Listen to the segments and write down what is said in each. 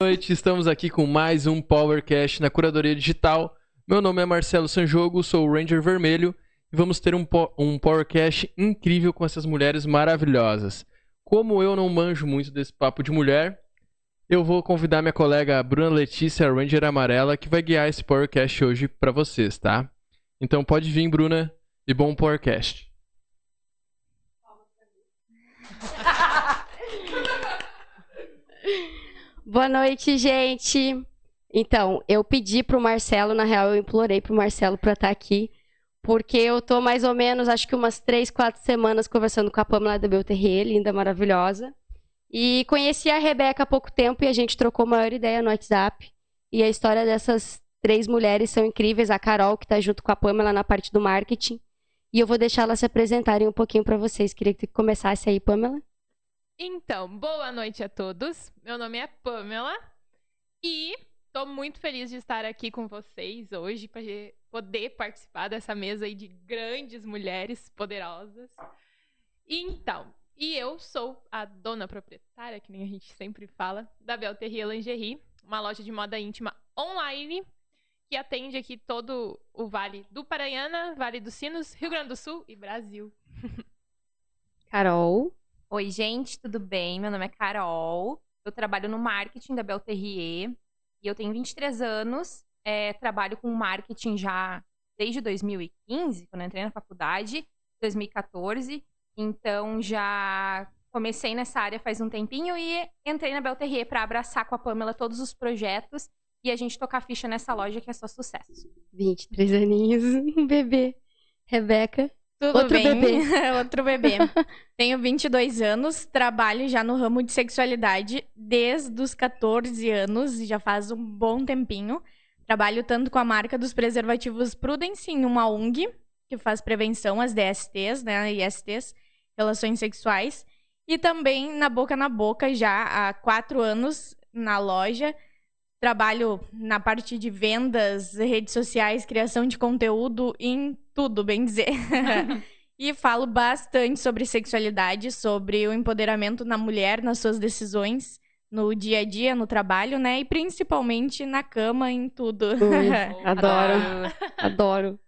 noite, estamos aqui com mais um Powercast na Curadoria Digital. Meu nome é Marcelo Sanjogo, sou o Ranger Vermelho e vamos ter um, um Powercast incrível com essas mulheres maravilhosas. Como eu não manjo muito desse papo de mulher, eu vou convidar minha colega Bruna Letícia, Ranger Amarela, que vai guiar esse Powercast hoje para vocês, tá? Então pode vir, Bruna, e bom Powercast. Boa noite, gente. Então, eu pedi pro Marcelo, na real, eu implorei pro Marcelo para estar tá aqui, porque eu tô mais ou menos, acho que umas três, quatro semanas conversando com a Pamela da Belterre, linda, maravilhosa. E conheci a Rebeca há pouco tempo e a gente trocou a maior ideia no WhatsApp. E a história dessas três mulheres são incríveis. A Carol, que está junto com a Pamela na parte do marketing. E eu vou deixar elas se apresentarem um pouquinho para vocês. Queria que começasse aí, Pamela. Então, boa noite a todos. Meu nome é Pamela e estou muito feliz de estar aqui com vocês hoje para poder participar dessa mesa aí de grandes mulheres poderosas. Então, e eu sou a dona proprietária, que nem a gente sempre fala, da Belterrier Lingerie, uma loja de moda íntima online que atende aqui todo o Vale do Paranhana, Vale dos Sinos, Rio Grande do Sul e Brasil. Carol. Oi, gente, tudo bem? Meu nome é Carol. Eu trabalho no marketing da Belterrier e eu tenho 23 anos. É, trabalho com marketing já desde 2015, quando entrei na faculdade, 2014. Então já comecei nessa área faz um tempinho e entrei na Belterrier para abraçar com a Pamela todos os projetos e a gente tocar ficha nessa loja que é só sucesso. 23 aninhos, um bebê. Rebeca. Tudo Outro bem? bebê. Outro bebê. Tenho 22 anos, trabalho já no ramo de sexualidade desde os 14 anos, já faz um bom tempinho. Trabalho tanto com a marca dos preservativos Prudence em uma ONG, que faz prevenção às DSTs, né, ISTs, relações sexuais, e também na Boca na Boca já há quatro anos na loja. Trabalho na parte de vendas, redes sociais, criação de conteúdo em tudo, bem dizer. e falo bastante sobre sexualidade, sobre o empoderamento na mulher, nas suas decisões, no dia a dia, no trabalho, né? E principalmente na cama, em tudo. Ui, adoro, adoro.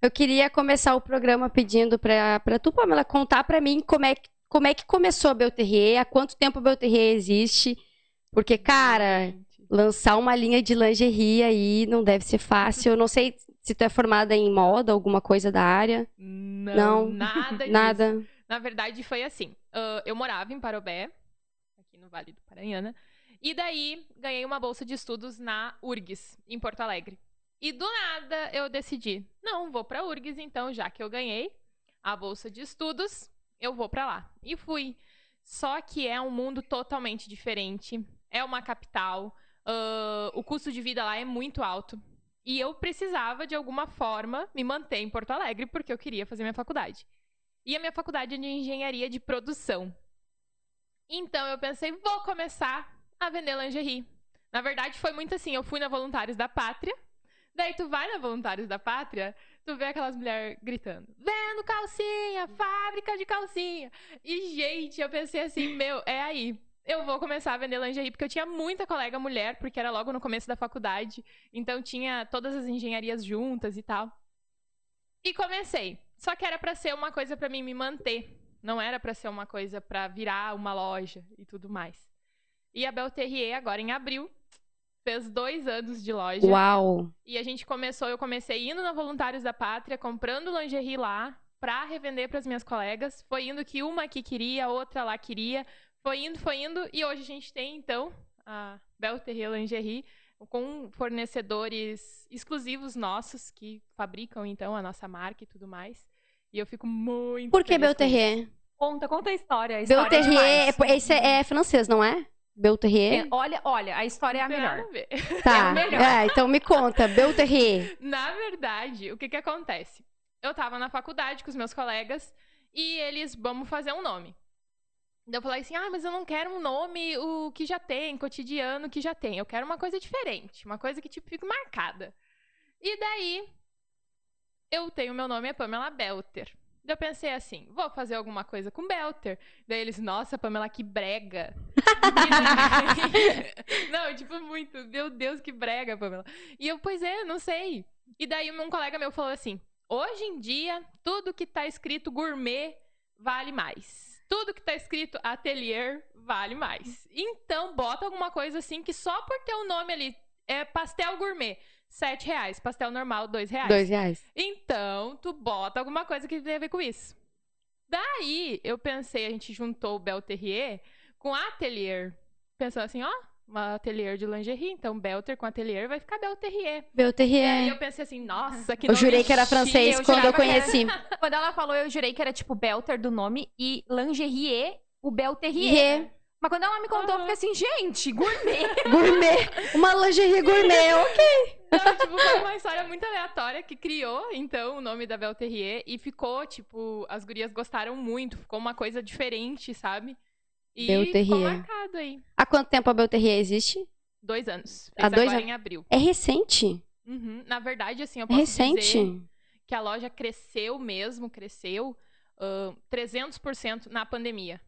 Eu queria começar o programa pedindo para tu, Pamela, contar para mim como é, como é que começou a Belterrier, há quanto tempo a Belterrier existe. Porque, cara, lançar uma linha de lingerie aí não deve ser fácil. Eu não sei se tu é formada em moda, alguma coisa da área. Não, não nada nada. Disso. Na verdade, foi assim. Uh, eu morava em Parobé, aqui no Vale do Paranhana. E daí, ganhei uma bolsa de estudos na URGS, em Porto Alegre. E do nada, eu decidi, não, vou pra URGS, então, já que eu ganhei a bolsa de estudos, eu vou para lá. E fui. Só que é um mundo totalmente diferente. É uma capital. Uh, o custo de vida lá é muito alto. E eu precisava, de alguma forma, me manter em Porto Alegre, porque eu queria fazer minha faculdade. E a minha faculdade é de engenharia de produção. Então eu pensei, vou começar a vender lingerie. Na verdade, foi muito assim: eu fui na Voluntários da Pátria. Daí tu vai na Voluntários da Pátria, tu vê aquelas mulheres gritando: vendo calcinha, fábrica de calcinha. E, gente, eu pensei assim: meu, é aí eu vou começar a vender lingerie, porque eu tinha muita colega mulher, porque era logo no começo da faculdade. Então tinha todas as engenharias juntas e tal. E comecei. Só que era para ser uma coisa para mim me manter. Não era para ser uma coisa para virar uma loja e tudo mais. E a Belterrier, agora em abril, fez dois anos de loja. Uau! E a gente começou, eu comecei indo na Voluntários da Pátria, comprando lingerie lá, para revender para as minhas colegas. Foi indo que uma aqui queria, outra lá queria. Foi indo, foi indo, e hoje a gente tem, então, a Belterrier Lingerie, com fornecedores exclusivos nossos, que fabricam, então, a nossa marca e tudo mais. E eu fico muito Por que Belterrier? Conta, conta a história. A história Belterrier, é, esse é, é francês, não é? Belterrier? É, olha, olha, a história é a melhor. Tá, é a melhor. É, então me conta, Belterrier. Na verdade, o que que acontece? Eu tava na faculdade com os meus colegas e eles, vamos fazer um nome. Eu falei assim: ah, mas eu não quero um nome o que já tem, cotidiano que já tem. Eu quero uma coisa diferente, uma coisa que tipo fique marcada. E daí eu tenho meu nome é Pamela Belter. Eu pensei assim, vou fazer alguma coisa com Belter. Daí eles, nossa, Pamela, que brega. não, tipo, muito. Meu Deus, que brega, Pamela. E eu, pois é, não sei. E daí um colega meu falou assim: hoje em dia, tudo que tá escrito gourmet vale mais. Tudo que tá escrito atelier vale mais. Então, bota alguma coisa assim que só por ter o um nome ali é pastel gourmet. Sete reais. Pastel normal, dois reais. Dois reais. Então, tu bota alguma coisa que tem a ver com isso. Daí, eu pensei, a gente juntou o Belterrier com Atelier. Pensando assim, ó, uma atelier de lingerie, então Belter com atelier vai ficar Belterrier. Belterrier. E aí eu pensei assim, nossa, que Eu jurei que era francês eu quando eu conheci. Era... quando ela falou, eu jurei que era tipo Belter do nome e lingerie, o Belterrier. Mas quando ela me contou, uhum. eu fiquei assim, gente, gourmet. gourmet. Uma lingerie gourmet, ok. Não, tipo, foi uma história muito aleatória que criou, então, o nome da Belterrier. E ficou, tipo, as gurias gostaram muito. Ficou uma coisa diferente, sabe? E Belterrier. ficou marcado aí. Há quanto tempo a Belterrier existe? Dois anos. Há dois anos? em abril. É recente? Uhum. Na verdade, assim, eu posso recente. dizer que a loja cresceu mesmo, cresceu uh, 300% na pandemia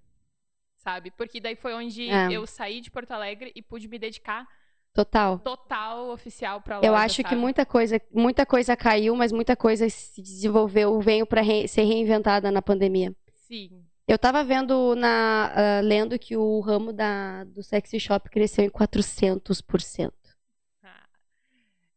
sabe? Porque daí foi onde é. eu saí de Porto Alegre e pude me dedicar total, total oficial para loja. Eu acho sabe? que muita coisa, muita coisa caiu, mas muita coisa se desenvolveu, veio para re ser reinventada na pandemia. Sim. Eu tava vendo na uh, lendo que o ramo da do sexy shop cresceu em 400%. Ah.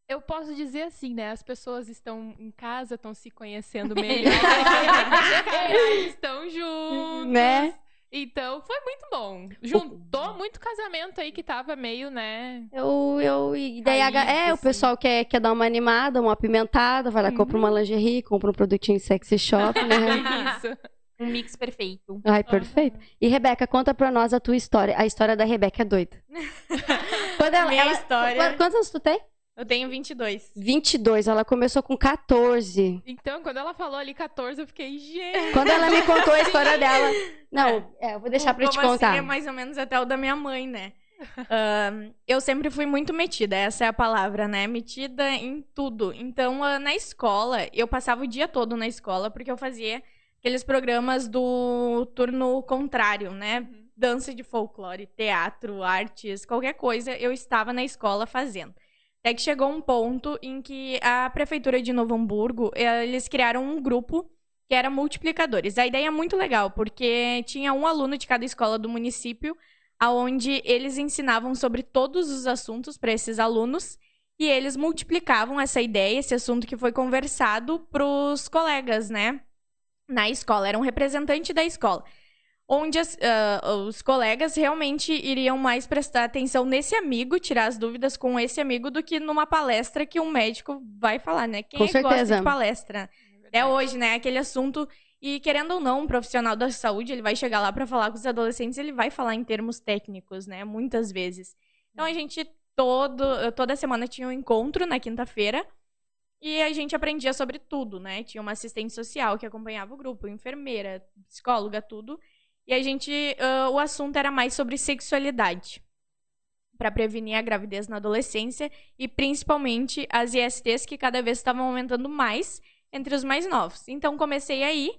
Eu posso dizer assim, né? As pessoas estão em casa, estão se conhecendo melhor, estão juntos. Né? Então, foi muito bom. Juntou muito casamento aí que tava meio, né? Eu, eu, e daí Caído, é, assim. o pessoal quer, quer dar uma animada, uma apimentada, vai lá, uhum. compra uma lingerie, compra um produtinho sexy shop, né? Isso. Um mix perfeito. Ai, perfeito. Uhum. E Rebeca, conta pra nós a tua história. A história da Rebeca é doida. Quando ela, Minha ela, história. Quantos anos tu tem? Eu tenho 22. 22, ela começou com 14. Então, quando ela falou ali 14, eu fiquei, gente. Quando ela me contou a história dela. Não, é, eu vou deixar pra te contar. Assim é mais ou menos até o da minha mãe, né? Uh, eu sempre fui muito metida, essa é a palavra, né? Metida em tudo. Então, uh, na escola, eu passava o dia todo na escola, porque eu fazia aqueles programas do turno contrário, né? Uhum. Dança de folclore, teatro, artes, qualquer coisa, eu estava na escola fazendo. Até que chegou um ponto em que a prefeitura de Novo Hamburgo, eles criaram um grupo que era multiplicadores. A ideia é muito legal, porque tinha um aluno de cada escola do município, aonde eles ensinavam sobre todos os assuntos para esses alunos e eles multiplicavam essa ideia, esse assunto que foi conversado para os colegas, né? Na escola, era um representante da escola onde as, uh, os colegas realmente iriam mais prestar atenção nesse amigo, tirar as dúvidas com esse amigo, do que numa palestra que um médico vai falar, né? Quem com é que certeza. gosta de palestra? É, é hoje, né? Aquele assunto. E querendo ou não, um profissional da saúde, ele vai chegar lá para falar com os adolescentes, ele vai falar em termos técnicos, né? Muitas vezes. Então a gente todo, toda semana tinha um encontro na quinta-feira. E a gente aprendia sobre tudo, né? Tinha uma assistente social que acompanhava o grupo, enfermeira, psicóloga, tudo. E a gente, uh, o assunto era mais sobre sexualidade, para prevenir a gravidez na adolescência e principalmente as ISTs que cada vez estavam aumentando mais entre os mais novos. Então comecei aí,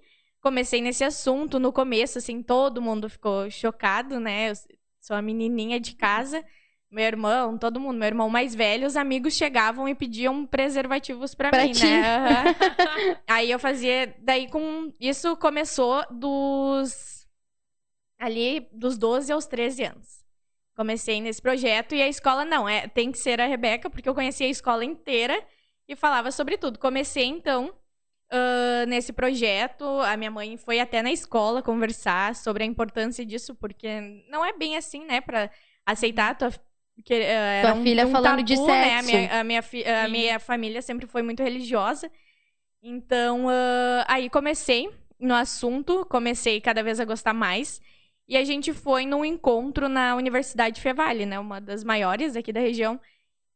comecei nesse assunto no começo, assim, todo mundo ficou chocado, né? Eu sou a menininha de casa, meu irmão, todo mundo, meu irmão mais velho, os amigos chegavam e pediam preservativos para mim, ti. né? Uhum. aí eu fazia, daí com isso começou dos ali dos 12 aos 13 anos. Comecei nesse projeto e a escola não, é, tem que ser a Rebeca, porque eu conhecia a escola inteira e falava sobre tudo. Comecei então uh, nesse projeto, a minha mãe foi até na escola conversar sobre a importância disso, porque não é bem assim, né, para aceitar a tua que, uh, Tua um, filha um falando tabu, de sexo. Né? A, minha, a, minha, a minha família sempre foi muito religiosa. Então, uh, aí comecei no assunto, comecei cada vez a gostar mais. E a gente foi num encontro na Universidade Fevale, né? Uma das maiores aqui da região.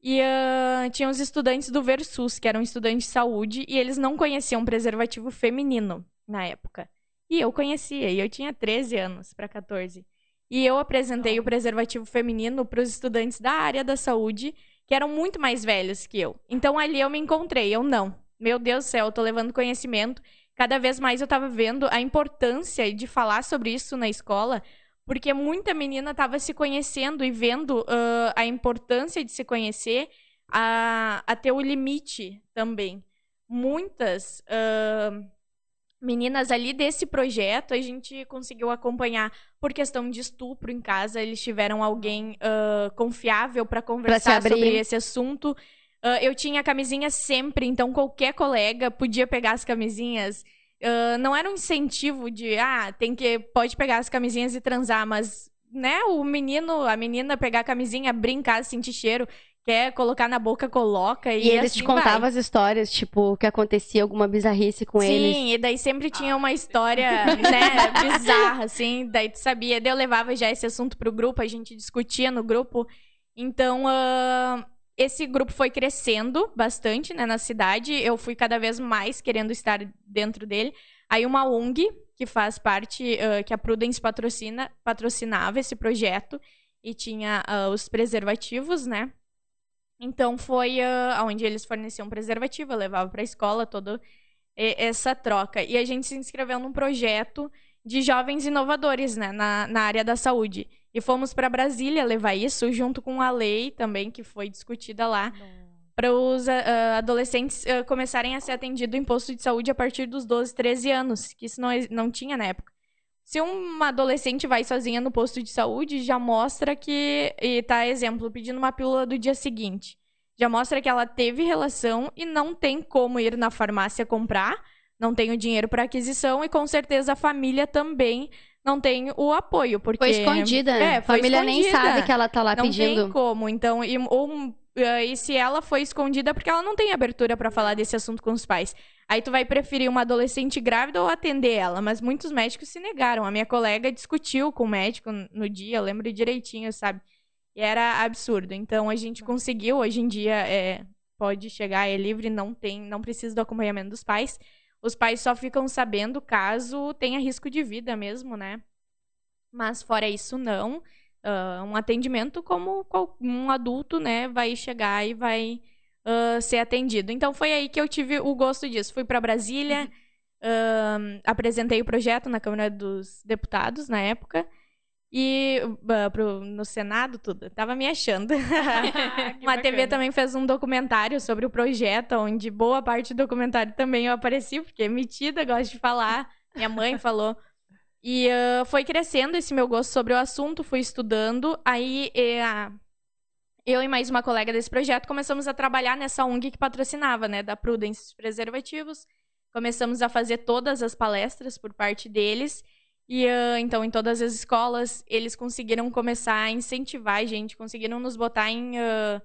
E uh, tinha os estudantes do Versus, que eram estudantes de saúde, e eles não conheciam preservativo feminino na época. E eu conhecia, e eu tinha 13 anos para 14. E eu apresentei o preservativo feminino para os estudantes da área da saúde, que eram muito mais velhos que eu. Então ali eu me encontrei, eu não. Meu Deus do céu, eu tô levando conhecimento cada vez mais eu estava vendo a importância de falar sobre isso na escola, porque muita menina estava se conhecendo e vendo uh, a importância de se conhecer, a, a ter o limite também. Muitas uh, meninas ali desse projeto a gente conseguiu acompanhar por questão de estupro em casa. Eles tiveram alguém uh, confiável para conversar sobre esse assunto. Uh, eu tinha camisinha sempre, então qualquer colega podia pegar as camisinhas. Uh, não era um incentivo de, ah, tem que pode pegar as camisinhas e transar, mas né, o menino, a menina pegar a camisinha, brincar, sentir cheiro, quer colocar na boca, coloca. E, e eles assim te contavam vai. as histórias, tipo, que acontecia alguma bizarrice com Sim, eles. Sim, e daí sempre tinha uma história, né, bizarra, assim. Daí tu sabia. Daí eu levava já esse assunto pro grupo, a gente discutia no grupo. Então, uh, esse grupo foi crescendo bastante, né, na cidade. Eu fui cada vez mais querendo estar dentro dele. Aí uma ONG, que faz parte, uh, que a Prudence patrocina, patrocinava esse projeto. E tinha uh, os preservativos, né? Então foi uh, onde eles forneciam preservativo, eu levava para a escola toda essa troca. E a gente se inscreveu num projeto de jovens inovadores né, na, na área da saúde. E fomos para Brasília levar isso, junto com a lei também, que foi discutida lá, para os uh, adolescentes uh, começarem a ser atendidos em posto de saúde a partir dos 12, 13 anos, que isso não, não tinha na época. Se uma adolescente vai sozinha no posto de saúde, já mostra que. E tá, exemplo, pedindo uma pílula do dia seguinte. Já mostra que ela teve relação e não tem como ir na farmácia comprar, não tem o dinheiro para aquisição e com certeza a família também não tem o apoio, porque foi escondida, né? É, a família escondida. nem sabe que ela tá lá não pedindo. Não tem como. Então, e, ou eh, e se ela foi escondida porque ela não tem abertura para falar desse assunto com os pais. Aí tu vai preferir uma adolescente grávida ou atender ela, mas muitos médicos se negaram. A minha colega discutiu com o médico no dia, eu lembro direitinho, sabe? E era absurdo. Então a gente conseguiu, hoje em dia é, pode chegar, é livre, não tem, não precisa do acompanhamento dos pais. Os pais só ficam sabendo caso tenha risco de vida mesmo, né? Mas fora isso, não uh, um atendimento como um adulto, né, vai chegar e vai uh, ser atendido. Então foi aí que eu tive o gosto disso. Fui para Brasília, uh, apresentei o projeto na Câmara dos Deputados na época. E pro, no Senado, tudo. Tava me achando. Uma TV também fez um documentário sobre o projeto, onde boa parte do documentário também eu apareci, porque é metida, gosto de falar. Minha mãe falou. E uh, foi crescendo esse meu gosto sobre o assunto, fui estudando. Aí uh, eu e mais uma colega desse projeto começamos a trabalhar nessa ONG que patrocinava, né, da Prudence Preservativos. Começamos a fazer todas as palestras por parte deles. E uh, então, em todas as escolas, eles conseguiram começar a incentivar a gente, conseguiram nos botar em uh,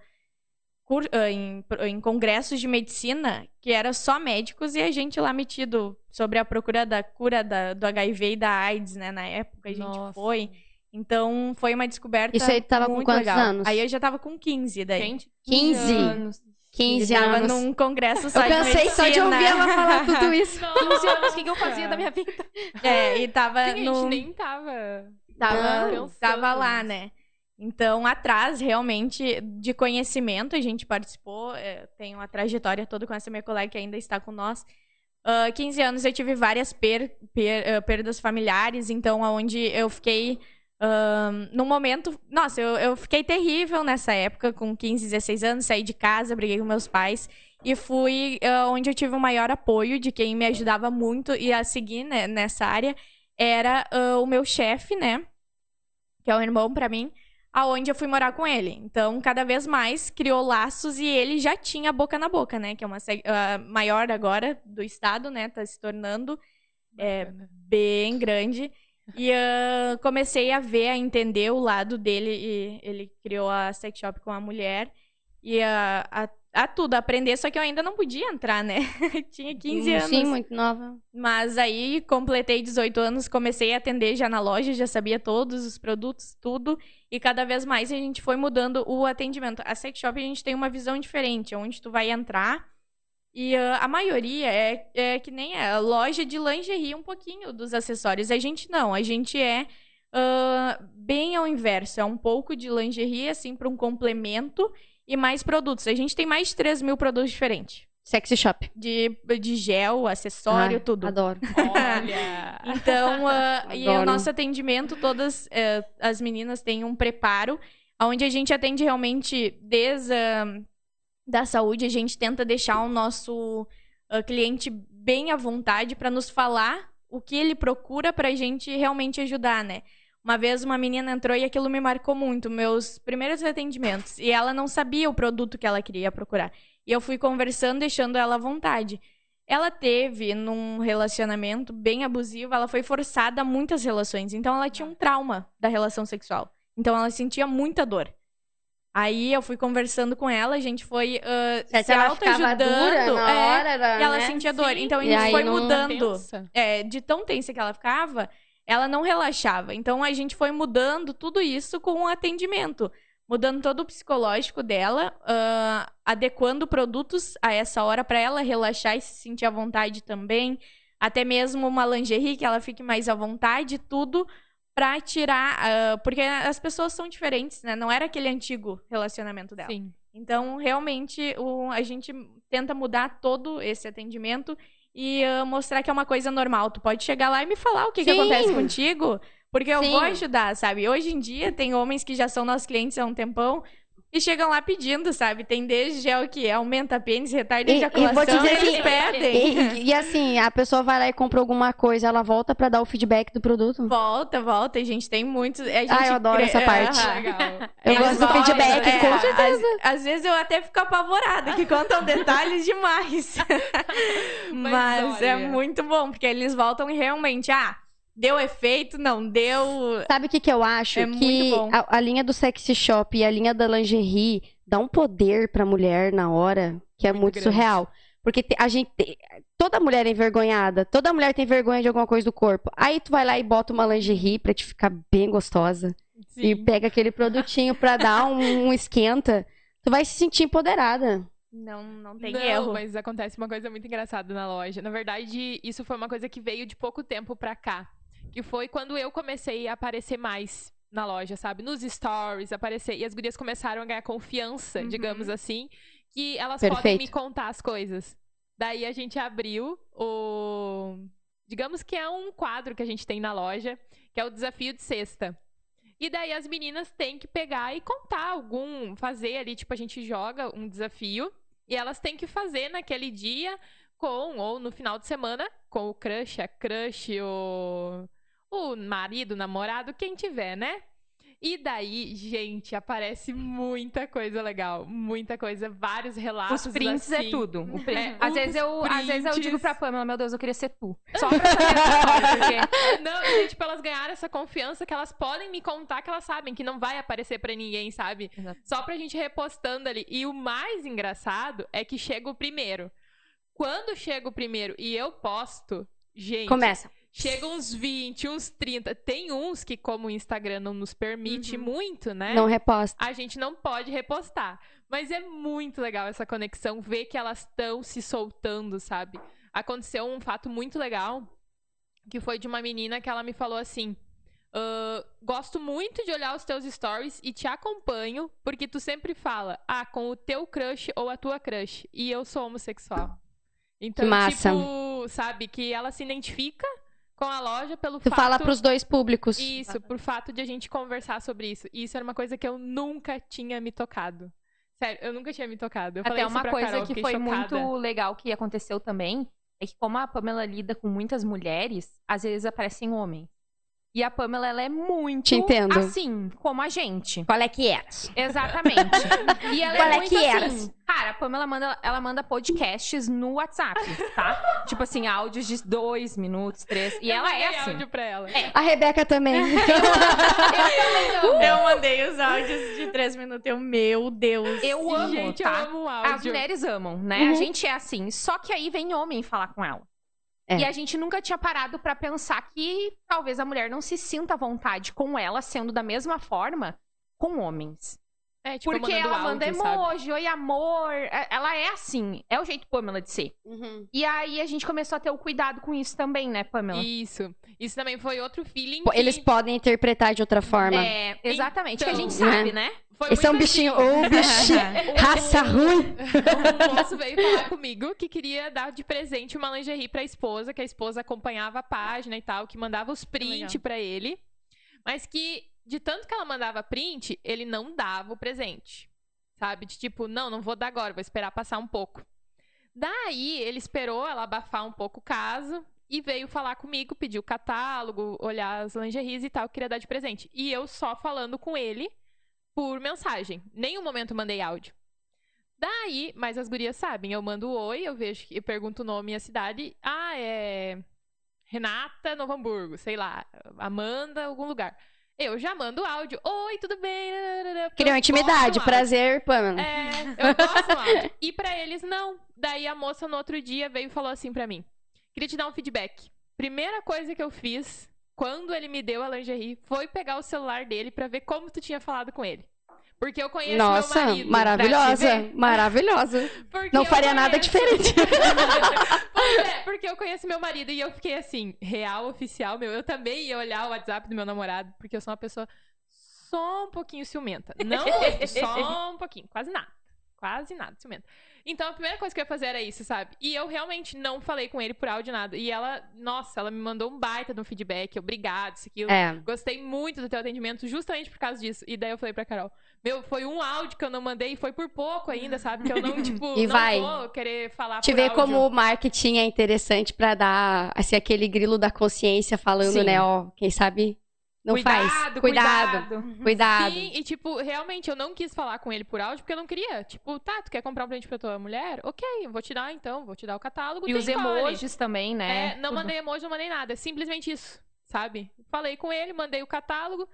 em, em, congressos de medicina que era só médicos e a gente lá metido sobre a procura da cura da, do HIV e da AIDS, né? Na época a gente Nossa. foi. Então foi uma descoberta. Isso aí tava com quantos legal. anos? Aí eu já tava com 15 daí. Gente, 15 anos. 15 anos. Tava num congresso só eu cansei de só de ouvir ela falar tudo isso. 15 anos, o que, que eu fazia da minha vida? É, e tava Sim, no... A gente nem tava... Tava, tava lá, né? Então, atrás, realmente, de conhecimento, a gente participou. É, tem uma trajetória toda com essa minha colega que ainda está com nós. Uh, 15 anos eu tive várias per, per, uh, perdas familiares, então, onde eu fiquei. Uh, no momento. Nossa, eu, eu fiquei terrível nessa época, com 15, 16 anos, saí de casa, briguei com meus pais. E fui uh, onde eu tive o maior apoio de quem me ajudava muito e a seguir né, nessa área. Era uh, o meu chefe, né? Que é um irmão para mim aonde eu fui morar com ele. Então, cada vez mais criou laços e ele já tinha boca na boca, né? Que é uma uh, maior agora do estado, né? Tá se tornando é, bem grande. E uh, comecei a ver, a entender o lado dele. E ele criou a sex shop com a mulher. E a, a a tudo, aprender, só que eu ainda não podia entrar, né? Tinha 15 anos. Sim, muito nova. Mas aí completei 18 anos, comecei a atender já na loja, já sabia todos os produtos, tudo. E cada vez mais a gente foi mudando o atendimento. A sex shop a gente tem uma visão diferente, onde tu vai entrar e uh, a maioria é, é que nem é loja de lingerie um pouquinho dos acessórios. A gente não, a gente é uh, bem ao inverso, é um pouco de lingerie assim para um complemento e mais produtos. A gente tem mais de 3 mil produtos diferentes. Sexy shop. De, de gel, acessório, Ah, tudo. Adoro. Olha. Então, ah, e o Adoro. nosso atendimento, todas eh, as meninas têm um preparo, onde a gente atende realmente desde a da saúde, a gente tenta deixar o nosso ah, cliente bem à vontade para nos falar o que ele procura para a gente realmente ajudar, né? Uma vez uma menina entrou e aquilo me marcou muito, meus primeiros atendimentos, e ela não sabia o produto que ela queria procurar. E eu fui conversando, deixando ela à vontade. Ela teve, num relacionamento bem abusivo, ela foi forçada a muitas relações. Então, ela tinha um trauma da relação sexual. Então, ela sentia muita dor. Aí, eu fui conversando com ela, a gente foi ah, se Se autoajudando. é, hora, e ela né? sentia dor. Sim. Então, a gente foi mudando. É, de tão tensa que ela ficava, ela não relaxava. Então, a gente foi mudando tudo isso com o atendimento. Mudando todo o psicológico dela, ah, adequando produtos a essa hora para ela relaxar e se sentir à vontade também. Até mesmo uma lingerie que ela fique mais à vontade, tudo pra tirar. ah, porque as pessoas são diferentes, né? Não era aquele antigo relacionamento dela. Sim. Então, realmente, o- a gente tenta mudar todo esse atendimento e ah, mostrar que é uma coisa normal. Tu pode chegar lá e me falar o que, que acontece contigo, porque eu Sim. vou ajudar, sabe? Hoje em dia, tem homens que já são nossos clientes há um tempão e chegam lá pedindo, sabe? Tem desde gel que aumenta pênis, retarda E- e ejaculação, vou te dizer eles que- pedem. E, e- e assim, a pessoa vai lá e compra alguma coisa, ela volta pra dar o feedback do produto. Volta, volta. A gente tem muitos. A gente Ah, eu adoro cre- essa parte. Aham. Legal. Eu Eles gosto do feedback, é, com certeza. Às, vezes eu até fico apavorada, que contam detalhes demais. Mas, é olha. muito bom, porque eles voltam e realmente, ah, deu efeito, não deu. Sabe o que, que eu acho? É que muito bom. a, a linha do sexy shop e a linha da lingerie dá um poder pra mulher na hora que é Muito muito, surreal. Porque a gente. te- Toda mulher é envergonhada. Toda mulher tem vergonha de alguma coisa do corpo. Aí tu vai lá e bota uma lingerie pra te ficar bem gostosa. E Sim. pega aquele produtinho pra dar um, um esquenta. Tu vai se sentir empoderada. Não, não tem não, erro. mas acontece uma coisa muito engraçada na loja. Na verdade, isso foi uma coisa que veio de pouco tempo pra cá. Que foi quando eu comecei a aparecer mais na loja, sabe? Nos stories, aparecer. E as gurias começaram a ganhar confiança, Uhum. digamos assim, que elas podem Perfeito. me contar as coisas. Daí a gente abriu o. Digamos que é um quadro que a gente tem na loja, que é o desafio de sexta. E daí as meninas têm que pegar e contar algum, fazer ali, tipo, a gente joga um desafio e elas têm que fazer naquele dia com, ou no final de semana, com o crush, a crush, o, o marido, o namorado, quem tiver, né? E daí, gente, aparece muita coisa legal, muita coisa, vários relatos. Os prints assim. é tudo. Print- É, às, vezes eu, às vezes eu digo prints. pra Pamela, meu Deus, eu queria ser tu. Só pra saber porque... Não, e, tipo, elas ganharam essa confiança que elas podem me contar que elas sabem que não vai aparecer pra ninguém, sabe? Exato. Só pra gente repostando ali. E o mais engraçado é que chega o primeiro. Quando chega o primeiro e eu posto, gente, Começa. Chega uns 20, uns 30. Tem uns que, como o Instagram não nos permite Uhum. muito, né? Não reposta. a gente não pode repostar. Mas é muito legal essa conexão, ver que elas estão se soltando, sabe? Aconteceu um fato muito legal, que foi de uma menina que ela me falou assim: "Ah, gosto muito de olhar os teus stories e te acompanho, porque tu sempre fala, ah, com o teu crush ou a tua crush. E eu sou homossexual. Então, massa. tipo, sabe, que ela se identifica com a loja pelo Tu fato. fala pros dois públicos. Isso, por fato de a gente conversar sobre isso. E isso era uma coisa que eu nunca tinha me tocado. Sério, eu nunca tinha me tocado. Eu Até uma coisa Carol, que foi chocada. muito legal que aconteceu também é que como a Pamela lida com muitas mulheres, às vezes aparecem homens. E a Pamela, ela é muito assim, como a gente. Qual é que era? Exatamente. E ela Qual é é muito que era? assim. Cara, a Pamela manda, ela manda podcasts no WhatsApp, tá? tipo assim, áudios de dois minutos, três. E Eu ela é assim. áudio pra ela. A Rebeca também. Eu mandei os áudios de três minutos. Eu, meu Deus. Eu amo, Gente, tá? eu amo um As áudio. mulheres amam, né? Uhum. A gente é assim. Só que aí vem homem falar com ela. É. E a gente nunca tinha parado pra pensar que talvez a mulher não se sinta à vontade com ela sendo da mesma forma com homens. É, tipo, Porque ela manda áudio, sabe? emoji, oi amor. É- Ela é assim. É o jeito Pamela de ser. Uhum. E aí a gente começou a ter o cuidado com isso também, né, Pamela? Isso. Isso também foi outro feeling que Eles podem interpretar de outra forma. É, exatamente. que a gente Então, sabe, né? foi Esse é um bichinho. assim. Ô, bichinho. O Raça ruim! um moço veio falar comigo que queria dar de presente uma lingerie pra esposa, que a esposa acompanhava a página e tal, que mandava os prints pra ele. Mas que, de tanto que ela mandava print, ele não dava o presente. Sabe? De tipo, não, não vou dar agora, vou esperar passar um pouco. Daí, ele esperou ela abafar um pouco o caso e veio falar comigo, pediu o catálogo, olhar as lingeries e tal, queria dar de presente. E eu só falando com ele por mensagem. Nenhum momento mandei áudio. Daí, mas as gurias sabem, eu mando oi, eu vejo, eu pergunto o nome e a cidade. Ah, é Renata Novo Hamburgo, sei lá, Amanda, algum lugar. Eu já mando áudio. Oi, tudo bem? Criou intimidade, prazer, Pamela. É, eu gosto do áudio. E pra eles, não. Daí a moça no outro dia veio e falou assim pra mim. Queria te dar um feedback. Primeira coisa que eu fiz quando ele me deu a lingerie foi pegar o celular dele para ver como tu tinha falado com ele. Porque eu conheço Nossa, meu marido. maravilhosa, maravilhosa. Não faria conheço... nada diferente. pois é, porque eu conheço meu marido e eu fiquei assim, real, oficial, meu. Eu também ia olhar o WhatsApp do meu namorado, porque eu sou uma pessoa só um pouquinho ciumenta. Não só um pouquinho, quase nada. Quase nada ciumenta. Então a primeira coisa que eu ia fazer era isso, sabe? E eu realmente não falei com ele por áudio nada. E ela, nossa, ela me mandou um baita de um feedback. Obrigado, isso aqui. É. Gostei muito do teu atendimento justamente por causa disso. E daí eu falei pra Carol, meu, foi um áudio que eu não mandei e foi por pouco ainda, sabe? Que eu não, tipo, e não vai. vou querer falar Te ver áudio. como o marketing é interessante para dar, assim, aquele grilo da consciência falando, Sim. né? Ó, quem sabe não cuidado, faz. Cuidado. Cuidado. Cuidado. Sim, e tipo, realmente eu não quis falar com ele por áudio porque eu não queria. Tipo, tá, tu quer comprar um presente pra tua mulher? Ok, vou te dar então, vou te dar o catálogo. E os escolhe. emojis também, né? É, não mandei emoji, não mandei nada. É simplesmente isso, sabe? Falei com ele, mandei o catálogo.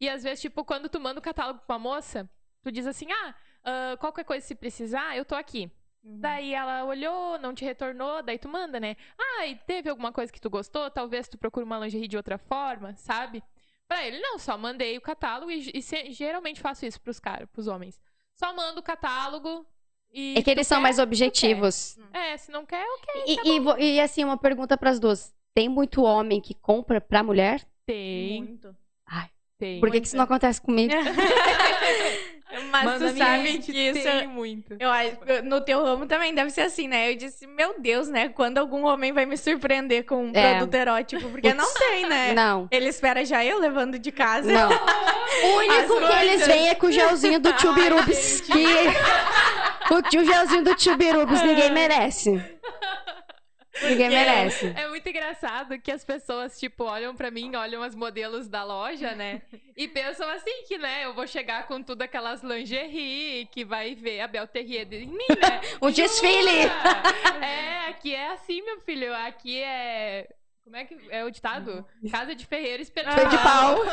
E às vezes, tipo, quando tu manda o catálogo pra uma moça, tu diz assim: ah, ah, qualquer coisa se precisar, eu tô aqui. Daí ela olhou, não te retornou, daí tu manda, né? Ah, e teve alguma coisa que tu gostou? Talvez tu procure uma lingerie de outra forma, sabe? Pra ele, não, só mandei o catálogo e, e se- geralmente faço isso pros caras, pros homens. Só mando o catálogo e. É que eles tu são quer, mais objetivos. quer. É, se não quer, ok. E, e vo- e, assim, uma pergunta pras duas. Tem muito homem que compra pra mulher? Tem, Muito. Tem. Por que, que isso não acontece comigo? Mas Manda tu sabe que isso. tem muito. Eu acho no teu ramo também deve ser assim, né? Eu disse, meu Deus, né? Quando algum homem vai me surpreender com um É. produto erótico? Porque não tem, né? Não. Ele espera já eu levando de casa. Não. O único As que eles coisas. vêm é com o gelzinho do tio Birubis. Que... O tio gelzinho do tio Birubis ninguém merece. Ninguém merece. É muito engraçado que as pessoas, tipo, olham pra mim, olham as modelos da loja, né? E pensam assim que, né, eu vou chegar com tudo aquelas lingerie, que vai ver a Bel Terrier de mim, né? Um desfile. É, aqui é assim, meu filho. Aqui é... Como é que é o ditado? Casa de ferreiro esperando. Feio de pau.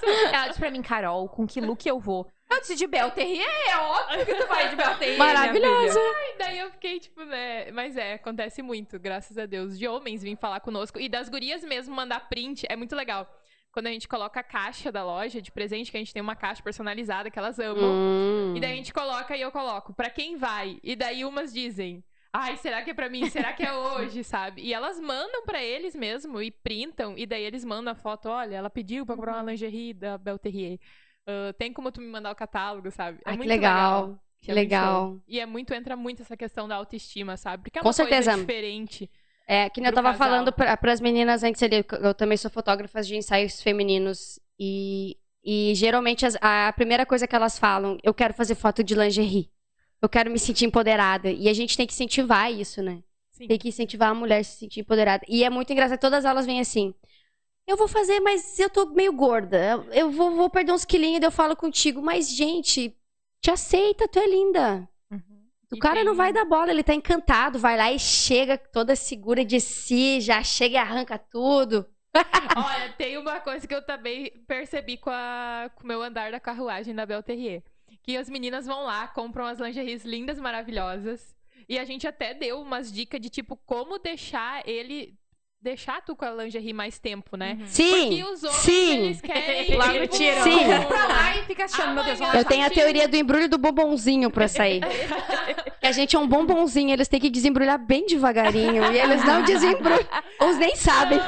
É. Ela disse pra mim, Carol, com que look eu vou? Eu disse de Bel Terrier, é óbvio que tu vai de Bel Terrier, minha Maravilhosa. E daí eu fiquei, tipo, né? Mas é, acontece muito, graças a Deus. De homens vir falar conosco. E das gurias mesmo mandar print. É muito legal. Quando a gente coloca a caixa da loja de presente, que a gente tem uma caixa personalizada que elas amam. Hum. E daí a gente coloca e eu coloco. Pra quem vai? E daí umas dizem. Ai, será que é pra mim? Será que é hoje, sabe? E elas mandam pra eles mesmo e printam. E daí eles mandam a foto. Olha, ela pediu pra comprar uma lingerie da Bel Terrier. Ah, tem como tu me mandar o catálogo, sabe? É Ai, que muito legal. Que é muito legal. show. E é muito, entra muito essa questão da autoestima, sabe? Porque é Com uma certeza. coisa diferente. É, que nem eu tava casal. falando para as meninas antes ali, eu também sou fotógrafa de ensaios femininos e, e geralmente as- a primeira coisa que elas falam, eu quero fazer foto de lingerie. Eu quero me sentir empoderada. E a gente tem que incentivar isso, né? Sim. Tem que incentivar a mulher a se sentir empoderada. E é muito engraçado, todas elas vêm assim. Eu vou fazer, mas eu tô meio gorda. Eu vou, vou perder uns quilinhos e eu falo contigo. Mas, gente, te aceita, tu é linda. O E cara não vai dar bola, ele tá encantado, vai lá e chega toda segura de si, já chega e arranca tudo. Olha, tem uma coisa que eu também percebi com, a, com o meu andar da carruagem da Bel Terrier. Que as meninas vão lá, compram as lingeries lindas, maravilhosas. E a gente até deu umas dicas de, tipo, como deixar ele... Deixar tu com a lingerie mais tempo, né? Porque Sim, os homens, sim. eles querem... Logo tipo, tiram. Sim. Vai pra lá e fica achando, meu Deus, eu tenho a teoria do embrulho do bombonzinho pra sair. Que a gente é um bombonzinho, eles têm que desembrulhar bem devagarinho. E eles não desembrulham. Uns nem sabem.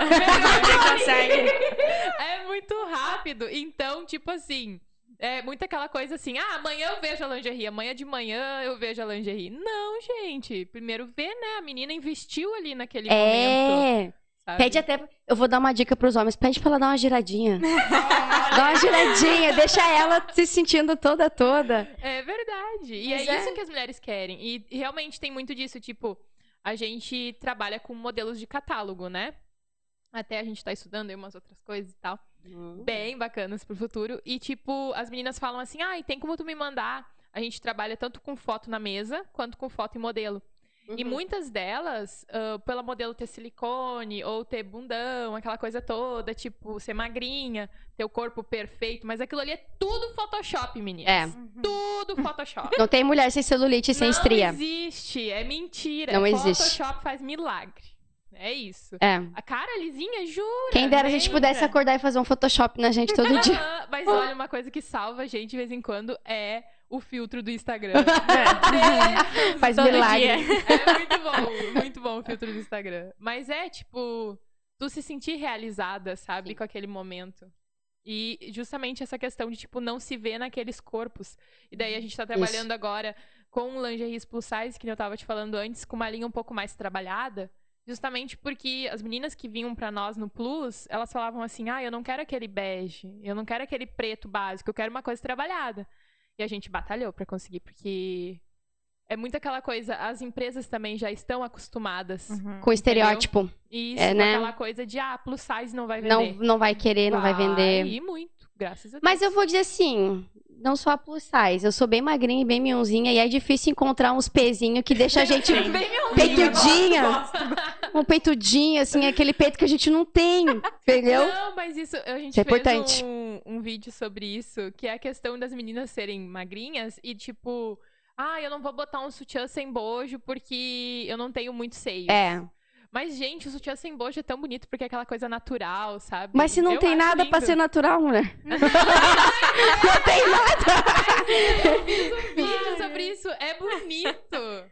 É muito rápido. Então, tipo assim, É muito aquela coisa assim, ah, amanhã eu vejo a lingerie, amanhã de manhã eu vejo a lingerie. Não, gente. Primeiro vê, né? A menina investiu ali naquele É. momento. sabe? Pede até. Eu vou dar uma dica pros homens. Pede pra ela dar uma giradinha. Dá uma giradinha. Deixa ela se sentindo toda, toda. É verdade. E Mas é, é. isso que as mulheres querem. E realmente tem muito disso, tipo, a gente trabalha com modelos de catálogo, né? Até a gente tá estudando aí umas outras coisas e tal. Bem bacanas pro futuro. E, tipo, as meninas falam assim: ai, tem como tu me mandar? A gente trabalha tanto com foto na mesa quanto com foto em modelo. Uhum. E muitas delas, ah, pela modelo ter silicone ou ter bundão, aquela coisa toda, tipo, ser magrinha, ter o corpo perfeito, mas aquilo ali é tudo Photoshop, meninas. É. Tudo Photoshop. Não tem mulher sem celulite e sem não estria. existe, é mentira. Não existe. Photoshop faz milagre. É isso. É. A cara lisinha, jura? Quem dera a gente pudesse acordar e fazer um Photoshop na gente todo dia. Mas olha, uma coisa que salva a gente de vez em quando é o filtro do Instagram. Deus, Faz Todo milagre. dia. É muito bom, muito bom o filtro do Instagram. Mas é, tipo, tu se sentir realizada, sabe, com aquele momento. E justamente essa questão de, tipo, não se ver naqueles corpos. E daí a gente tá trabalhando agora com lingeries plus size, que eu tava te falando antes, com uma linha um pouco mais trabalhada. Justamente porque as meninas que vinham pra nós no Plus, elas falavam assim: ah, eu não quero aquele bege, eu não quero aquele preto básico, eu quero uma coisa trabalhada. E a gente batalhou pra conseguir, porque é muito aquela coisa, as empresas também já estão acostumadas. Uhum. Com estereótipo. Isso, É, né? aquela coisa de, ah, plus size não vai Não, vender. não vai querer, não vai vender. E muito, graças a Deus. Mas eu vou dizer assim, não sou a plus size. Eu sou bem magrinha e bem mionzinha. E é difícil encontrar uns pezinhos que deixa a gente Bem peitudinha. Um peitudinho, assim, aquele peito que a gente não tem. Entendeu? Não, mas isso, a gente Isso é fez importante. Um, um vídeo sobre isso, que é a questão das meninas serem magrinhas e tipo, ah, eu não vou botar um sutiã sem bojo porque eu não tenho muito seio. É. Mas, gente, o sutiã sem bojo é tão bonito porque é aquela coisa natural, sabe? Mas se não Eu tem nada pra lindo. ser natural, mulher. não tem nada. Eu fiz um vídeo sobre isso, é bonito.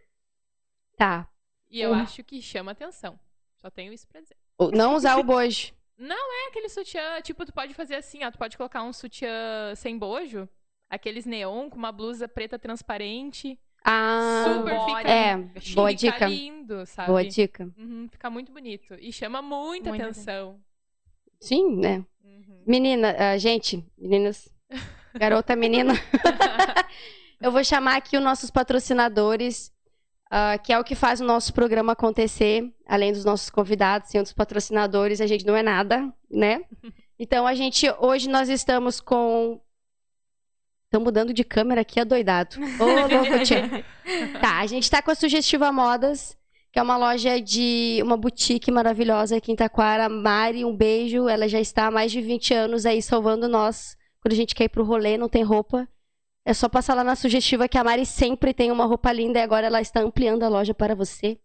Tá. E eu Hum. acho que chama atenção. Só tenho isso pra dizer. Não usar o bojo. É aquele sutiã, tipo, tu pode fazer assim, ó. Tu pode colocar um sutiã sem bojo, aqueles neon com uma blusa preta transparente. Ah, Super body. fica, é. Boa fica dica. lindo, sabe? Boa dica. Uhum, fica muito bonito. E chama muita atenção. Sim, né? Uhum. Menina, ah, gente, meninas, garota menina. Eu vou chamar aqui os nossos patrocinadores, ah, que é o que faz o nosso programa acontecer, além dos nossos convidados e outros patrocinadores, a gente não é nada, né? Então a gente hoje nós estamos com Estão mudando de câmera aqui, adoidado. Ô, louco, tia. Tá, a gente tá com a Sugestiva Modas, que é uma loja de uma boutique maravilhosa aqui em Taquara. Mari, um beijo. Ela já está há mais de 20 anos aí salvando nós. Quando a gente quer ir pro rolê, não tem roupa. É só passar lá na Sugestiva que a Mari sempre tem uma roupa linda e agora ela está ampliando a loja para você.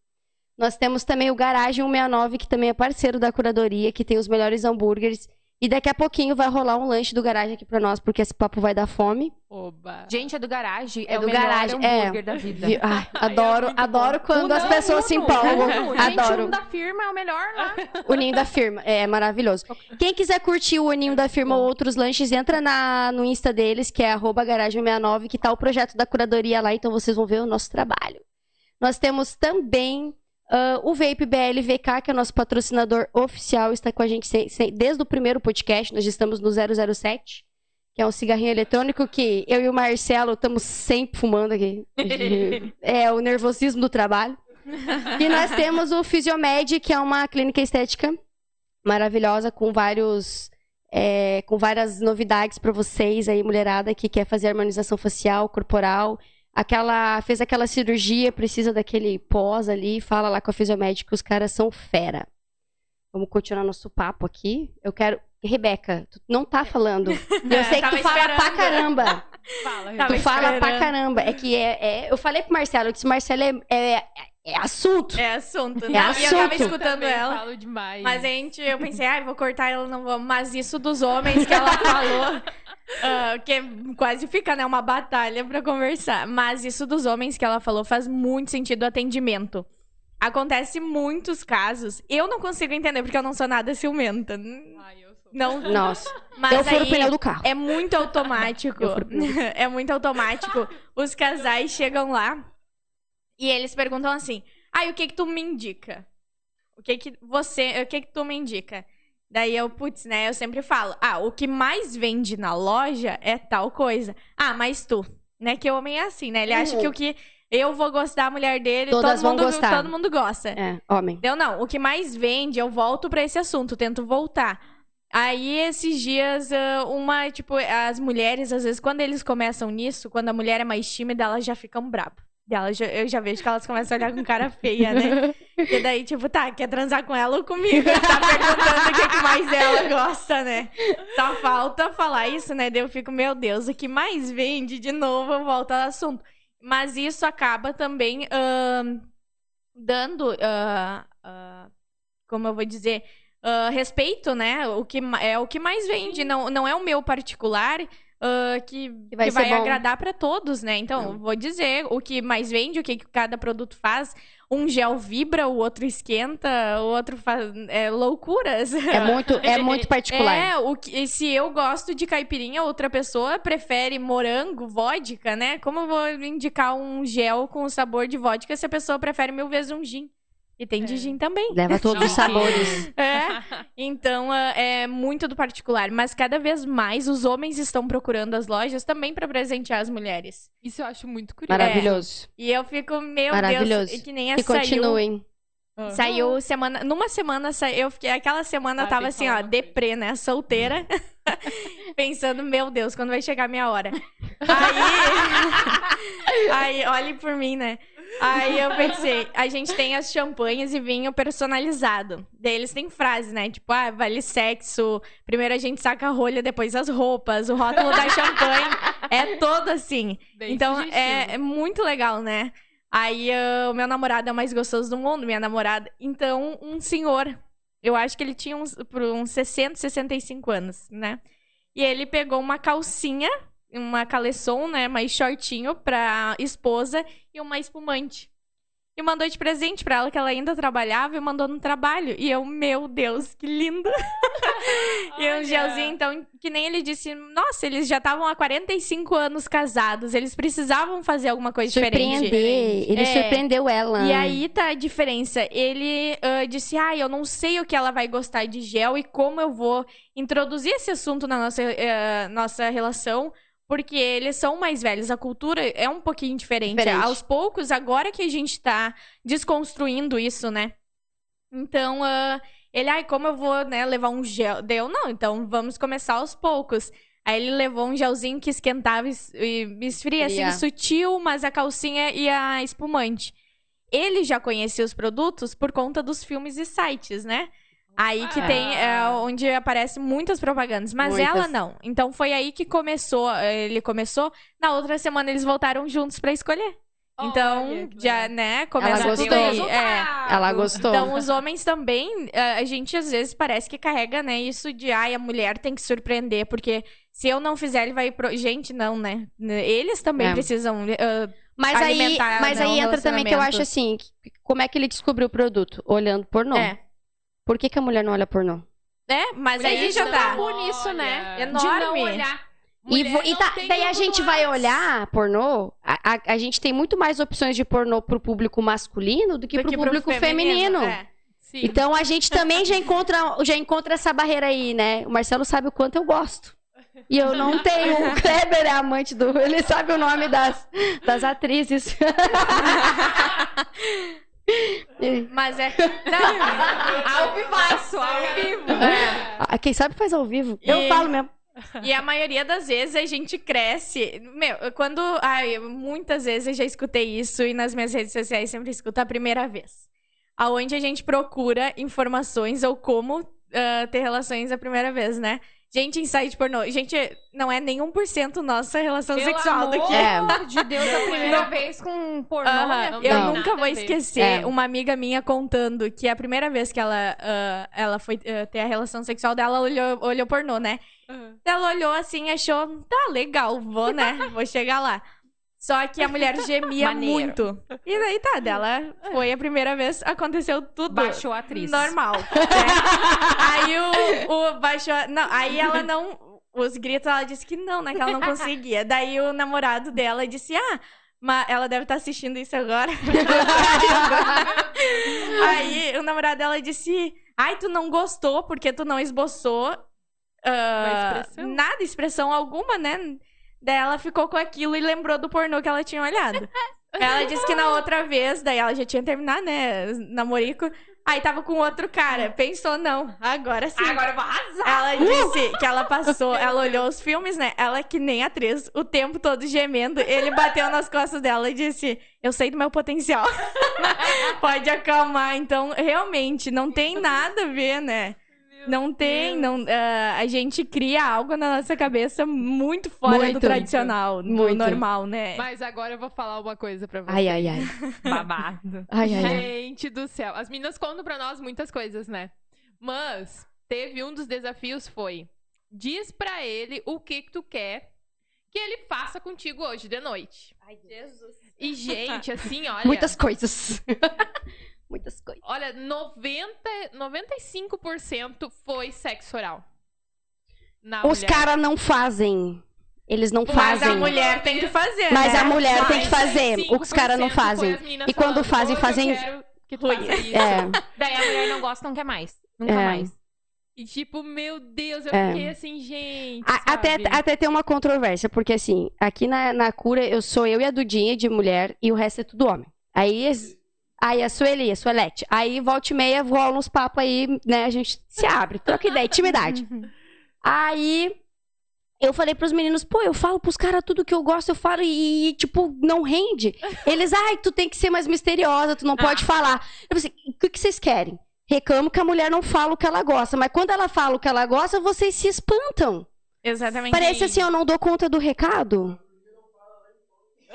Nós temos também o Garagem 169, que também é parceiro da curadoria, que tem os melhores hambúrgueres. E daqui a pouquinho vai rolar um lanche do Garagem aqui pra nós, porque esse papo vai dar fome. Oba. Gente, é do garagem. É, É do garagem, é. hambúrguer da vida. Vi- Ai, Ai, adoro, é adoro bom. quando O as não, pessoas se tudo. empolgam. Adoro. o da firma é o melhor lá. O ninho da firma. É maravilhoso. Quem quiser curtir o ninho da firma ou outros lanches, entra na, no Insta deles, que é arroba garagem69, que tá o projeto da curadoria lá, então vocês vão ver o nosso trabalho. Nós temos também ah, o Vape BLVK, que é o nosso patrocinador oficial, está com a gente sem- sem- desde o primeiro podcast, nós estamos no 007, que é um cigarrinho eletrônico que eu e o Marcelo estamos sempre fumando aqui. É o nervosismo do trabalho. E nós temos o Fisiomed, que é uma clínica estética maravilhosa com vários é, com várias novidades para vocês aí, mulherada que quer fazer harmonização facial, corporal. Aquela fez aquela cirurgia, precisa daquele pós ali, fala lá com a Fisiomed que os caras são fera. Vamos continuar nosso papo aqui. Eu quero Rebeca, tu não tá falando. Eu sei que tu fala pra caramba. Fala, Tu fala pra esperando. caramba. É que é, é- eu falei pro Marcelo, eu disse, Marcelo é, é, é assunto. É assunto, É né? E eu tava assunto. escutando também ela. falo demais. Mas a gente, eu pensei, ai, vou cortar ela, não vou. Mas isso dos homens que ela falou, ah, que quase fica, né, uma batalha pra conversar. Mas isso dos homens que ela falou faz muito sentido o atendimento. Acontece muitos casos. Eu não consigo entender porque eu não sou nada ciumenta. Ai, eu sou. Não. Nossa. Mas eu furo aí o pneu do carro. é muito automático. Eu é muito automático. Os casais chegam lá e eles perguntam assim: "Ai, o que que tu me indica? O que que você, o que que tu me indica?" Daí eu, putz, né? Eu sempre falo: "Ah, o que mais vende na loja é tal coisa." "Ah, mas tu, né? Que o homem é assim, né? Ele acha Uhum. que o que eu vou gostar da mulher dele, Todas todo mundo, gostar. todo mundo gosta. É, homem. Deu não. O que mais vende, eu volto pra esse assunto, tento voltar. Aí, esses dias, ah, uma, tipo, as mulheres, às vezes, quando eles começam nisso, quando a mulher é mais tímida, elas já ficam bravas. Elas já- eu já vejo que elas começam a olhar com cara feia, né? E daí, tipo, tá, quer transar com ela ou comigo? Tá perguntando o que, que mais ela gosta, né? Só falta falar isso, né? Daí eu fico, meu Deus, o que mais vende, de novo, eu volto ao assunto. Mas isso acaba também ahn, dando, ah, ah, como eu vou dizer, ah, respeito, né? O que é o que mais vende, não, não é o meu particular. Ah, que, Que vai que vai agradar para todos, né? Então, Não. vou dizer o que mais vende, o que que cada produto faz. Um gel vibra, o outro esquenta, o outro faz é, loucuras. É muito, é muito particular. É, o que, se eu gosto de caipirinha, outra pessoa prefere morango, vodka, né? Como eu vou indicar um gel com sabor de vodka se a pessoa prefere mil vezes um gin? E tem de É. gin também. Leva todos os sabores. É, então ah, é muito do particular. Mas cada vez mais os homens estão procurando as lojas também para presentear as mulheres. Isso eu acho muito curioso. Maravilhoso. E eu fico, meu Maravilhoso. Deus, que nem a Que saiu. continuem. Aham. Saiu semana. Numa semana sa- eu fiquei. Aquela semana eu Ah, tava tem que assim, ó, deprê, né? Solteira. Pensando, meu Deus, quando vai chegar a minha hora? Aí. aí, olhe por mim, né? Aí eu pensei, a gente tem as champanhes e vinho personalizado. Daí eles têm frases, né? Tipo, ah, vale sexo. Primeiro a gente saca a rolha, depois as roupas. O rótulo da champanhe é todo assim. Bem Então é, é muito legal, né? Aí ah, o meu namorado é o mais gostoso do mundo, minha namorada. Então, um senhor, eu acho que ele tinha uns, por uns 60, 65 anos, né? E ele pegou uma calcinha, uma caleçon, né? Mais shortinho pra esposa e uma espumante. E mandou de presente pra ela, que ela ainda trabalhava, e mandou no trabalho. E eu, meu Deus, que lindo! E um gelzinho, então, que nem ele disse, nossa, eles já estavam há 45 anos casados, eles precisavam fazer alguma coisa diferente. Surpreender. Ele É. surpreendeu ela. E aí tá a diferença. Ele ah, disse: Ah, eu não sei o que ela vai gostar de gel e como eu vou introduzir esse assunto na nossa, eh, nossa relação. Porque eles são mais velhos, a cultura é um pouquinho diferente. Diferente. Aos poucos, agora que a gente tá desconstruindo isso, né? Então, ah, ele, ai, como eu vou, né, levar um gel? Deu, não, então vamos começar aos poucos. Aí ele levou um gelzinho que esquentava e es- esfria, assim, Fria. sutil, mas a calcinha e a espumante. Ele já conhecia os produtos por conta dos filmes e sites, né? Aí que Ah. tem, é, onde aparecem muitas propagandas. Mas Muitas. ela não. Então foi aí que começou, ele começou. Na outra semana eles voltaram juntos pra escolher. Então, Olha, já, né, começa Ela tudo gostou. aí. É. Ela gostou. Então, os homens também, eh, a gente às vezes parece que carrega, né, isso de, ai, a mulher tem que surpreender, porque se eu não fizer, ele vai. Pro... Gente, não, né? Eles também É. precisam. eh, Mas aí, mas né, aí entra também que eu acho assim, como é que ele descobriu o produto? Olhando pornô. é. Por que, que a mulher não olha pornô? É, mas Mulher aí de já tá. tabu nisso, né? Olha. De não Enorme. olhar. E, Mulher vo- e não tá- daí a gente vai ambulância. olhar pornô, a, a- a gente tem muito mais opções de pornô pro público masculino do que do pro público feminino. é. Sim. Então a gente também já encontra, já encontra essa barreira aí, né? O Marcelo sabe o quanto eu gosto. E eu não tenho. O Kleber é amante do. Ele sabe o nome das, das atrizes. Mas é. Não, Ao vivaço, ao vivo. é. Ah, Quem sabe faz ao vivo. Eu E- falo mesmo. E a maioria das vezes a gente cresce. Meu, quando. Ai, muitas vezes eu já escutei isso e nas minhas redes sociais sempre escuto a primeira vez. Aonde a gente procura informações ou como ah, ter relações a primeira vez, né? Gente, em site pornô. Gente, não é nem 1% nossa relação Pelo sexual amor daqui. É. de Deus, a primeira vez com pornô, minha não Eu nada nunca vou esquecer É. uma amiga minha contando que a primeira vez que ela, ah, ela foi ah, ter a relação sexual dela, ela olhou, olhou pornô, né? Aham. Ela olhou assim e achou, tá legal, vou, né? Vou chegar lá. Só que a mulher gemia muito. E daí tá, dela foi a primeira vez, aconteceu tudo. Baixou a atriz. Normal. né? aí o, o baixou. Não, aí ela não. Os gritos, ela disse que não, né? Que ela não conseguia. Daí o namorado dela disse: Ah, mas ela deve estar assistindo isso agora. aí o namorado dela disse: Ai, tu não gostou porque tu não esboçou ah, expressão? nada, expressão alguma, né? Daí ela ficou com aquilo e lembrou do pornô que ela tinha olhado. Ela disse que na outra vez, daí ela já tinha terminado, né? Namorico. Aí tava com outro cara. Pensou, não, agora sim. Agora eu vou arrasar. Ela disse que ela passou, ela olhou os filmes, né? Ela que nem atriz, o tempo todo gemendo. Ele bateu nas costas dela e disse: Eu sei do meu potencial. Pode acalmar. Então, realmente, não tem nada a ver, né? Não tem, não, ah, a gente cria algo na nossa cabeça muito fora do Muito. tradicional, do Muito. normal, né? Mas agora eu vou falar uma coisa pra vocês. Ai, ai, ai. Babado. Ai, ai, ai. Gente do céu. As meninas contam pra nós muitas coisas, né? Mas teve um dos desafios foi: diz pra ele o que que tu quer que ele faça contigo hoje de noite. Ai, Jesus. E gente, assim, olha, Muitas coisas. Muitas coisas. olha, 90, 95% foi sexo oral. Na Os caras não fazem. Eles não Mas Mas fazem. a mulher tem que fazer, Mas né? a mulher tem que fazer. 95% Os caras não fazem. E quando falando, fazem, "Hoje fazem- que tu Ruim. faça isso. É. Daí a mulher não gosta, não quer mais. Nunca É. mais. E tipo, meu Deus, eu É. fiquei assim, gente. A- Até, até tem uma controvérsia, porque assim, aqui na, na cura eu sou eu e a Dudinha de mulher e o resto é tudo homem. Aí, aí a Sueli, a Suelete. Aí volta e meia rola uns papos aí, né? A gente se abre, troca ideia, intimidade. Aí eu falei pros meninos, pô, eu falo pros caras tudo que eu gosto, eu falo e, tipo, não rende. Eles, ai, tu tem que ser mais misteriosa, tu não pode falar. Eu falei, assim, o que, que vocês querem? Reclamo que a mulher não fala o que ela gosta, mas quando ela fala o que ela gosta, vocês se espantam. Exatamente. Parece assim, eu não dou conta do recado.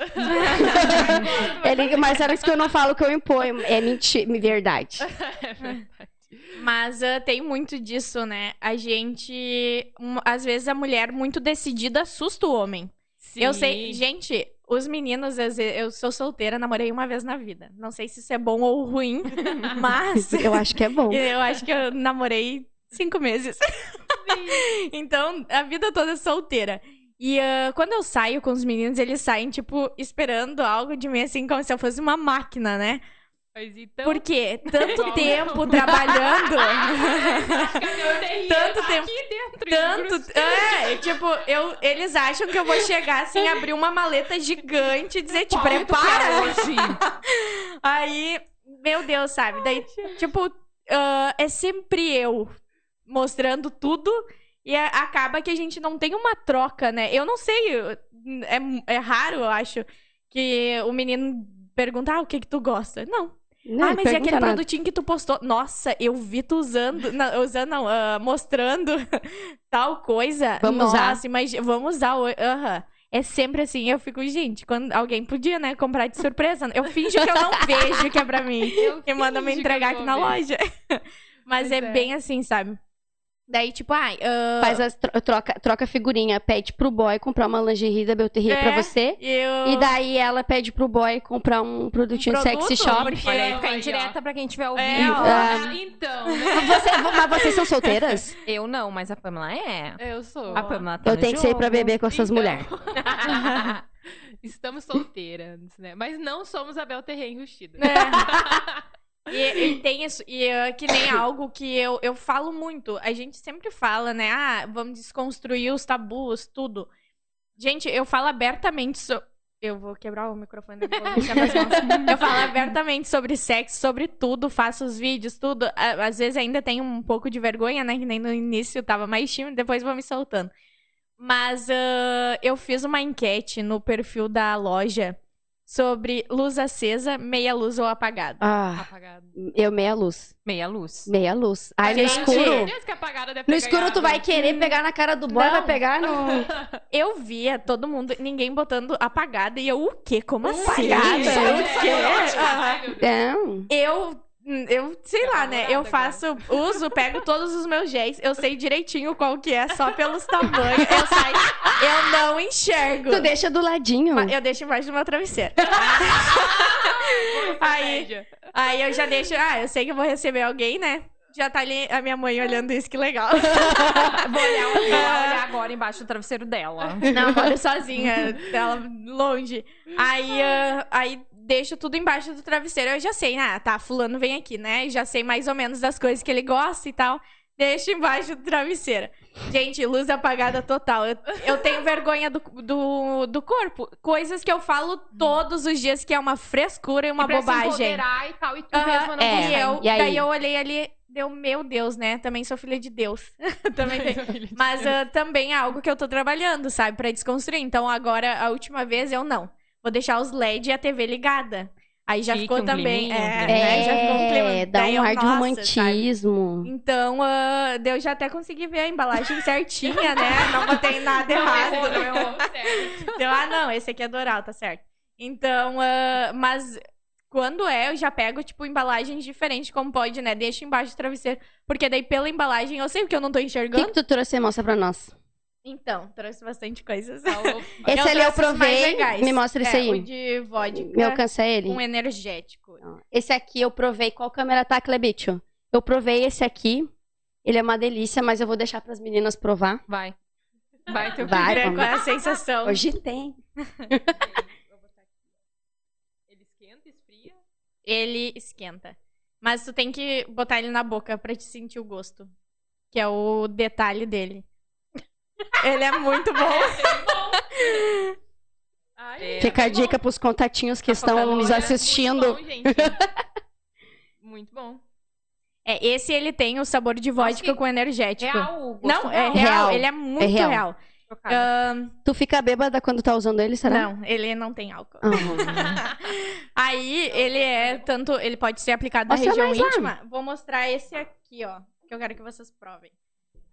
Ele, mas era isso que eu não falo que eu imponho. É mentira, verdade. É verdade. Mas ah, tem muito disso, né? A gente. um, às vezes a mulher muito decidida assusta o homem. Eu sei. Sim. Gente, os meninos, eu sou solteira, namorei uma vez na vida. Não sei se isso é bom ou ruim, mas. Eu acho que é bom. Eu acho que eu namorei cinco meses. então, a vida toda é solteira. E ah, quando eu saio com os meninos, eles saem, tipo, esperando algo de mim, assim, como se eu fosse uma máquina, né? Mas então. Por quê? Tanto Igual tempo trabalhando. Tanto tempo- Aqui dentro, Tanto. É, tipo, eu, eles acham que eu vou chegar assim, abrir uma maleta gigante e dizer, te prepara. hoje? Aí, meu Deus, sabe? Daí, tipo, ah, é sempre eu mostrando tudo e acaba que a gente não tem uma troca, né? Eu não sei, é, é raro, eu acho, que o menino pergunta, ah, o que que tu gosta? Não. Não, ah, mas e aquele nada. produtinho que tu postou? Nossa, eu vi tu usando, não, usando não, ah, mostrando tal coisa. Vamos Nossa, usar. imagina, vamos usar. o- Aham. É sempre assim, eu fico, gente, quando alguém podia, né, comprar de surpresa, eu finjo que eu não vejo que é pra mim. Eu E manda me entregar aqui na ver. loja. Mas Pois é, é. bem assim, sabe? Daí, tipo, ai, ah, Faz as tro- troca, troca figurinha, pede pro boy comprar uma lingerie da Belterrier É. pra você. eu... E daí ela pede pro boy comprar um produtinho Um sexy produto, shop. porque- Olha aí, Aí, fica ó. indireta pra quem estiver ouvindo. É, ó. Ah, então, né? Você- mas vocês são solteiras? Eu não, mas a Pamela é. Eu sou. A Pamela tá Eu no tenho que sair pra jogo. beber com essas Então, mulheres. Estamos solteiras, né? Mas não somos a Bel Terrém enrustida. É. E, e tem isso, e é que nem algo que eu, eu falo muito. A gente sempre fala, né? Ah, vamos desconstruir os tabus, tudo. Gente, eu falo abertamente sobre. Eu vou quebrar o microfone, vou mãos. Eu falo abertamente sobre sexo, sobre tudo, faço os vídeos, tudo. Às vezes ainda tenho um pouco de vergonha, né? Que nem no início eu tava mais tímido, depois vou me soltando. Mas ah, eu fiz uma enquete no perfil da loja sobre luz acesa, meia luz ou apagada. Ah, Apagado. eu meia luz. Meia luz. Meia luz. Ai, no escuro. No escuro tu vai querer pegar na cara do boy, Não. vai pegar no. Eu via todo mundo, ninguém botando apagada, e eu, o quê? Como assim? Apagada? O quê? Não. Eu Hum, eu sei lá, né? Eu faço, uso, pego todos os meus géis. Eu sei direitinho qual que é, só pelos tamanhos. Eu saio, eu não enxergo. Tu deixa do ladinho. Eu deixo embaixo do meu travesseiro. aí, aí eu já deixo. Ah, eu sei que eu vou receber alguém, né? Já tá ali a minha mãe olhando isso, que legal. vou, olhar, vou olhar agora embaixo do travesseiro dela. Não, moro sozinha, ela longe. Aí, uh, aí deixo tudo embaixo do travesseiro. Eu já sei, ah, tá, fulano vem aqui, né? Já sei mais ou menos das coisas que ele gosta e tal. Deixo embaixo do travesseiro. Gente, luz apagada total. Eu, eu tenho vergonha do, do, do, corpo. Coisas que eu falo todos os dias que é uma frescura e uma e bobagem. e tal, e tu uhum, mesma não é. E, eu, e daí eu olhei ali, deu, meu Deus, né? Também sou filha de Deus. também tem. Mas uh, também é algo que eu tô trabalhando, sabe? Pra desconstruir. Então agora, a última vez, eu não vou deixar os LED e a TV ligada. Aí já ficou um também. Climinho, é, né? já ficou um clima. É, dá um ar de romantismo. Sabe? Então, uh, eu já até consegui ver a embalagem certinha, né? Não botei nada errado. Não. Então, ah, não, esse aqui é Doral, tá certo. Então, uh, mas quando é, eu já pego, tipo, embalagens diferentes, como pode, né? Deixa embaixo do travesseiro. Porque daí, pela embalagem, eu sei o que eu não tô enxergando. O que, que tu trouxe? Mostra pra nós. Então, trouxe bastante coisas. esse ali eu provei. Me mostra esse é, aí. O de vodka. Me alcança ele? Um energético. Esse aqui eu provei. Qual câmera tá, Clebicho? Eu provei esse aqui. Ele é uma delícia, mas eu vou deixar para as meninas provar. Vai. Vai, tu Vai, com a sensação. Hoje tem. ele esquenta, esfria? Ele esquenta. Mas tu tem que botar ele na boca para te sentir o gosto. Que é o detalhe dele. Ele é muito bom. Ai, é. Fica a dica pros contatinhos que tá estão nos assistindo. Muito bom, muito bom. É, esse ele tem o sabor de vodka com energético. Real, Não, é real. real. Ele é muito é real. real. tu fica bêbada quando tá usando ele, será? Não, ele não tem álcool. Aí ele é tanto, ele pode ser aplicado na região íntima. Lá. Vou mostrar esse aqui, ó, que eu quero que vocês provem.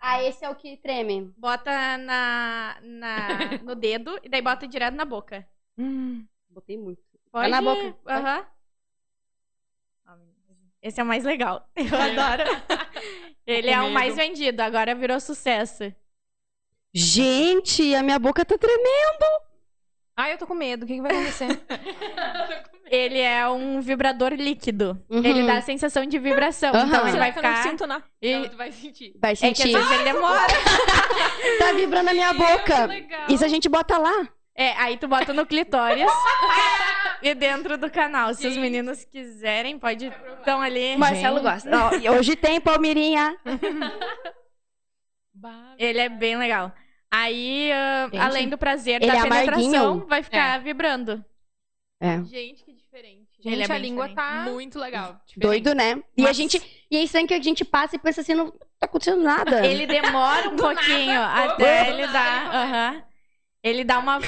Ah, esse é o que treme. Bota na, na, no dedo e daí bota direto na boca. Hum, botei muito. Pode? na boca. Aham. Uhum. Esse é o mais legal. Eu adoro. Ele é o mais vendido, agora virou sucesso. Gente, a minha boca tá tremendo. Ai, eu tô com medo. O que, que vai acontecer? ele é um vibrador líquido. Uhum. Ele dá a sensação de vibração. Uhum. Então você vai ficar. Eu não sinto nada. E... Não, tu vai sentir. Vai sentir. É que às vezes ele demora. tá vibrando a minha boca. Isso a gente bota lá. É, aí tu bota no clitóris e dentro do canal. Se os meninos quiserem, pode. Estão ali. Marcelo gosta. hoje tem Palmeirinha. ele é bem legal. Aí, uh, além do prazer da é penetração, vai ficar é. vibrando. É. Gente, que diferente. Gente, Ele é a língua diferente. tá muito legal. Diferente. Doido, né? E Mas... a gente. E é estranho que a gente passa e pensa assim, não tá acontecendo nada. Ele demora um pouquinho nada, até ele dar. Aham. Ele dá uma.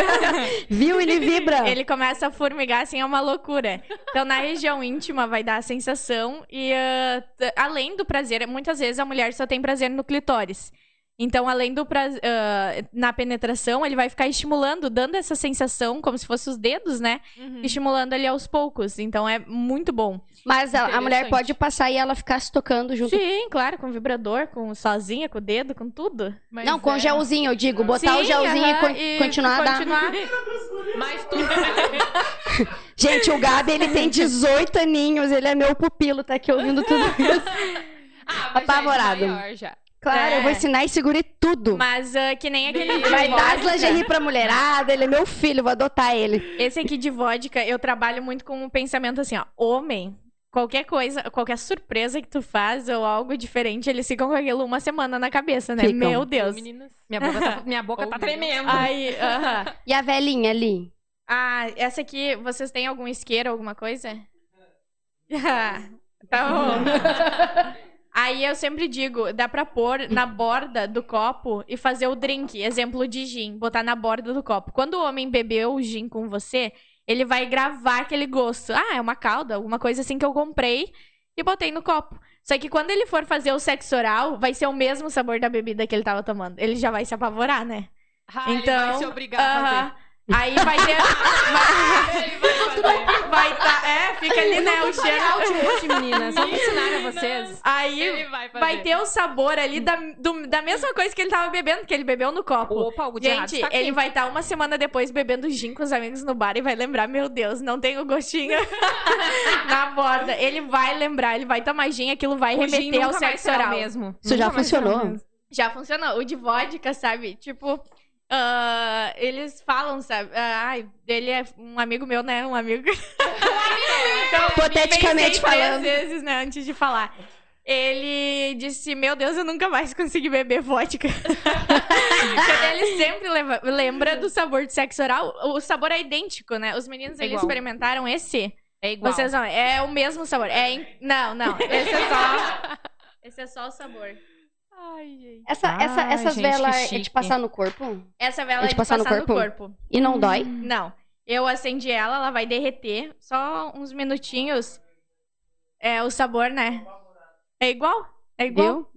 Viu? Ele vibra. Ele começa a formigar, assim, é uma loucura. Então, na região íntima, vai dar a sensação. E uh, além do prazer, muitas vezes a mulher só tem prazer no clitóris. Então, além do pra, uh, na penetração, ele vai ficar estimulando, dando essa sensação, como se fosse os dedos, né? Uhum. Estimulando ali aos poucos. Então, é muito bom. Mas a, a, mulher pode passar e ela ficar se tocando junto. Sim, claro, com vibrador, com sozinha, com o dedo, com tudo. Mas Não, com é... gelzinho, eu digo. Botar Sim, o gelzinho uh -huh, e, con e, continuar a dar. Continuar. Mas tudo. Gente, o Gabi, ele tem 18 aninhos, ele é meu pupilo, tá aqui ouvindo tudo isso. Ah, mas Apavorado. Já é maior, já. Claro, é. eu vou ensinar e segure tudo. Mas uh, que nem aquele de Vai dar as lingerie pra mulherada, ele é meu filho, vou adotar ele. Esse aqui de vodka, eu trabalho muito com o um pensamento assim, ó. Homem, qualquer coisa, qualquer surpresa que tu faz ou algo diferente, eles ficam com aquilo uma semana na cabeça, né? Ficam. Meu Deus. Meninas, minha boca tá, minha boca tá tremendo. Aí, uh -huh. E a velhinha ali? Ah, essa aqui, vocês têm algum isqueiro, alguma coisa? tá bom. Aí eu sempre digo, dá pra pôr na borda do copo e fazer o drink, exemplo de gin, botar na borda do copo. Quando o homem bebeu o gin com você, ele vai gravar aquele gosto. Ah, é uma calda, alguma coisa assim que eu comprei e botei no copo. Só que quando ele for fazer o sexo oral, vai ser o mesmo sabor da bebida que ele tava tomando. Ele já vai se apavorar, né? Ah, então, ele vai se obrigar uh -huh. a fazer. Aí vai ter. vai, vai, tá, é, fica ali, né, o cheiro. hoje, meninas. Vamos ensinar a vocês. Aí Ele vai fazer. vai ter o sabor ali da, do- da mesma coisa que ele tava bebendo, que ele bebeu no copo. Opa, algo de Gente, aqui. ele vai estar uma semana depois bebendo gin com os amigos no bar e vai lembrar, meu Deus, não tem o gostinho na borda. Ele vai lembrar, ele vai tomar gin, aquilo vai O remeter ao sexo oral. mesmo. Isso já Nunca o funcionou? Já funcionou. O de vodka, sabe? Tipo, ah, eles falam, sabe? Ai, ele é um amigo meu, né? Um amigo. então, Hipoteticamente pensei três falando. vezes, né? Antes de falar. Ele disse: Meu Deus, eu nunca mais consegui beber vodka. Ele sempre leva- lembra do sabor de sexo oral. O sabor é idêntico, né? Os meninos É eles experimentaram esse. É igual. Vocês não. É o mesmo sabor. É in- Não, não. Esse é só. Esse é só o sabor. Ai, gente. Essa, essa, Ai, essas gente, velas é de passar no corpo? Essa vela É é de de passar passar, no no, corpo? corpo. E não dói? Não. Eu acendi ela, ela vai derreter. Só uns minutinhos. É o sabor, né? É igual? É igual? Viu?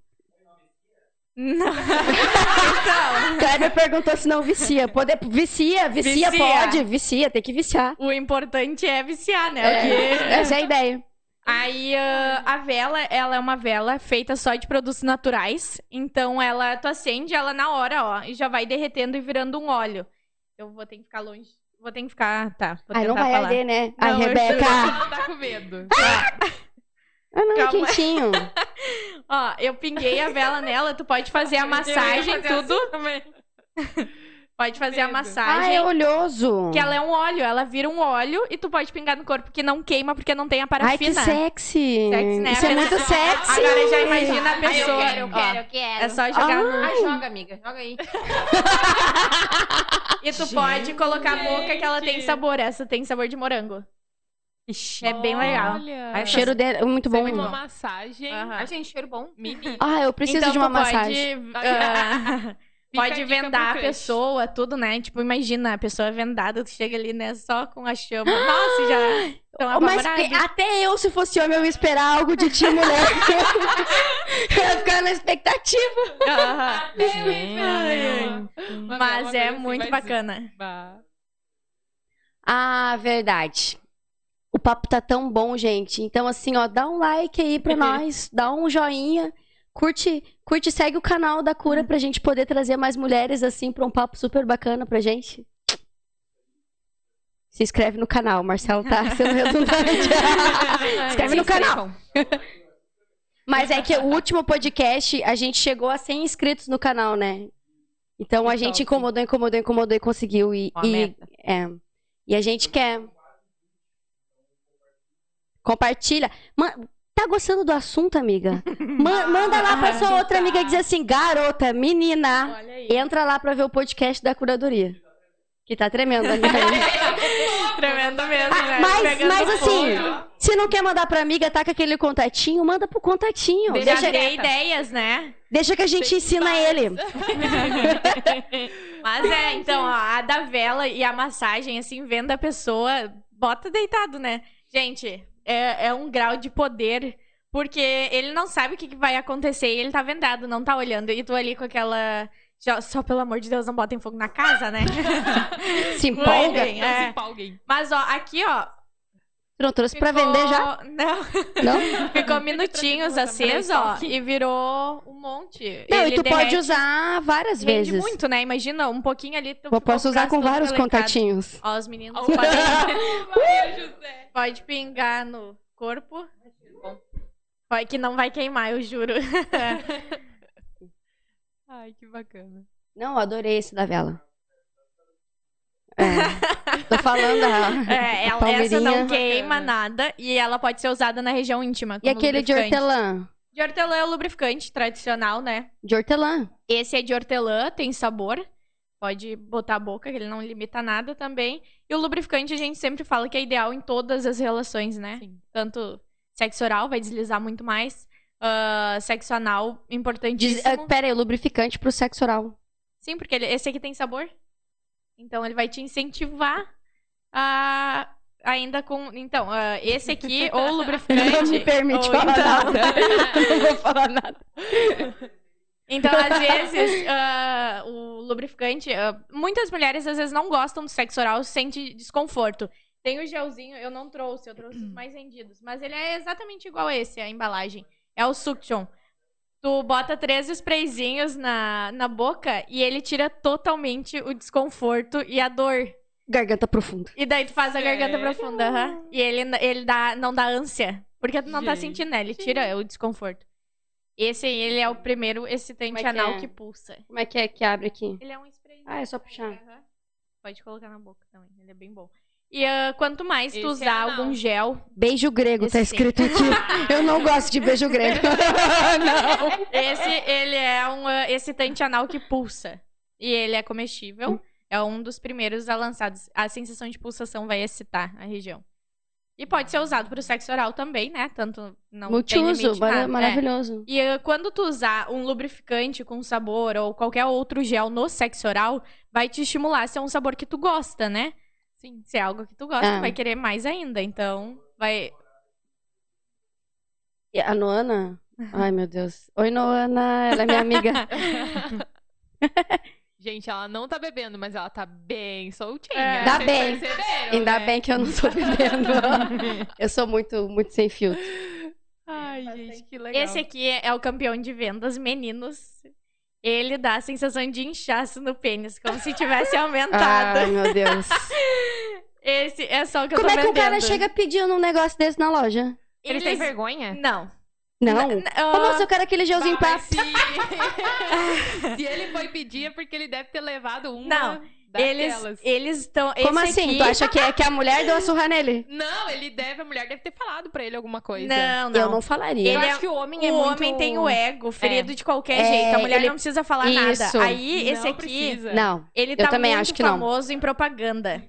Não. então, Kleber perguntou se não vicia. Pode... Vicia, vicia, Vicia. pode, vicia, tem que viciar. o importante é viciar, né? É, Porque- essa é a ideia. Aí ah, a vela, ela é uma vela feita só de produtos naturais. Então ela, tu acende ela na hora, ó, e já vai derretendo e virando um óleo. Eu vou ter que ficar longe. Vou ter que ficar, tá. Vou Ai, não vai falar. arder, né? Não, eu Rebeca. Ela tá com medo. Ah, não, é Calma. quentinho. Ó, eu pinguei a vela nela, tu pode fazer a massagem, tudo. Pode fazer a Medo. Ah, massagem. é oleoso. Que ela é um óleo, ela vira um óleo e tu pode pingar no corpo que não queima porque não tem a Ai, que parafina. sexy. Sexy, né? Isso é muito sexy. Agora já imagina a Ai, eu pessoa. quero, eu ó, quero, eu quero. É só jogar. Ai, joga, amiga. Joga aí. E tu pode colocar a boca que ela tem Gente. sabor. Essa tem sabor de morango. É bem legal. Olha. O cheiro dele é muito bom. Uma massagem. Aham. Ai, gente, cheiro bom. Menina. Ah, eu preciso então, de uma tu massagem. Pode, ah, A pode vendar a pessoa, tudo, né? Tipo, imagina, a pessoa vendada, tu chega ali, né, só com a chama. Nossa, já estão Mas até eu, se fosse homem, eu ia esperar algo de ti, mulher. eu ia ficar na expectativa. Aham. Uma Mas coisa é muito bacana. Bah. Ah, verdade. O papo tá tão bom, gente. Então, assim, ó, dá um like aí pra nós, dá um joinha, curte, curte, e segue o canal da Cura pra gente poder trazer mais mulheres assim pra um papo super bacana pra gente. Se inscreve no canal, Marcelo tá sendo redundante. Inscreve no canal. Mas é que o último podcast, a gente chegou a 100 inscritos no canal, né? Então a Que gente incomodou, incomodou, incomodou e conseguiu. E, e- é. E a gente quer. Compartilha. Ma- Tá gostando do assunto, amiga? Ma- manda lá pra sua outra amiga e diz assim: garota, menina, entra lá pra ver o podcast da curadoria. Que tá tremendo, amiga. Tremendo mesmo, né? mas, mas assim, fogo. se não quer mandar pra amiga, tá com aquele contatinho, manda pro contatinho. Deixa, dei ideias, né? deixa que a gente ensina ele. Mas é, então, ó, a da vela e a massagem, assim, vendo a pessoa, bota deitado, né? Gente, é, é um grau de poder, porque ele não sabe o que, que vai acontecer e ele tá vendado, não tá olhando. E tu ali com aquela. já- Só pelo amor de Deus, não botem fogo na casa, né? Se empolga. Bem, Não se é. empolguem. Mas, ó, aqui, ó. Tu não trouxe pra ficou- vender já? Não. Não? Ficou minutinhos aceso, pra ó, e virou um monte. Não, Ele e tu pode usar várias rende vezes. muito, né? Imagina, um pouquinho ali. Tu Eu posso usar com vários contatinhos. Ó, os meninos podem, pode pingar no corpo. Vai que não vai queimar, eu juro. Ai, que bacana. Não, eu adorei esse da vela. É. Tô falando. a- É, ela, essa não Bacana. queima nada e ela pode ser usada na região íntima. E aquele de hortelã? De hortelã é o lubrificante tradicional, né? De hortelã. Esse é de hortelã, tem sabor. Pode botar a boca, que ele não limita nada também. E o lubrificante a gente sempre fala que é ideal em todas as relações, né? Sim. Tanto sexo oral, vai deslizar muito mais. ah, sexo anal, Diz, importantíssimo. ah, pera aí, lubrificante pro sexo oral. Sim, porque ele- esse aqui tem sabor. Então ele vai te incentivar a. Ainda com. Então, ah, esse aqui, ou lubrificante. Não me permite ou falar então- nada. Não vou falar nada. Então, às vezes, ah, o lubrificante. ah, muitas mulheres às vezes não gostam do sexo oral, sente desconforto. Tem o gelzinho, eu não trouxe, eu trouxe os mais vendidos. Mas ele é exatamente igual a esse, a embalagem. É o Suction. Tu bota três sprayzinhos na, na boca e ele tira totalmente o desconforto e a dor. Garganta profunda. E daí tu faz a garganta Sério? profunda, aham. E ele, ele dá, não dá ânsia. Porque tu não tá Gente. sentindo, né? Ele tira o desconforto. Esse aí, ele é o primeiro excitante é que anal é? que pulsa. Como é que é que abre aqui? Ele é um spray. Ah, é só puxar. Aham. Pode colocar na boca também, ele é bem bom. E ah, quanto mais tu Esse é usar algum gel, Beijo grego, tá Esse sim. escrito aqui. Eu não gosto de beijo grego. não. esse ele é um ah, excitante anal que pulsa. E ele é comestível. É um dos primeiros a lançados. A sensação de pulsação vai excitar a região. E pode ser usado para o sexo oral também, né? Tanto não tem Multiuso, limite, mara- nada. É. maravilhoso. E uh, quando tu usar um lubrificante com sabor ou qualquer outro gel no sexo oral, vai te estimular se é um sabor que tu gosta, né? Sim. Se é algo que tu gosta, Ah. tu vai querer mais ainda. Então, vai. E a Noana? Ai, meu Deus. Oi, Noana. Ela é minha amiga. Gente, ela não tá bebendo, mas ela tá bem soltinha. É. Ainda bem. Ainda né? bem que eu não tô bebendo. Eu sou muito, muito sem filtro. Ai, gente, que legal. Esse aqui é o campeão de vendas, meninos. Ele dá a sensação de inchaço no pênis, como se tivesse aumentado. Ai, meu Deus. Esse é só o que eu Como tô é que o vendendo. cara chega pedindo um negócio desse na loja? Ele tem Eles- vergonha? Não. Não. N- ah, Ô, moço, eu quero aquele gelzinho pra... se... se ele foi pedir é porque ele deve ter levado uma Não, Eles daquelas. eles estão. Como esse assim? aqui- Tu acha que é que a mulher deu a surra nele? Não, ele deve, a mulher deve ter falado pra ele alguma coisa. Não, não. Eu não falaria. Eu Ele acho é- que o homem O é muito... homem tem o ego ferido de qualquer É, jeito. A mulher ele- não precisa falar Isso. nada. Aí, esse Não aqui, precisa. Não. ele Eu tá também muito acho que não. famoso em propaganda.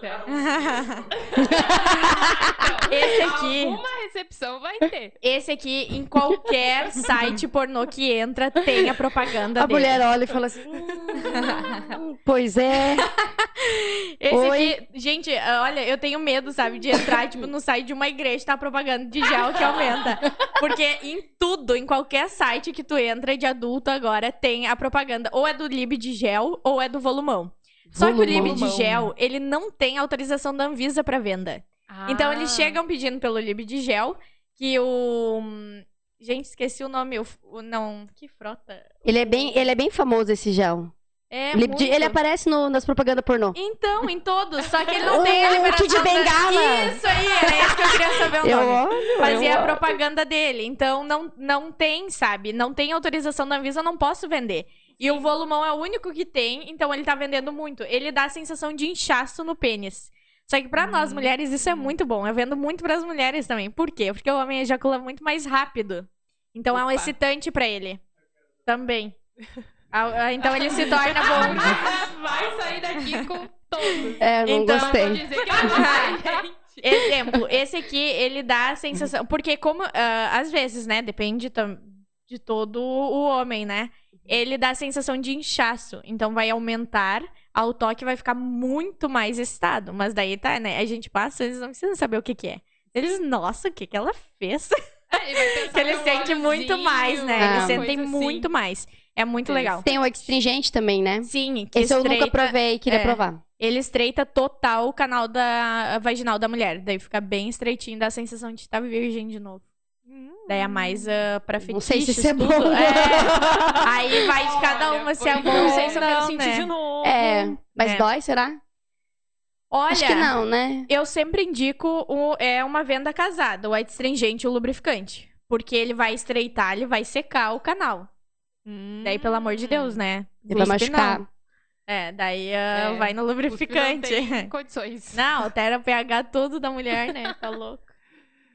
Certo. esse aqui, Alguma recepção vai ter. esse aqui, em qualquer site pornô que entra, tem a propaganda A dele. mulher olha e fala assim... "Hum, pois é. Esse Oi. aqui, gente, olha, eu tenho medo, sabe, de entrar, tipo, no site de uma igreja, tá propaganda de gel que aumenta. Porque em tudo, em qualquer site que tu entra de adulto agora, tem a propaganda. Ou é do Lib de gel, ou é do volumão. Só que o Lib de Volumão. gel, ele não tem autorização da Anvisa pra venda. Então eles Ah. chegam pedindo pelo Lib de gel, que o... Gente, esqueci o nome. O... o- Não, que frota. Ele é bem, ele é bem famoso, esse gel. É, ele, muito. ele aparece no- nas propagandas pornô. Então, em todos. Só que ele não tem a liberação da- Bengala. Isso aí, era isso que eu queria saber o Eu nome. olho. Fazia eu a olho. propaganda dele. Então, não, não tem, sabe? Não tem autorização da Anvisa, eu não posso vender. E o volumão é o único que tem, então ele tá vendendo muito. Ele dá a sensação de inchaço no pênis. Só que pra nós Hum. mulheres isso é muito bom. Eu vendo muito pras mulheres também. Por quê? Porque o homem ejacula muito mais rápido. Então é um Opa. excitante pra ele. Também. Então ele se torna bom. Vai sair daqui com todos. É, não Então- Vou gostei. dizer que eu. Exemplo, esse aqui, ele dá a sensação. Porque, como. ah, às vezes, né? Depende de todo o homem, né? Ele dá a sensação de inchaço. Então vai aumentar. Ao toque vai ficar muito mais excitado. Mas daí tá, né? A gente passa, eles não precisam saber o que, que é. Eles, nossa, o que, que ela fez? Ele pensar que eles no sentem muito mais, né? Ah. Eles sentem assim. muito mais. É muito Eles- legal. Tem o astringente também, né? Sim, que Esse eu nunca estreita- provei, queria é. provar. Ele estreita total o canal da vaginal da mulher. Daí fica bem estreitinho, dá a sensação de estar virgem de novo. Hum. Daí é mais ah, pra fetiches, Não sei se isso é bom. É. Aí vai de cada Olha, uma se é bom não sei se eu quero sentir né? de novo. É, mas É. dói, será? Olha, Acho que não, né? eu sempre indico o- é uma venda casada, o astringente e o lubrificante. Porque ele vai estreitar, ele vai secar o canal. Hum. Daí, pelo amor de Deus, né? Ele vai machucar. não. É, daí ah, É, vai no lubrificante. Não tem condições. Não, altera o pH todo da mulher, né? Tá louco.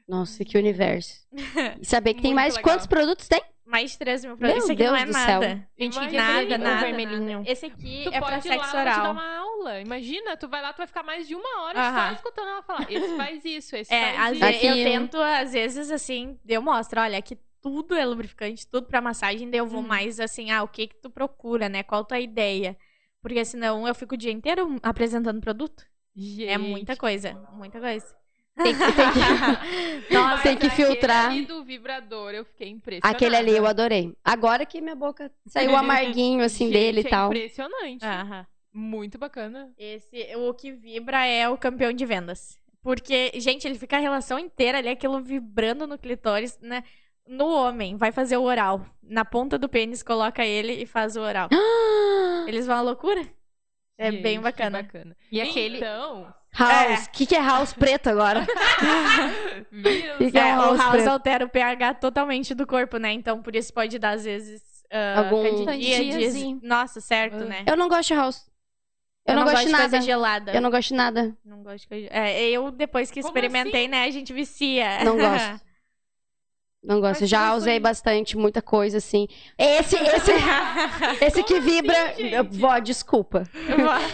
Nossa, que universo. E saber que tem mais legal. quantos produtos tem? Mais de 3 mil Meu produtos. Isso aqui não Deus é do céu. nada. Gente, que Nada, vermelhinho, nada, vermelhinho. nada. Esse aqui Tu é pra pode ir lá, sexo ela te dar oral. uma aula. Imagina, tu vai lá, tu vai ficar mais de uma hora Aham. só escutando ela falar. Esse faz isso, esse É, faz isso. vezes, eu Aqui- tento, às vezes, assim, eu mostro, olha, aqui tudo é lubrificante, tudo pra massagem, daí eu vou Uhum. mais assim, ah, o que que tu procura, né? Qual tua ideia? Porque senão eu fico o dia inteiro apresentando produto. É muita Gente. coisa, muita coisa. Tem que, tem que- Nossa, tem que aquele filtrar. ali do vibrador, eu fiquei impressionada. Aquele ali eu adorei. Agora que minha boca saiu o amarguinho assim Gente, dele e é tal. impressionante. Aham. Muito bacana. Esse, o que vibra é o campeão de vendas. Porque, gente, ele fica a relação inteira ali, aquilo vibrando no clitóris, né? No homem, vai fazer o oral. Na ponta do pênis, coloca ele e faz o oral. Eles vão à loucura? É Gente, bem bacana. bacana. E aquele. Então. House. O que, que é house preto agora? Viram? Que que é É, um o house house preto? altera o pH totalmente do corpo, né? Então, por isso pode dar, às vezes, ah, Algum-. Candidíase. Nossa, certo, Ah. né? Eu não gosto de house. Eu, não, gosto de nada. coisa gelada. Eu não gosto de nada. Não gosto de coisa... É, eu, depois que Como experimentei, né, a gente vicia. Não gosto. Não gosto. Mas Já usei de- bastante, muita coisa, assim. Esse, esse, esse que Como vibra. assim? Vó, desculpa.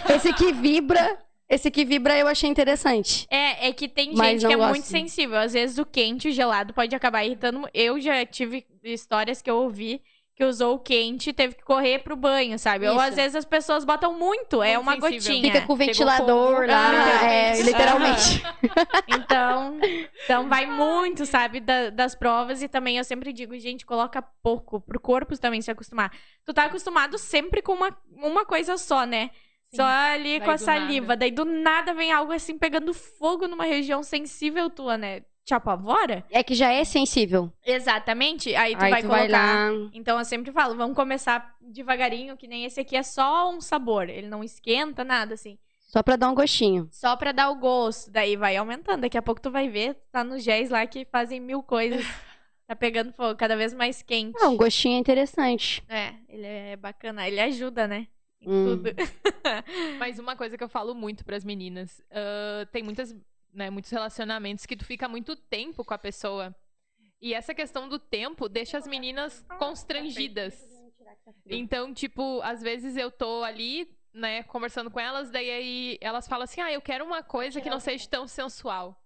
Esse que vibra. Esse que vibra eu achei interessante. É, é que tem Mas gente que é muito sensível. Às vezes o quente, o gelado pode acabar irritando. Eu já tive histórias que eu ouvi que usou o quente e teve que correr pro banho, sabe? Ou Isso. às vezes as pessoas botam muito, é Muito uma sensível. gotinha. Fica com o ventilador lá. Ah, é, literalmente. Então, então vai muito, sabe, da- das provas. E também eu sempre digo, gente, coloca pouco pro corpo também se acostumar. Tu tá acostumado sempre com uma, uma coisa só, né? Só ali com a saliva. nada. Daí do nada vem algo assim pegando fogo numa região sensível tua, né? Te apavora? É que já é sensível. Exatamente. Aí tu Aí vai tu colocar. vai lá. Então eu sempre falo, vamos começar devagarinho, que nem esse aqui é só um sabor. Ele não esquenta nada, assim. Só pra dar um gostinho. Só pra dar o gosto. Daí vai aumentando. Daqui a pouco tu vai ver, tá nos géis lá que fazem mil coisas. tá pegando fogo, cada vez mais quente. Ah, um gostinho interessante. É, ele é bacana. Ele ajuda, né? Em Hum. tudo. Mas uma coisa que eu falo muito pras meninas, ah, tem muitas, né, muitos relacionamentos que tu fica muito tempo com a pessoa. E essa questão do tempo deixa as meninas constrangidas. Então, tipo, às vezes eu tô ali, né, conversando com elas, daí aí elas falam assim: "Ah, eu quero uma coisa que não seja tão sensual".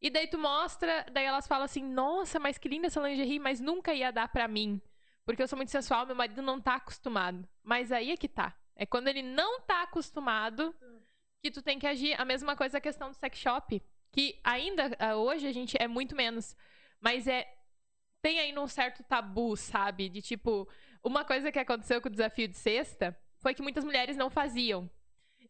E daí tu mostra, daí elas falam assim: "Nossa, mas que linda essa lingerie, mas nunca ia dar pra mim". Porque eu sou muito sensual, meu marido não tá acostumado. Mas aí é que tá. É quando ele não tá acostumado que tu tem que agir. A mesma coisa a questão do sex shop. Que ainda ah, hoje a gente é muito menos. Mas é. Tem ainda um certo tabu, sabe? De tipo. Uma coisa que aconteceu com o desafio de sexta foi que muitas mulheres não faziam.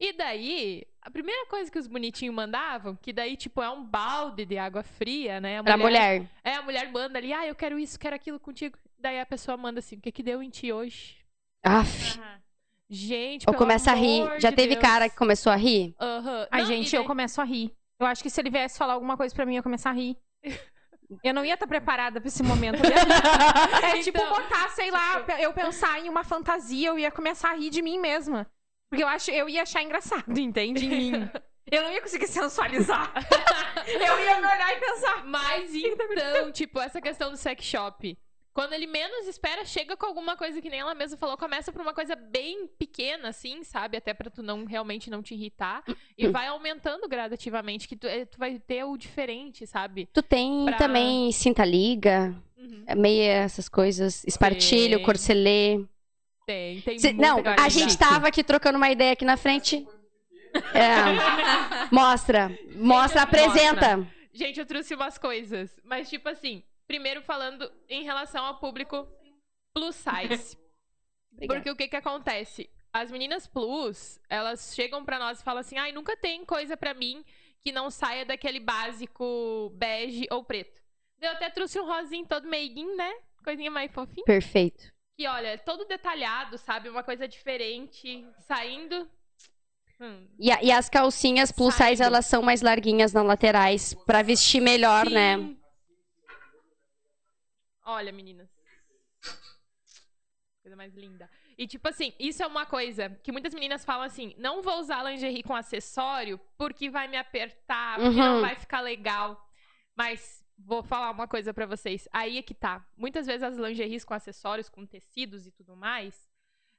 E daí, a primeira coisa que os bonitinhos mandavam, que daí, tipo, é um balde de água fria, né? A Pra mulher. é, a mulher manda ali, ah, eu quero isso, quero aquilo contigo. Daí a pessoa manda assim, o que que deu em ti hoje? Aff. Gente, Ou começa a rir. Já de teve Deus. cara que começou a rir? Aham. Ai, Não, gente, e eu daí- começo a rir. Eu acho que se ele viesse falar alguma coisa pra mim, eu ia começar a rir. Eu não ia estar preparada pra esse momento. Eu ia- É tipo Então, botar, sei lá, eu pensar em uma fantasia, eu ia começar a rir de mim mesma. Porque eu acho, eu ia achar engraçado, entende? Em mim. Eu não ia conseguir sensualizar. Eu ia me olhar e pensar. Mas então, tipo, essa questão do sex shop. Quando ele menos espera, chega com alguma coisa que nem ela mesma falou, começa por uma coisa bem pequena, assim, sabe? Até pra tu não realmente não te irritar. E vai aumentando gradativamente, que tu, eh, tu vai ter o diferente, sabe? Tu tem Pra- também cinta-liga, Uhum. meia essas coisas, espartilho, Tem. corcelê. Tem, tem Cê- não, a gente chique. tava aqui trocando uma ideia aqui na frente. É. Mostra, mostra, apresenta. Gente, eu trouxe umas coisas. Mas, tipo assim, primeiro falando em relação ao público plus size. Porque o que que acontece? As meninas plus, elas chegam pra nós e falam assim: ai, nunca tem coisa pra mim que não saia daquele básico bege ou preto. Eu até trouxe um rosinho todo meiguinho, né? Coisinha mais fofinha. Perfeito. Que, olha, todo detalhado, sabe? Uma coisa diferente, saindo. Hum, E, e as calcinhas plus size, elas são mais larguinhas nas laterais, pra vestir melhor, né? Olha, meninas. Coisa mais linda. E, tipo assim, isso é uma coisa que muitas meninas falam assim: não vou usar lingerie com acessório porque vai me apertar, porque não Uhum. vai ficar legal. Mas vou falar uma coisa pra vocês. Aí é que tá. Muitas vezes as lingeries com acessórios, com tecidos e tudo mais,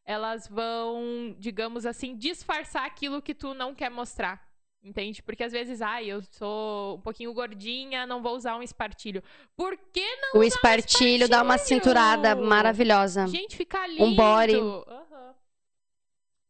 elas vão, digamos assim, disfarçar aquilo que tu não quer mostrar. Entende? Porque às vezes, ai, eu sou um pouquinho gordinha, não vou usar um espartilho. Por que não O espartilho dá uma espartilho? cinturada maravilhosa. Gente, fica lindo. Um body. Aham.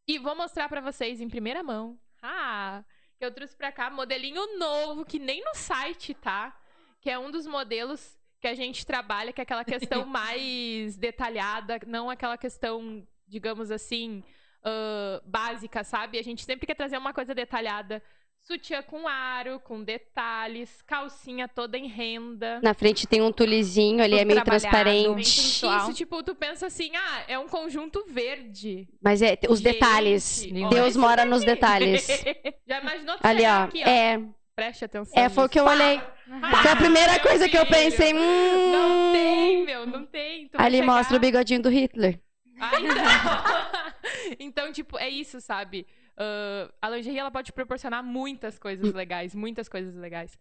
E vou mostrar pra vocês em primeira mão. Ah, que eu trouxe pra cá modelinho novo, que nem no site tá. Que é um dos modelos que a gente trabalha, que é aquela questão mais detalhada, não aquela questão, digamos assim, uh, básica, sabe? A gente sempre quer trazer uma coisa detalhada. Sutiã com aro, com detalhes, calcinha toda em renda. Na frente tem um tulizinho ali, é meio transparente. Isso, tipo, tu pensa assim, ah, é um conjunto verde. Mas é, os Gente, detalhes. Deus mora nos detalhes. Já imaginou tu ali, ó, aqui, ó. É. Preste atenção. É, foi o que eu olhei. Ah, foi a primeira coisa filho. que eu pensei. Hum... Não tem, meu, não tem. ali chegar... mostra o bigodinho do Hitler. Ah, então. então, tipo, é isso, sabe? Uh, a lingerie ela pode proporcionar muitas coisas legais, muitas coisas legais.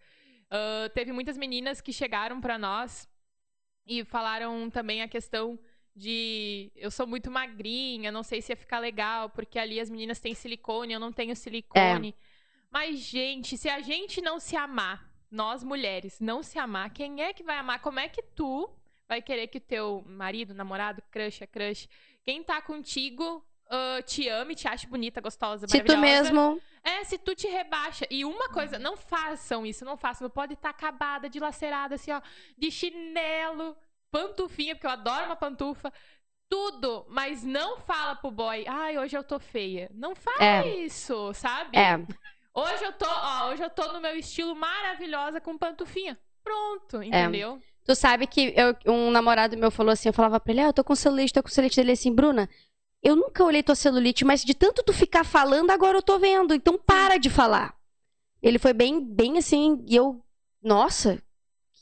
Uh, teve muitas meninas que chegaram para nós e falaram também a questão de eu sou muito magrinha, não sei se ia ficar legal, porque ali as meninas têm silicone, eu não tenho silicone. É. Mas, gente, se a gente não se amar, nós mulheres não se amar, quem é que vai amar? Como é que tu vai querer que o teu marido, namorado, crush, é crush, quem tá contigo uh, te ame, te ache bonita, gostosa, se tu mesmo. É, se tu te rebaixa. E uma coisa, não façam isso, não façam. Não pode estar tá acabada, dilacerada, assim, ó, de chinelo, pantufinha, porque eu adoro uma pantufa. Tudo, mas não fala pro boy, ai, hoje eu tô feia. Não fala é. isso, sabe? É. Hoje eu tô, ó, hoje eu tô no meu estilo maravilhosa com pantufinha. Pronto, é. entendeu? É. Tu sabe que eu, um namorado meu falou assim, eu falava pra ele, ah, eu tô com celulite, tô com celulite dele assim, Bruna, eu nunca olhei tua celulite, mas de tanto tu ficar falando, agora eu tô vendo. Então para de falar. Ele foi bem, bem assim, e eu, nossa,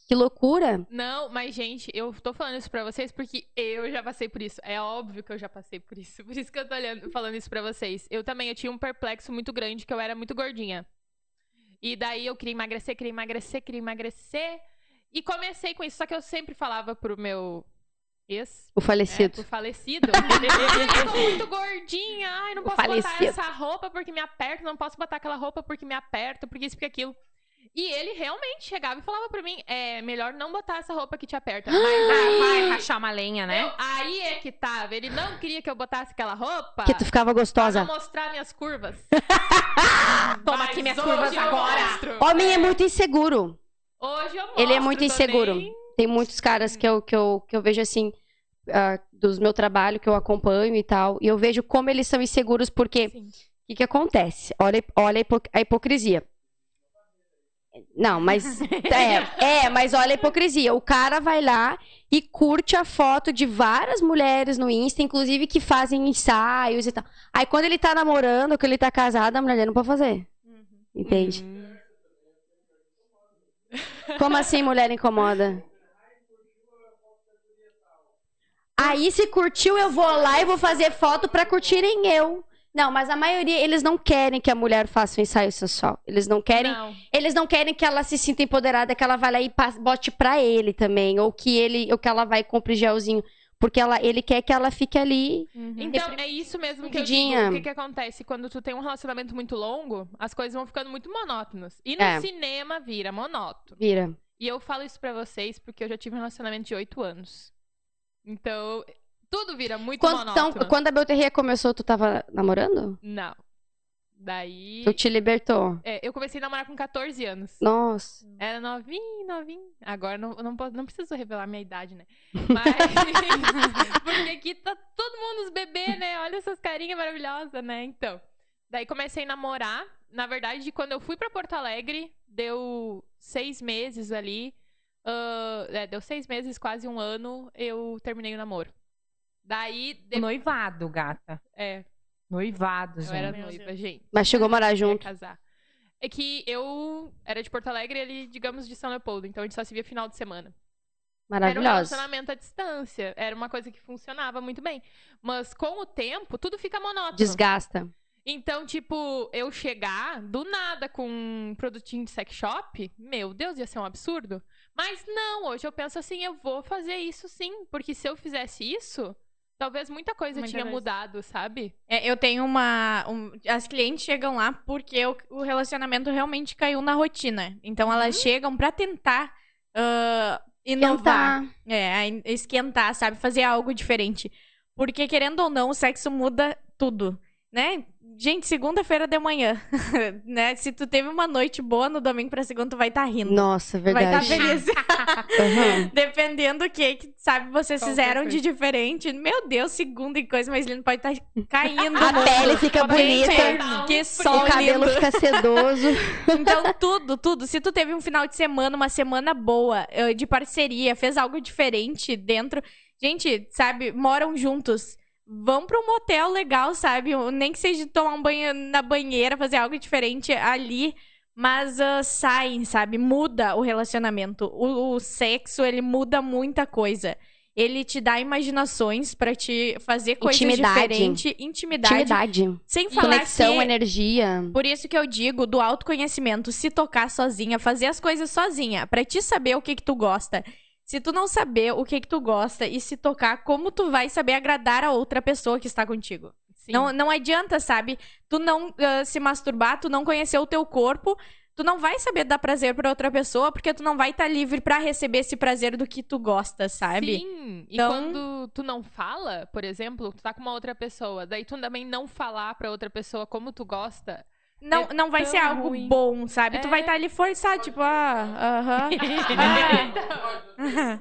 que loucura. Não, mas gente, eu tô falando isso pra vocês porque eu já passei por isso. É óbvio que eu já passei por isso. Por isso que eu tô olhando, falando isso pra vocês. Eu também, eu tinha um perplexo muito grande que eu era muito gordinha. E daí eu queria emagrecer, queria emagrecer, queria emagrecer. E comecei com isso. Só que eu sempre falava pro meu Ex, o falecido. É, o falecido. ai, eu tô muito gordinha. Ai, não posso botar essa roupa porque me aperta. Não posso botar aquela roupa porque me aperta, porque isso, porque aquilo. E ele realmente chegava e falava pra mim: é melhor não botar essa roupa que te aperta. Mas aí, vai rachar uma lenha, né? Eu, aí é que tava. Ele não queria que eu botasse aquela roupa. Que tu ficava gostosa. Pra mostrar minhas curvas. Toma aqui minhas curvas agora. Homem é muito inseguro. Hoje eu mostro Ele é muito inseguro. Também. Tem muitos caras que eu, que eu, que eu vejo assim, uh, do meu trabalho, que eu acompanho e tal, e eu vejo como eles são inseguros, porque o que, que acontece? Olha, olha a, hipo a hipocrisia. Não, mas. É, é, mas olha a hipocrisia. O cara vai lá e curte a foto de várias mulheres no Insta, inclusive que fazem ensaios e tal. Aí quando ele tá namorando, que ele tá casado, a mulher não pode fazer. Uhum. Entende? Uhum. Como assim mulher incomoda? Aí, se curtiu, eu vou lá e vou fazer foto para curtirem eu. Não, mas a maioria, eles não querem que a mulher faça um ensaio sensual. Eles não querem. Não. Eles não querem que ela se sinta empoderada, que ela vá lá e bote pra ele também. Ou que ele, ou que ela vai e compre gelzinho. Porque ela, ele quer que ela fique ali. Uhum. Então, é isso mesmo que eu digo. O que, que, acontece? Quando tu tem um relacionamento muito longo, as coisas vão ficando muito monótonas. E no é. cinema vira monótono. Vira. E eu falo isso pra vocês porque eu já tive um relacionamento de oito anos. Então, tudo vira muito quando, monótono. Então, quando a Belterria começou, tu tava namorando? Não. Daí. Tu te libertou? É, eu comecei a namorar com 14 anos. Nossa. Era novinho, novinho. Agora não, não, posso, não preciso revelar minha idade, né? Mas. porque aqui tá todo mundo os bebês, né? Olha essas carinhas maravilhosas, né? Então. Daí comecei a namorar. Na verdade, quando eu fui para Porto Alegre, deu seis meses ali. Uh, é, deu seis meses, quase um ano, eu terminei o namoro. Daí. De... Noivado, gata. É. Noivado, gente. Eu era noiva, gente. Mas chegou a morar junto. casar. É que eu era de Porto Alegre e ele, digamos, de São Leopoldo. Então a gente só se via final de semana. Maravilhoso. Era um relacionamento à distância. Era uma coisa que funcionava muito bem. Mas com o tempo, tudo fica monótono. Desgasta. Então, tipo, eu chegar do nada com um produtinho de sex shop, meu Deus, ia ser um absurdo. Mas não, hoje eu penso assim, eu vou fazer isso sim, porque se eu fizesse isso, talvez muita coisa muita tinha coisa. mudado, sabe? É, eu tenho uma. Um, as clientes chegam lá porque o, o, relacionamento realmente caiu na rotina. Então elas uhum. chegam para tentar uh, inovar. Esquentar. É, esquentar, sabe? Fazer algo diferente. Porque, querendo ou não, o sexo muda tudo. Né? Gente, segunda-feira de manhã, né? Se tu teve uma noite boa no domingo pra segunda, tu vai estar tá rindo. Nossa, verdade. Vai estar tá feliz. uhum. Dependendo do que, que, sabe, vocês Qual fizeram de diferente. Meu Deus, segunda e coisa mais linda pode estar tá caindo. A pele fica bonita. que sol O cabelo lindo. fica sedoso. então, tudo, tudo. Se tu teve um final de semana, uma semana boa, eh, de parceria, fez algo diferente dentro... Gente, sabe, moram juntos vão para um motel legal, sabe? Nem que seja tomar um banho na banheira, fazer algo diferente ali. Mas uh, saem, sabe? Muda o relacionamento. O, o, sexo, ele muda muita coisa. Ele te dá imaginações para te fazer coisas Intimidade. diferentes. Intimidade. Intimidade. Sem falar Conexão, que... energia. Por isso que eu digo do autoconhecimento, se tocar sozinha, fazer as coisas sozinha, para te saber o que que tu gosta. Se tu não saber o que que tu gosta e se tocar, como tu vai saber agradar a outra pessoa que está contigo? Não, não adianta, sabe? Tu não uh, se masturbar, tu não conhecer o teu corpo, tu não vai saber dar prazer para outra pessoa, porque tu não vai estar tá livre para receber esse prazer do que tu gosta, sabe? Sim. Então... E quando tu não fala, por exemplo, tu tá com uma outra pessoa, daí tu também não falar para outra pessoa como tu gosta, não, é não vai ser algo ruim. bom, sabe? É. Tu vai estar tá ali forçado, tipo, ah, aham. ah.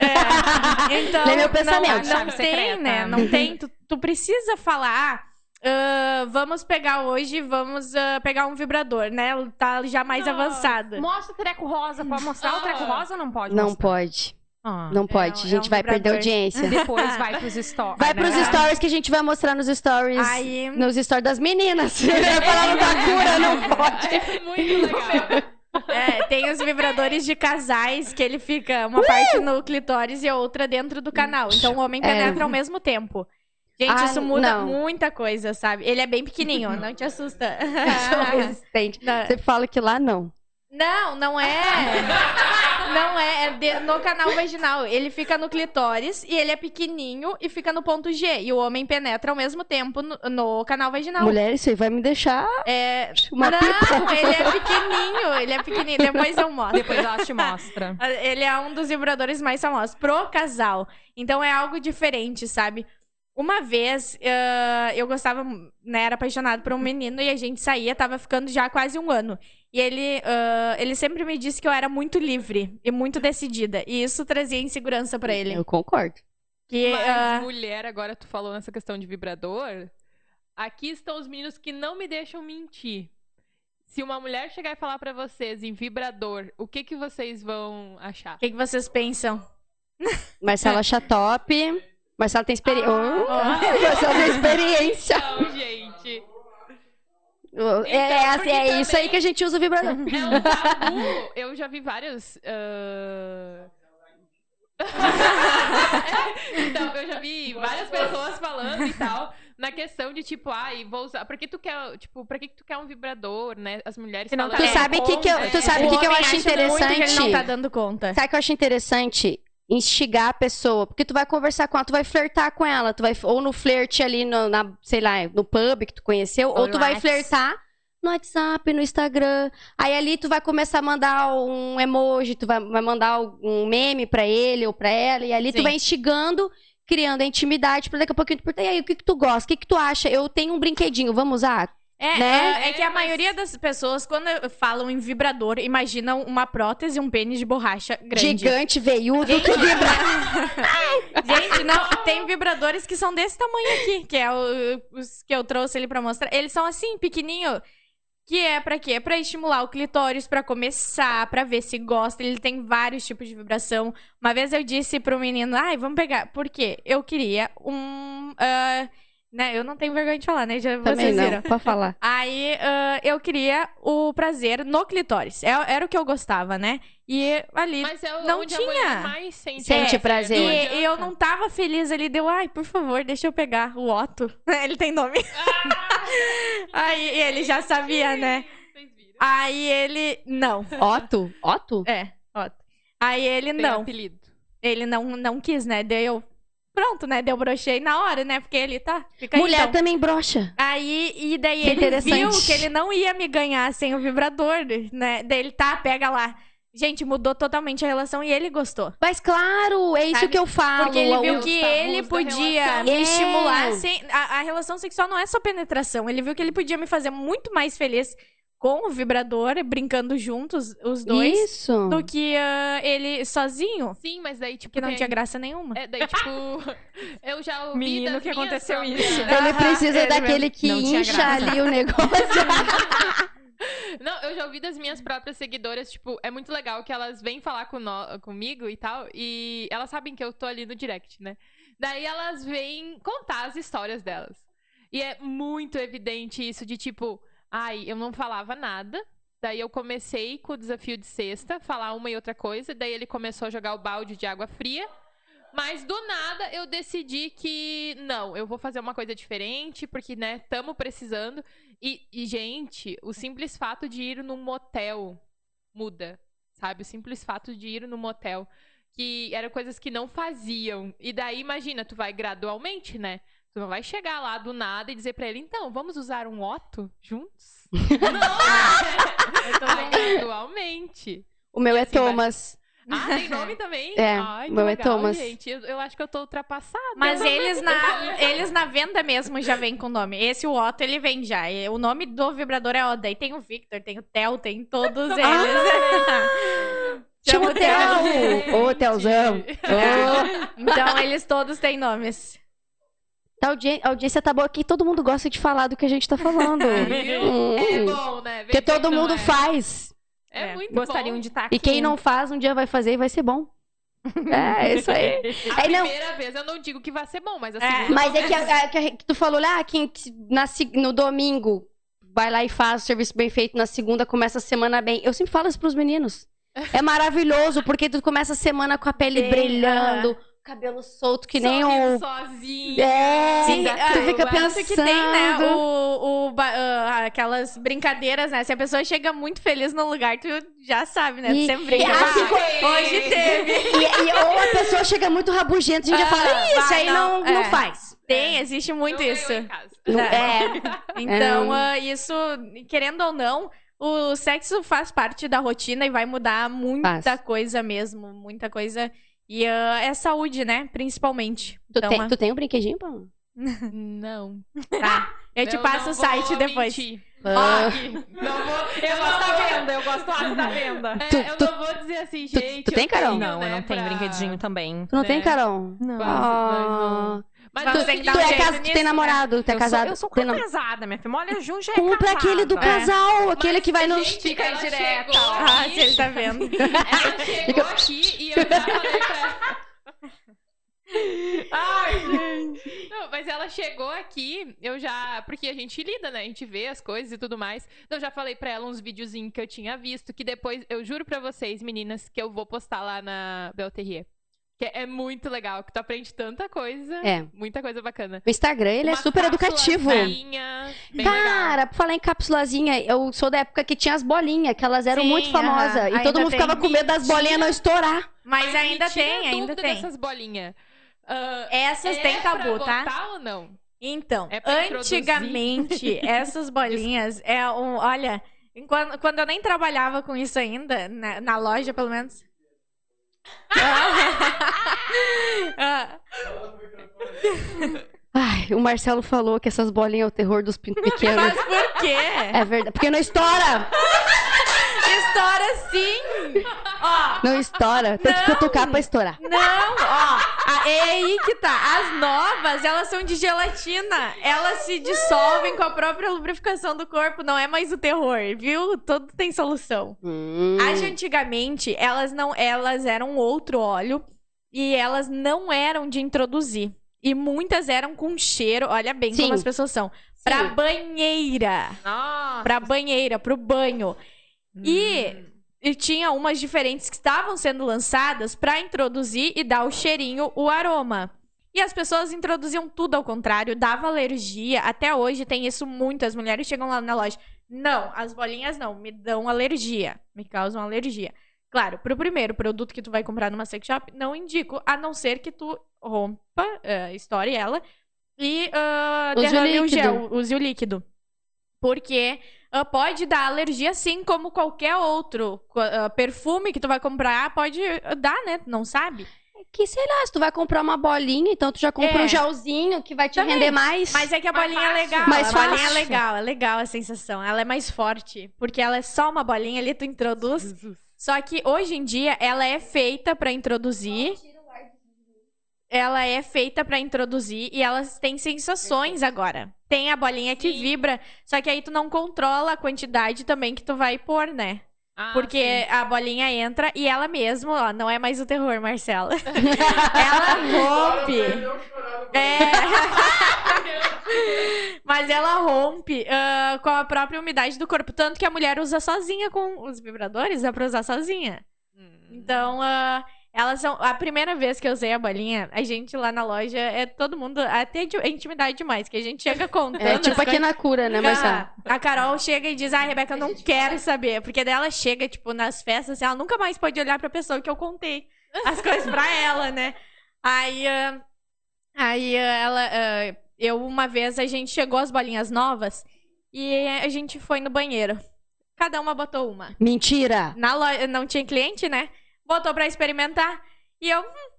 é. Então, Lê meu pensamento. não, não tem, né? Não tem. Tu, tu precisa falar. Uh, vamos pegar hoje, vamos uh, pegar um vibrador, né? Tá já mais avançado. Mostra o treco rosa. Pode mostrar o treco rosa ou não pode? Não mostrar? pode. Ah, não pode. é um- a gente é um vai perder audiência. Depois vai pros stories. Vai pros né? stories que a gente vai mostrar nos stories. Aí- Nos stories das meninas. Falando da cura, não pode. É muito legal. É, tem os vibradores de casais que ele fica uma parte no clitóris e a outra dentro do canal. Então o homem penetra ao mesmo tempo. Gente, Ah, isso muda não. muita coisa, sabe? Ele é bem pequenininho, não te assusta. Eu sou resistente. Não. Você fala que lá não. Não, não é. Não é, é de- no canal vaginal. Ele fica no clitóris e ele é pequenininho e fica no ponto G. E o homem penetra ao mesmo tempo no, no canal vaginal. Mulher, isso aí vai me deixar É... uma não, pipoca. ele é pequenininho, ele é pequenininho. Depois eu mostro. Depois ela te mostra. Ele é um dos vibradores mais famosos pro casal. Então é algo diferente, sabe? Uma vez, ah, eu gostava, né, era apaixonado por um menino e a gente saía, tava ficando já há quase um ano. E ele, ah, ele sempre me disse que eu era muito livre e muito decidida. E isso trazia insegurança pra ele. Eu concordo. Que, Mas, ah, mulher, agora tu falou nessa questão de vibrador. Aqui estão os meninos que não me deixam mentir. Se uma mulher chegar e falar pra vocês em vibrador, o que que vocês vão achar? o que, que vocês pensam? Marcela acha top. Marcela tem experiência. Ah. Marcela tem experiência. Não, gente. É, é, assim, é isso aí que a gente usa o vibrador. É um tabu. Eu já vi vários. ah, então, eu já vi várias pessoas falando e tal, na questão de tipo, ai, vou usar. Por que tu quer, tipo, pra que que tu quer um vibrador, né? As mulheres não falando. Tu sabe que que eu- tu sabe O que que eu homem acho muito que ele não interessante? tá dando conta. Sabe o que eu acho interessante? Instigar a pessoa. Porque tu vai conversar com ela, tu vai flertar com ela. Tu vai, ou no flerte ali, no, na, sei lá, no pub que tu conheceu. Ou, Ou tu vai flertar no WhatsApp, no Instagram. Aí ali tu vai começar a mandar um emoji, tu vai, vai mandar um meme pra ele ou pra ela. E ali Sim. tu vai instigando, criando a intimidade. Pra daqui a pouquinho tu perguntar, e aí, o que que tu gosta? O que que tu acha? Eu tenho um brinquedinho, vamos usar? É, né? é, é que a maioria das pessoas, quando falam em vibrador, imaginam uma prótese, um pênis de borracha grande. Gigante, veiudo, que vibra. Gente, não, tem vibradores que são desse tamanho aqui, que é o- os que eu trouxe ali pra mostrar. Eles são assim, pequenininho. Que é pra quê? Pra estimular o clitóris, pra começar, pra ver se gosta. Ele tem vários tipos de vibração. Uma vez eu disse pro menino, ai, vamos pegar. Por quê? Eu queria um. ah, né, eu não tenho vergonha de falar, né? Já Também vocês não, viram. pode falar. Aí ah, eu queria o prazer no clitóris. É- Era o que eu gostava, né? E ali. Mas é Não onde tinha. a mais sente, Sente prazer. E, e eu não tava feliz ali, deu, ai, por favor, deixa eu pegar o Otto. Ele tem nome. Aí ele já sabia, né? Aí ele, não. Otto? Otto? É, Otto. Aí ele Tem não. apelido. Ele não, não quis, né? Daí eu, pronto, né? Deu brochei na hora, né? Porque ele tá, fica aí, Mulher então. também brocha. Aí, e daí Que ele viu que ele não ia me ganhar sem o vibrador, né? Daí ele, tá, pega lá. Gente, mudou totalmente a relação e ele gostou. Mas claro, é isso Sabe? que eu falo. Porque ele viu que ele podia me É. estimular sem. A, a relação sexual não é só penetração. Ele viu que ele podia me fazer muito mais feliz com o vibrador, brincando juntos, os dois, Isso. do que ah, ele sozinho. Sim, mas daí, tipo. Que não tem- tinha graça nenhuma. É, daí, tipo, eu já ouvi Menino, que aconteceu isso. Ele Aham, precisa ele daquele mesmo. que Não incha ali o negócio. Não, eu já ouvi das minhas próprias seguidoras, tipo, é muito legal que elas vêm falar com nó- comigo e tal, e elas sabem que eu tô ali no direct, né? Daí elas vêm contar as histórias delas. E é muito evidente isso de tipo, ai, eu não falava nada. Daí eu comecei com o desafio de sexta, falar uma e outra coisa, daí ele começou a jogar o balde de água fria. Mas do nada eu decidi que não, eu vou fazer uma coisa diferente, porque, né, tamo precisando. E, e, gente, o simples fato de ir num motel muda, sabe? O simples fato de ir num motel. Que eram coisas que não faziam. E daí, imagina, tu vai gradualmente, né? Tu não vai chegar lá do nada e dizer pra ele, então, vamos usar um Otto juntos? não! vai gradualmente. O meu é Assim vai- Thomas. Ah, tem nome também? É, Ai, meu é legal, Thomas. gente. Eu, eu acho que eu tô ultrapassada. Mas eles na, eles na venda mesmo já vem com nome. Esse, o Otto, ele vem já. E O nome do vibrador é Otto. Daí tem o Victor, tem o Theo, tem todos eles. Chama o Theo. Ô, Theozão. Ô. Então, eles todos têm nomes. A audi- audiência tá boa aqui, todo mundo gosta de falar do que a gente tá falando. Hum. É bom, né? Porque quem todo não mundo é. faz. É, É, muito Gostariam bom. de estar aqui. E quem não faz, um dia vai fazer e vai ser bom. É, isso aí. A É, não. primeira vez eu não digo que vai ser bom, mas a É. segunda... Mas é que, a- a- que a- que tu falou lá, que na se- no domingo vai lá e faz o serviço bem feito, na segunda começa a semana bem. Eu sempre falo isso pros meninos. É maravilhoso, porque tu começa a semana com a pele brilhando, cabelo solto, que nem o. sozinho. É, Sim, Dá ah, tu fica pensando. Que tem, né, o, o, ah, aquelas brincadeiras, né? Se a pessoa chega muito feliz no lugar, tu já sabe, né? Tu sempre e brinca. assim, "Ah, co- hoje teve. E, e- ou a pessoa chega muito rabugenta, a gente já Ah, fala, "Ih, isso vai, aí não, não, não é. faz. Tem, existe muito Eu isso. ganho em casa. Não- é. Então, É. ah, isso, querendo ou não, o sexo faz parte da rotina e vai mudar muita Faz. coisa mesmo. Muita coisa. E ah, é saúde, né? Principalmente. Tu, Então, tem, ah, tu tem um brinquedinho, Paulo? Não. tá. Eu te Eu passo não o site vou depois. mentir. Ah. Não vou... Eu gosto da venda, eu gosto do da venda. É, Tu- eu tu- não vou dizer assim, gente. tu tem, eu Carol? tenho, Não, eu né, não tenho pra- brinquedinho também. Tu não tem, Né? Carol? Não. Quase, Ah. Mas dar Tu, um é jeito casa, tu tem nisso, namorado, tu é eu casado. Sou, eu sou tem casada, minha filha. Olha, Jun já é Compra casada. aquele do É. casal, aquele Mas, que vai no. gente, Fica ela indireta, chegou ó. Ah, aqui- se ele tá vendo. Ela chegou aqui e eu já falei pra Ai, gente. Não, mas ela chegou aqui, eu já. Porque a gente lida, né? A gente vê as coisas e tudo mais. Então, eu já falei pra ela uns videozinhos que eu tinha visto, que depois, eu juro pra vocês, meninas, que eu vou postar lá na Belterrier. Que é muito legal, que tu aprende tanta coisa. É. Muita coisa bacana. O Instagram, ele é Uma super educativo. bem legal. Cara, pra falar em cápsulazinha, eu sou da época que tinha as bolinhas, que elas eram Sim, muito famosas. E todo mundo ficava tem. com medo das bolinhas não estourar. Mas, ainda tem, ainda tem. dessas bolinhas. Ah, Essas é têm pra tabu, tá? botar ou não? Então, É pra introduzir. antigamente, essas bolinhas é um. Olha, enquanto, quando eu nem trabalhava com isso ainda, na, na loja, pelo menos. Ai, o Marcelo falou que essas bolinhas é o terror dos pintos pequenos. Mas por quê? É verdade. Porque não estoura! Estoura sim! Ó, Não estoura. Tem que Não. cutucar pra estourar. não, ó. a- É aí que tá. As novas, elas são de gelatina. Elas se dissolvem com a própria lubrificação do corpo. Não é mais o terror, viu? Tudo tem solução. Hum. As de antigamente, elas não, elas eram outro óleo e elas não eram de introduzir. E muitas eram com cheiro, olha bem Sim. como as pessoas são, pra banheira, Nossa. pra banheira, pro banho. E, Hum. e tinha umas diferentes que estavam sendo lançadas pra introduzir e dar o cheirinho, o aroma. E as pessoas introduziam tudo ao contrário, dava alergia. Até hoje tem isso muito. As mulheres chegam lá na loja. Não, as bolinhas não, me dão alergia. Me causam alergia. Claro, pro primeiro produto que tu vai comprar numa sex shop, não indico, a não ser que tu rompa, eh, estoure ela e ah, Use o derrame o líquido. gel, use o líquido. Porque uh, pode dar alergia, assim como qualquer outro. Uh, perfume que tu vai comprar pode dar, né? Não sabe? Que sei lá, se tu vai comprar uma bolinha, então tu já compra é. um gelzinho que vai te Também. render mais. Mas é que a bolinha é legal. Mais a bolinha é legal, é legal a sensação. Ela é mais forte. Porque ela é só uma bolinha ali, tu introduz. Só que hoje em dia ela é feita para introduzir ela é feita para introduzir e elas têm sensações agora. Tem a bolinha que sim. vibra, só que aí tu não controla a quantidade também que tu vai pôr, né? Ah, Porque sim. a bolinha entra e ela mesmo, ó, não é mais o terror, Marcela. ela rompe. É. Mas ela rompe uh, com a própria umidade do corpo. Tanto que a mulher usa sozinha com os vibradores, é pra usar sozinha. Hum. Então, uh, elas são. A primeira vez que eu usei a bolinha, a gente lá na loja é todo mundo. Até de, é intimidade demais, que a gente chega contando. É tipo aqui coisas. na cura, né, Marcelo? A Carol chega e diz: Ah, Rebeca, eu não quero saber. Porque daí ela chega, tipo, nas festas, assim, ela nunca mais pode olhar pra pessoa que eu contei as coisas pra ela, né? Aí. Uh, aí uh, ela. Uh, eu, uma vez, a gente chegou as bolinhas novas e a gente foi no banheiro. Cada uma botou uma. Mentira! Na loja, não tinha cliente, né? Botou para experimentar. E eu hum,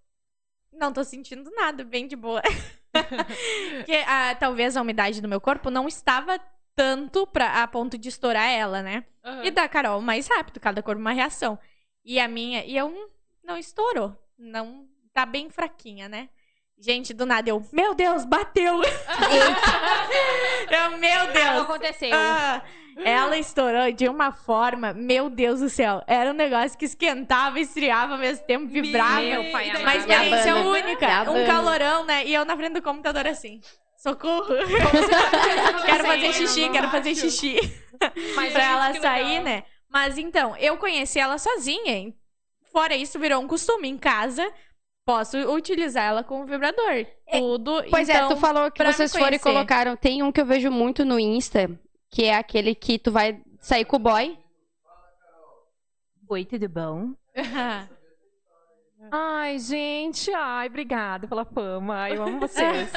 não tô sentindo nada, bem de boa. que ah, talvez a umidade do meu corpo não estava tanto pra, a ponto de estourar ela, né? Uhum. E da Carol, mais rápido, cada corpo uma reação. E a minha, e eu hum, não estourou. Não, tá bem fraquinha, né? Gente, do nada eu, meu Deus, bateu! eu, meu Deus! aconteceu. Ah, ela estourou de uma forma, meu Deus do céu. Era um negócio que esquentava, estriava ao mesmo tempo, vibrava. Meu pai, uma experiência única. Um calorão, né? E eu na frente do computador assim. Socorro! quero fazer xixi, quero fazer xixi. Mas pra ela sair, legal. né? Mas então, eu conheci ela sozinha. Fora isso, virou um costume em casa posso utilizar ela como vibrador. É, tudo. Pois então, é, tu então, falou que vocês foram e colocaram. Tem um que eu vejo muito no Insta, que é aquele que tu vai sair com o boy. Oi, tudo bom? ai, gente, ai, obrigada pela fama. Eu amo vocês.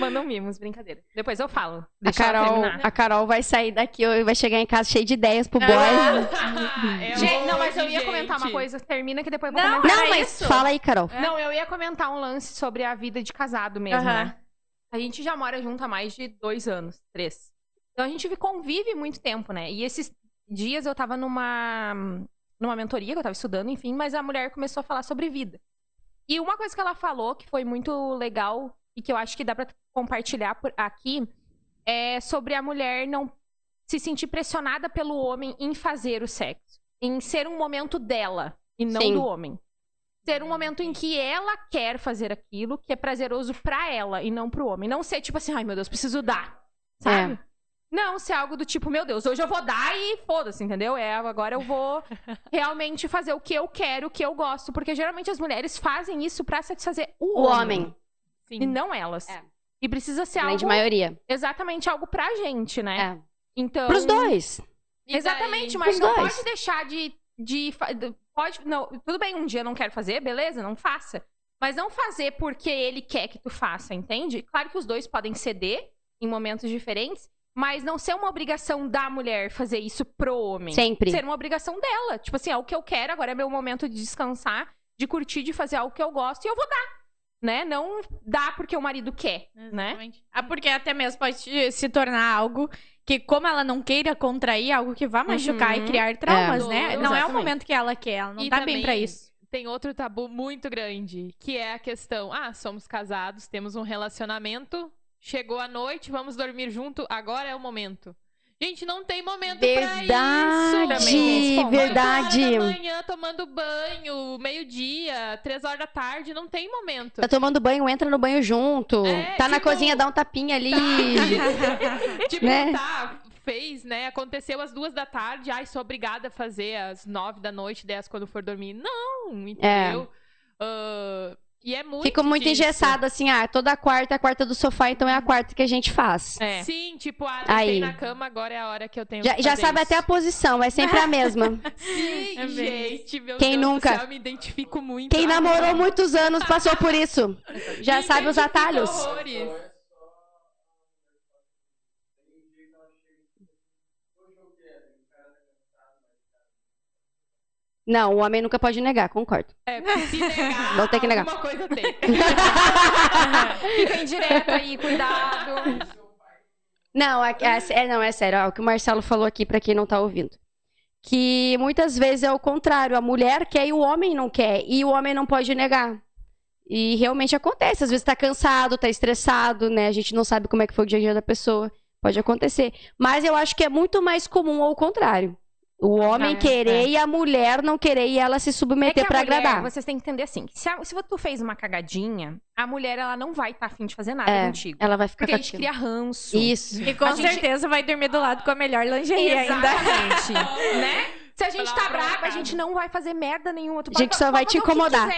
Mandam mimos, brincadeira. Depois eu falo. A Carol, a Carol vai sair daqui e vai chegar em casa cheia de ideias pro boy. Ah, é gente, não, mas eu ia gente. comentar uma coisa. Termina que depois eu vou não, comentar. Não, mas isso. fala aí, Carol. É. Não, eu ia comentar um lance sobre a vida de casado mesmo, né? A gente já mora junto há mais de dois anos, três. Então a gente convive muito tempo, né? E esses dias eu tava numa, numa mentoria que eu tava estudando, enfim, mas a mulher começou a falar sobre vida. E uma coisa que ela falou que foi muito legal e que eu acho que dá para compartilhar por aqui é sobre a mulher não se sentir pressionada pelo homem em fazer o sexo, em ser um momento dela e não Sim. do homem. Ser um momento em que ela quer fazer aquilo que é prazeroso para ela e não pro homem. Não ser tipo assim, ai meu Deus, preciso dar. Sabe? É. Não, se é algo do tipo, meu Deus, hoje eu vou dar e foda-se, entendeu? É, agora eu vou realmente fazer o que eu quero, o que eu gosto. Porque geralmente as mulheres fazem isso para satisfazer o, o homem. homem. Sim. E não elas. É. E precisa ser algo. de maioria. Exatamente, algo pra gente, né? É. Então. Pros dois. Exatamente, mas não dois. pode deixar de, de. Pode. Não, tudo bem, um dia não quero fazer, beleza, não faça. Mas não fazer porque ele quer que tu faça, entende? Claro que os dois podem ceder em momentos diferentes, mas não ser uma obrigação da mulher fazer isso pro homem. Sempre. Ser uma obrigação dela. Tipo assim, é o que eu quero, agora é meu momento de descansar, de curtir, de fazer algo que eu gosto e eu vou dar. Né? Não dá porque o marido quer, né? Exatamente. né? Ah, porque até mesmo pode se tornar algo que, como ela não queira contrair, algo que vá machucar uhum. e criar traumas, é. né? Não é o momento que ela quer, ela não e tá bem para isso. Tem outro tabu muito grande, que é a questão: ah, somos casados, temos um relacionamento, Chegou a noite, vamos dormir junto, agora é o momento. Gente, não tem momento verdade, pra isso. Verdade, verdade. da manhã tomando banho, meio-dia, três horas da tarde, não tem momento. Tá tomando banho, entra no banho junto. É, tá tipo, na cozinha, dá um tapinha ali. Tá. tipo, né? tá, fez, né? Aconteceu às duas da tarde, ai, sou obrigada a fazer às nove da noite, dez quando for dormir. Não, entendeu? É. Uh, e é muito Fica muito disso. engessado, assim, ah, toda quarta é a quarta do sofá, então é a quarta que a gente faz. É. Sim, tipo, ah, Aí. na cama, agora é a hora que eu tenho Já, já sabe isso. até a posição, é sempre a mesma. Sim, é gente, meu Quem Deus nunca? Céu, eu me identifico muito. Quem namorou muitos anos passou por isso. Já me sabe os atalhos. Horrores. Não, o homem nunca pode negar, concordo. É, se negar, Vou ter que negar. alguma coisa tem. Fica indireta aí, cuidado. Não, é, é- é- não, é sério. ó, o que o Marcelo falou aqui, pra quem não tá ouvindo. Que muitas vezes é o contrário. A mulher quer e o homem não quer. E o homem não pode negar. E realmente acontece. Às vezes tá cansado, tá estressado, né? A gente não sabe como é que foi o dia a dia da pessoa. Pode acontecer. Mas eu acho que é muito mais comum ao contrário. O homem é, querer e a mulher não querer e ela se É submeter a pra mulher, agradar. vocês têm que entender assim, se, a- se tu fez uma cagadinha, a mulher ela não vai estar afim de fazer nada É, contigo. Ela vai ficar Porque a gente cria ranço. Isso. E com A gente- certeza vai dormir do lado com a melhor lingerie ainda. Exatamente. né? Se a gente tá brava, a gente não vai fazer merda nenhuma. Tu A gente pode só vai te incomodar. A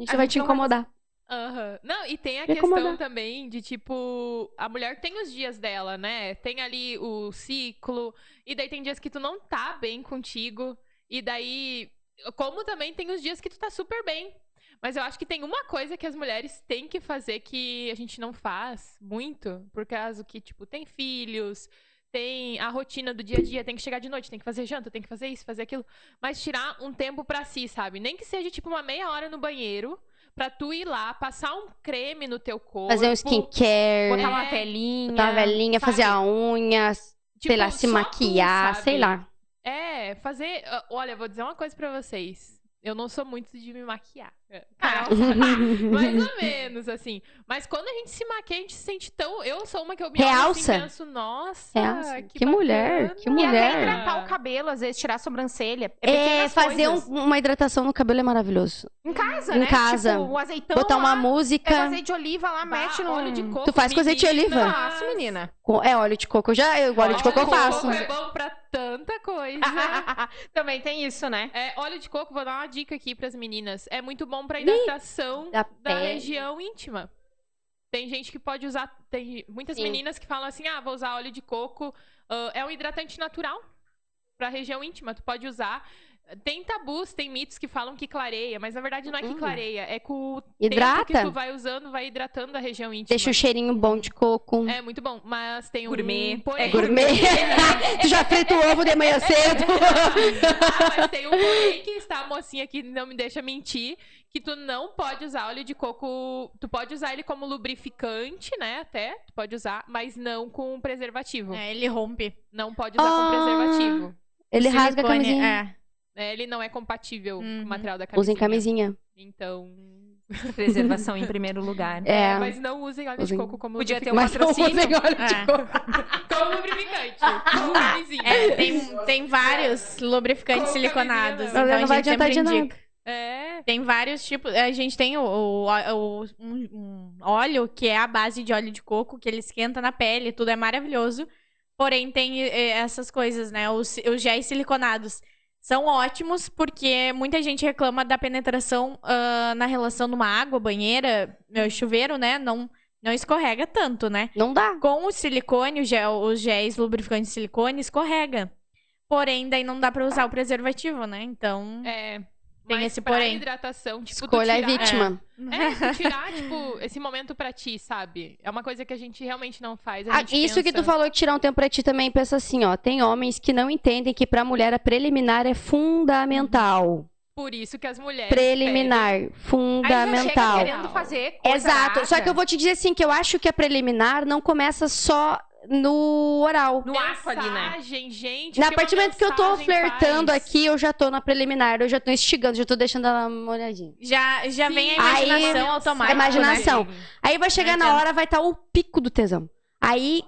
gente A vai gente te não incomodar. Aham. Não, e tem a questão também de, tipo, a mulher tem os dias dela, né? Tem ali o ciclo, e daí tem dias que tu não tá bem contigo, e daí, como também tem os dias que tu tá super bem. Mas eu acho que tem uma coisa que as mulheres têm que fazer que a gente não faz muito, por causa que, tipo, tem filhos, tem a rotina do dia a dia, tem que chegar de noite, tem que fazer janta, tem que fazer isso, fazer aquilo. Mas tirar um tempo pra si, sabe? Nem que seja, tipo, uma meia hora no banheiro, pra tu ir lá, passar um creme no teu corpo. Fazer um skincare, Botar uma É, velinha. botar uma velhinha, fazer a unha, sei tipo, lá, se tu, maquiar, sabe? sei lá. É, fazer. ah, Olha, vou dizer uma coisa pra vocês. Eu não sou muito de me maquiar. Ah. Carol sabe. Mais ou menos, assim. Mas quando a gente se maquia, a gente se sente tão. Eu sou uma que eu me olho Realça. assim, penso, nossa. Realça. Que, Que mulher, bacana." que E mulher. até hidratar o cabelo, às vezes tirar a sobrancelha. É, É, pequenas fazer um- uma hidratação no cabelo é maravilhoso. Em casa, em né? casa. Tipo, um azeitão Botar uma lá, música. Pega azeite de oliva lá, Bah, mete no... óleo de coco. Tu faz com azeite de oliva? Nossa, menina. com- É óleo de coco. Eu já, eu, óleo de coco eu faço. é bom pra tanta coisa. Também tem isso, né? É, óleo de coco, vou dar uma dica aqui pras meninas. É muito bom pra hidratação da da, região íntima. Tem gente que pode usar. Tem muitas Sim. meninas que falam assim: ah, vou usar óleo de coco. ah, é um hidratante natural pra região íntima. Tu pode usar. Tem tabus, tem mitos que falam que clareia, mas na verdade não é que Hum. clareia, é com o tempo Hidrata. que tu vai usando, vai hidratando a região íntima. Deixa o cheirinho bom de coco. É muito bom, mas tem Gourmet. um porém. É Gourmet. tu já frita o ovo de manhã cedo. Ah, mas tem um porém que está a mocinha que não me deixa mentir, que tu não pode usar óleo de coco, tu pode usar ele como lubrificante, né, até, tu pode usar, mas não com preservativo. É, ele rompe. Não pode usar Ah. com preservativo. Ele rasga a Silicone, camisinha. É. É, ele não é compatível com Uhum. o material da camisinha. Usem camisinha. Então, Preservação em primeiro lugar. É. mas não usem óleo Usem- de coco como Podia ter um. Mas não patrocínio. usem óleo de É. coco. como lubrificante, como camisinha. É, tem, tem vários lubrificantes Com siliconados. Então Não a vai gente adiantar de nada. indica. É. Tem vários tipos. A gente tem o, o- o- um, um óleo que é a base de óleo de coco, que ele esquenta na pele, tudo é maravilhoso. Porém, tem eh, essas coisas, né? Os, os géis siliconados. São ótimos porque muita gente reclama da penetração ah, na relação numa água, banheira, eh, chuveiro, né? Não, não escorrega tanto, né? Não dá. Com o silicone, o gel, os géis lubrificantes de silicone, escorrega. Porém, daí não dá pra usar o preservativo, né? Então. É. Tem mas esse porém. hidratação, tipo, Escolha a tirar- vítima. É, tu tirar, tipo, esse momento pra ti, sabe? É uma coisa que a gente realmente não faz. A Ah, isso que pensa- tu falou de tirar um tempo pra ti também, pensa assim, ó. Tem homens que não entendem que pra mulher a preliminar é fundamental. Por isso que as mulheres. Preliminar, Aí já chega fundamental. querendo fazer Exato. Só que eu vou te dizer assim, que eu acho que a preliminar não começa só no oral. No ato ali, né? Gente. Na partir do momento que eu tô flertando faz. aqui, eu já tô na preliminar, eu já tô instigando, já tô deixando ela uma olhadinha. Já, já Sim. vem a Aí- imaginação automática. A imaginação. Né? Aí vai chegar na hora, vai estar o pico do tesão. Aí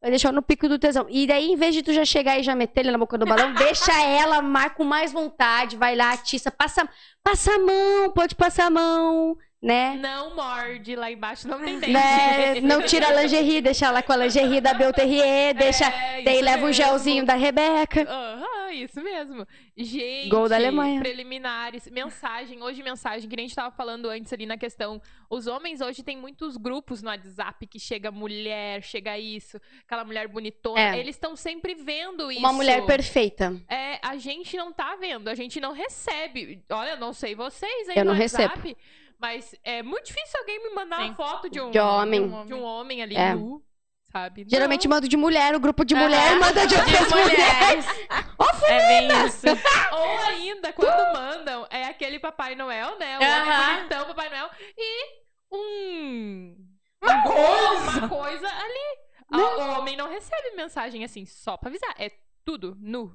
vai deixar no pico do tesão. E daí, em vez de tu já chegar e já meter ele na boca do balão, deixa ela mais com mais vontade, vai lá, atiça, passa, passa a mão, pode passar a mão, né? Não morde lá embaixo, não tem dente. né? Não tira a lingerie, deixa ela com a lingerie da Belterrier, deixa. É, daí leva o mesmo. gelzinho da Rebeca. Aham, isso mesmo. Gente, Gol da Alemanha. preliminares, mensagem, hoje mensagem, que nem a gente tava falando antes ali na questão. Os homens hoje tem muitos grupos no WhatsApp que chega mulher, chega isso, aquela mulher bonitona. É. Eles estão sempre vendo isso. Uma mulher perfeita. É, a gente não tá vendo, a gente não recebe. Olha, não sei vocês aí Eu no não sabe? Geralmente Não. manda de mulher, o grupo de mulher manda de outras mulheres. Ó, É bem isso. Ou ainda, quando mandam, é aquele Papai Noel, né? O Aham. homem bonitão, Papai Noel. E um... Uma coisa! Uma coisa ali. Ah, O homem não recebe mensagem assim, só pra avisar. É tudo nu,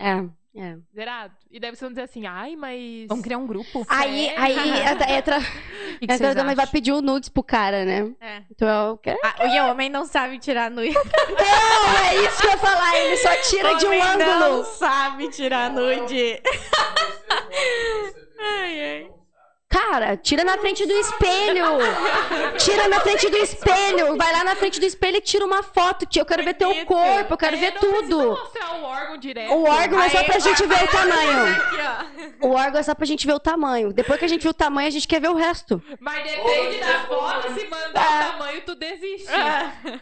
É, é. zerado. E daí vocês vão dizer assim, ai, mas... Vamos criar um grupo? Aí, Sério? aí entra, entra, O que, que entra vocês também vai pedir o nudes pro cara, né? É. Então é o quê? Ah, e o homem não sabe tirar nude. Não, é isso que eu ia falar, ele só tira de um Homem Não ângulo. sabe tirar nude. Cara, tira na frente do espelho. Tira na frente do espelho. Vai lá na frente do espelho e tira uma foto. tia. Eu quero ver teu corpo, eu quero É, ver tudo. o órgão direto. O órgão é só pra gente ver o tamanho. O órgão é só pra gente ver o tamanho. Depois que a gente viu o tamanho, a gente quer ver o resto. Mas depende da foto, se mandar É. o tamanho, tu desiste.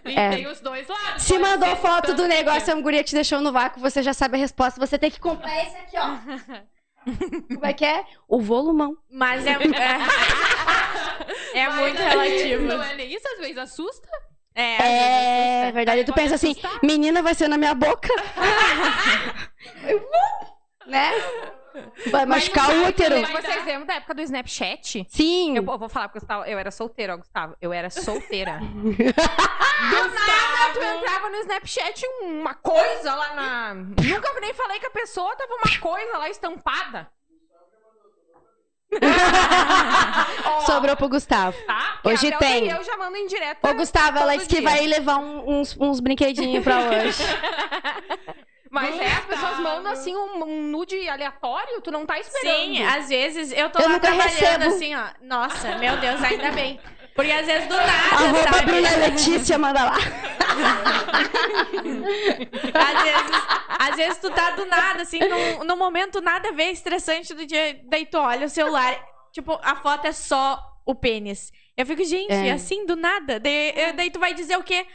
E É. tem os dois lados. Se mandou foto do negócio, a guria te deixou no vácuo, você já sabe a resposta. Você tem que comprar esse aqui, ó. Como é que é? O volumão. Mas é, é, é Mas muito aí, relativo. Não é nem isso, às vezes assusta. É, É assusta. verdade. Tu Pode pensa assim, assustar. menina vai ser na minha boca. Eu vou, né? Vai machucar o útero. Vocês lembram da época do Snapchat? Sim. Eu, eu vou falar porque eu, tava- eu era solteira, ó, Gustavo. Eu era solteira. Do nada, tu entrava no Snapchat uma coisa lá na. Nunca nem falei com a pessoa, tava uma coisa lá estampada. Sobrou pro Gustavo. Tá? Hoje tem. e Eu já mando em direto. Ô, Gustavo, ela disse que dia. vai levar um- uns, uns brinquedinhos pra hoje. Mas é, as pessoas mandam assim um, um nude aleatório, tu não tá esperando. Sim, às vezes eu tô Eu lá nunca trabalhando recebo. assim, ó. Nossa, meu Deus, ainda bem. Porque às vezes do nada, Arroba sabe? Bruna Letícia, manda lá. Às vezes, às vezes tu tá do nada, assim, num, num momento nada a ver, estressante do dia. Daí tu olha o celular, tipo, a foto é só o pênis. Eu fico, gente, É. assim, do nada. Daí, eu- daí tu vai dizer o quê?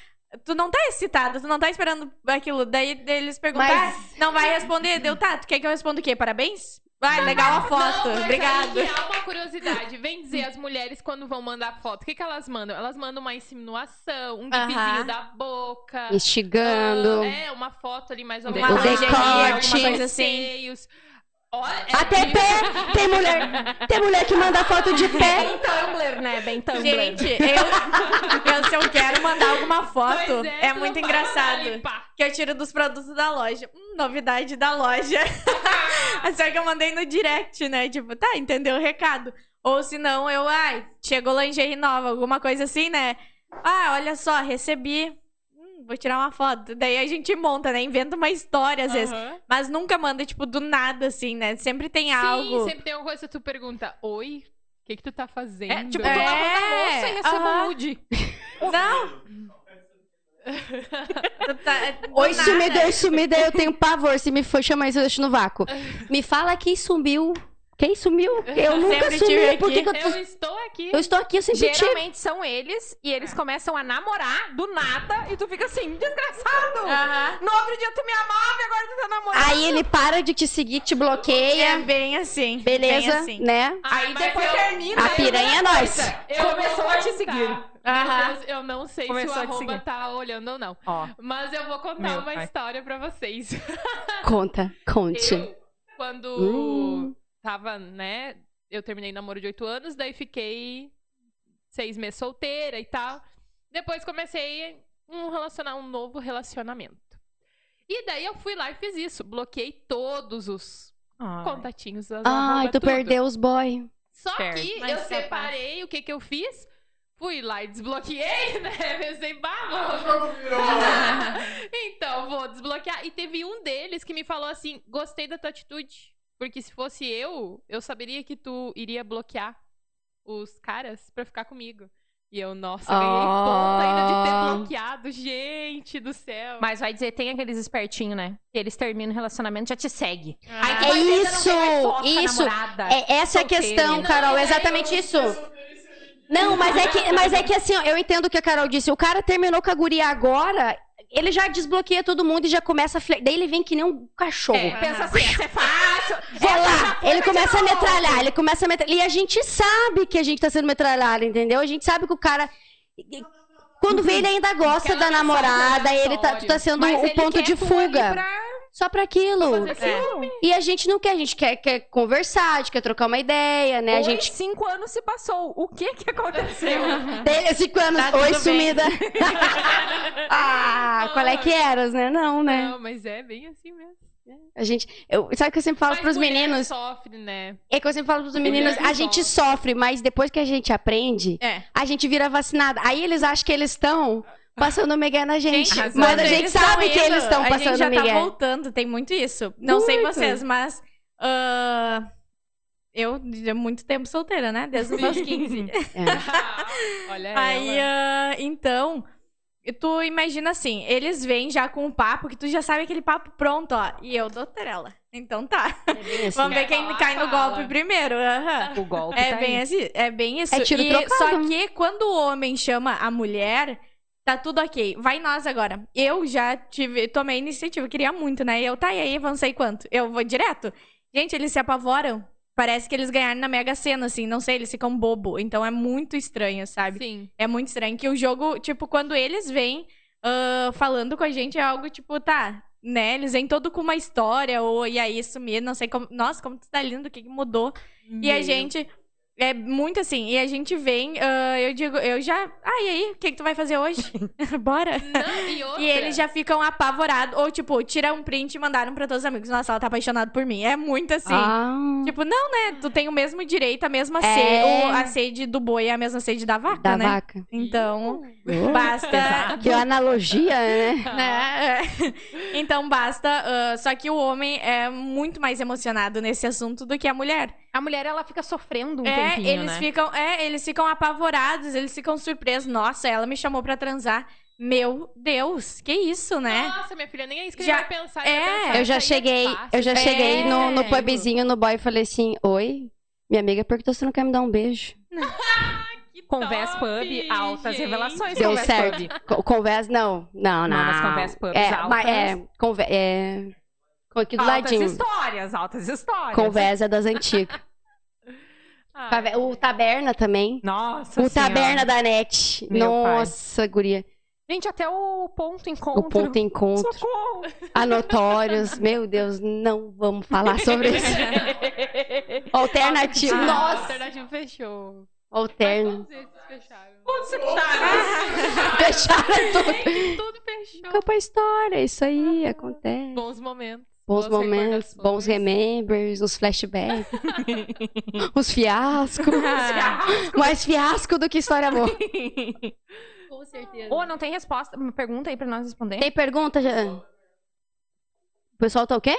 Tu não tá excitada, tu não tá esperando aquilo. Daí, eles perguntam, Mas- "Ah, não vai responder? Deu, tá, tu quer que eu responda o quê? Parabéns? Vai, legal a foto, Não, obrigado. aí há uma curiosidade. Vem dizer, as mulheres, quando vão mandar foto, o que, que elas mandam? Elas mandam uma insinuação, um Aham. gifzinho da boca. Instigando. ah, é, uma foto ali mais ou menos. lingerie, alguma coisa assim. Seios. Olha, é Até pé. Tem mulher, tem mulher que manda foto de pé. Bem Tumblr, né? Bem Tumblr. Gente, eu, eu, se eu quero mandar alguma foto, Pois é, tu muito engraçado. ali, que eu tiro dos produtos da loja. Hum, novidade da loja. Só que eu mandei no direct, né? Tipo, tá, entendeu o recado. Ou se não, eu, ai, chegou lingerie nova, alguma coisa assim, né? Ah, olha só, recebi. Vou tirar uma foto. Daí a gente monta, né? Inventa uma história às vezes. Aham. Mas nunca manda, tipo, do nada, assim, né? Sempre tem Sim, algo. sempre tem alguma coisa que tu pergunta, oi, o que que tu tá fazendo? É, tipo, É, tô lavando a louça e recebo aham. um nude. Não! Tá- do Oi, nada. sumida, oi, sumida, eu tenho pavor. Se me for chamar isso, eu deixo no vácuo. Me fala quem sumiu. Quem sumiu? Eu nunca Sempre tive sumi. Por que, que eu, Eu estou aqui. eu estou aqui, eu sempre tive. Geralmente são eles e eles começam a namorar do nada e tu fica assim, desgraçado! Aham. No outro dia tu me amava e agora tu tá namorando. Aí ele para de te seguir, te bloqueia. É bem assim. Beleza, Bem assim. né? Ai, Aí mas depois eu- termina. A piranha é nós. Eu Começou a te seguir. Meu Aham. Deus, eu não sei Começou se o arroba tá olhando ou não. Ó, Mas eu vou contar Meu uma pai. história pra vocês. Conta, conte. Eu, quando Hum. Tava, né? Eu terminei namoro de oito anos, daí fiquei seis meses solteira e tal. Depois comecei um, relaciona um novo relacionamento. E daí eu fui lá e fiz isso. Bloqueei todos os Ai. contatinhos. as Ai, tu tudo. perdeu os boy. Só Certo. que Mas eu é separei, o que que eu fiz? Fui lá e desbloqueei, né? Pensei, bah, vou... então, vou desbloquear. E teve um deles que me falou assim, gostei da tua atitude. Porque se fosse eu, eu saberia que tu iria bloquear os caras pra ficar comigo. E eu, nossa, ganhei Ah. ponto ainda de ter bloqueado. Gente do céu. Mas vai dizer, tem aqueles espertinhos, né? Que eles terminam o relacionamento e já te segue. Ah. Aí É isso, isso. namorada. É, essa é a questão, Não, Carol, é exatamente isso. Não, mas é que, mas é que assim, ó, eu entendo o que a Carol disse. O cara terminou com a guria agora, ele já desbloqueia todo mundo e já começa a fler... Daí ele vem que nem um cachorro. É, pensa assim, essa é lá, ele começa a metralhar, ele começa a metralhar. E a gente sabe que a gente tá sendo metralhado, entendeu? A gente sabe que o cara. Quando vê, ele ainda gosta da namorada, ele tá, tu tá sendo o ponto de fuga. Pra... Só pra aquilo. É. E a gente não quer, a gente quer, quer conversar, a gente quer trocar uma ideia, né? Oi, a gente... cinco anos se passou. O que que aconteceu? Tem cinco anos. Tá Oi, sumida. ah, qual é que eras, né? Não, né? Não, mas é bem assim mesmo. A gente. Eu, sabe o que eu sempre falo mas pros meninos? sofre, né? É que eu sempre falo pros meninos, a gente sofre, mas depois que a gente aprende, é. a gente vira vacinada. Aí eles acham que eles estão passando Miguel na gente. gente mas a gente sabe que eles estão passando. A gente já tá voltando, tem muito isso. Não muito. sei vocês, mas. Uh, eu, há muito tempo solteira, né? Desde os meus 15. É. Olha Aí, uh, então, tu imagina assim, eles vêm já com o papo, que tu já sabe aquele papo pronto, ó. E eu dou trela. Então tá. É assim. Vamos ver quem falar, cai no golpe primeiro. Uhum. O golpe é tá bem aí. assim, é bem isso. É tiro e, Só que quando o homem chama a mulher, Tá tudo ok. Vai nós agora. Eu já tive, tomei iniciativa, queria muito, né? E eu, tá, e aí, avancei quanto? Eu vou direto. Gente, eles se apavoram. Parece que eles ganharam na Mega Sena, assim, não sei, eles ficam bobo. Então é muito estranho, sabe? Sim. É muito estranho que o jogo, tipo, quando eles vêm uh, falando com a gente, é algo tipo, tá, né? Eles vêm todo com uma história, ou e aí sumir, não sei como. Nossa, como tu tá lindo, o que, que mudou? Meu. E a gente é muito assim. E a gente vem, uh, eu digo, eu já. Ah, e aí? O que, que tu vai fazer hoje? Bora? Não, e, outra? e eles já ficam apavorados. Ou, tipo, tiram um print e mandaram pra todos os amigos. Nossa, ela tá apaixonada por mim. É muito assim. Ah. Tipo, não, né? Tu tem o mesmo direito, a mesma é... sede. A sede do boi é a mesma sede da vaca, da né? vaca. Então, uh, basta. Que analogia, né? né? Então, basta. Uh, só que o homem é muito mais emocionado nesse assunto do que a mulher. A mulher, ela fica sofrendo um é, tempinho, eles né? Ficam, é, eles ficam apavorados, eles ficam surpresos. Nossa, ela me chamou pra transar. Meu Deus, que isso, né? Nossa, minha filha, nem é isso que já, ia pensar. É, pensar, eu já cheguei, eu já cheguei no, no pubzinho, no boy, e falei assim, oi, minha amiga perguntou se não quer me dar um beijo. Converse Pub, altas gente. revelações. Deu certo. Converse, não, não, não. Não, mas Converse Pub, é, altas... Mas é, é, aqui do altas ladinho. Altas histórias, altas histórias. Conversa das antigas. Ai, o Taberna também. Nossa O senhora. Taberna da NET. Meu Nossa, pai. guria. Gente, até o ponto encontro. O ponto encontro. Socorro. Anotórios. Meu Deus, não vamos falar sobre isso. Alternativo. Ah, Nossa. Alternativo fechou. Alterno. fecharam. Todos fecharam. fecharam tudo. tudo fechou. Fica pra história. Isso aí acontece. Bons momentos. Bons momentos, bons remembers, os flashbacks, os fiascos. Mais fiasco do que história boa. Com certeza. Ou não tem resposta? Pergunta aí pra nós responder. Tem pergunta? Já... O pessoal tá o quê?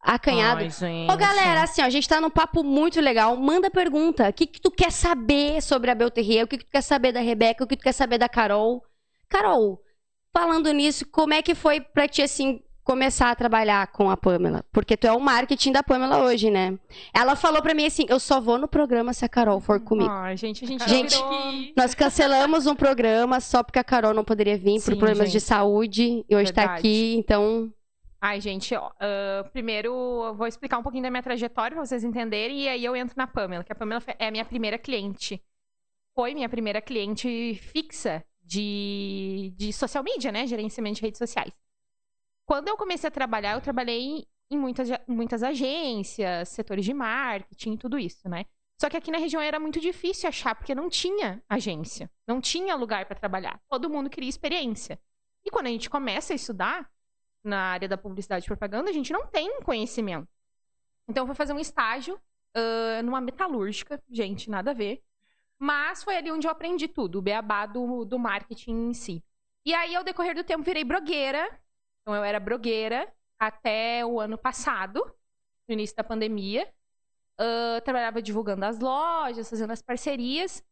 Acanhado. Ai. Ô, galera, assim, ó, a gente tá num papo muito legal. Manda pergunta. O que, que tu quer saber sobre a Belterrier? O que, que tu quer saber da Rebeca? O que tu quer saber da Carol? Carol, falando nisso, como é que foi pra ti, assim, começar a trabalhar com a Pamela, porque tu é o marketing da Pamela hoje, né? Ela falou para mim assim, eu só vou no programa se a Carol for comigo. Ai, gente, a gente, gente virou... nós cancelamos um programa só porque a Carol não poderia vir Sim, por problemas gente. de saúde e hoje tá Verdade. tá aqui, então Ai, gente, ó, uh, primeiro eu vou explicar um pouquinho da minha trajetória pra vocês entenderem e aí eu entro na Pamela, que a Pamela é a minha primeira cliente. Foi minha primeira cliente fixa de, de social media, né? Gerenciamento de redes sociais. Quando eu comecei a trabalhar, eu trabalhei em muitas, muitas agências, setores de marketing, tudo isso, né? Só que aqui na região era muito difícil achar, porque não tinha agência, não tinha lugar para trabalhar. Todo mundo queria experiência. E quando a gente começa a estudar na área da publicidade e propaganda, a gente não tem conhecimento. Então eu fui fazer um estágio uh, numa metalúrgica, gente, nada a ver. Mas foi ali onde eu aprendi tudo, o beabá do, do marketing em si. E aí, ao decorrer do tempo, virei blogueira, então, eu era blogueira até o ano passado, no início da pandemia. Uh, trabalhava divulgando as lojas, fazendo as parcerias.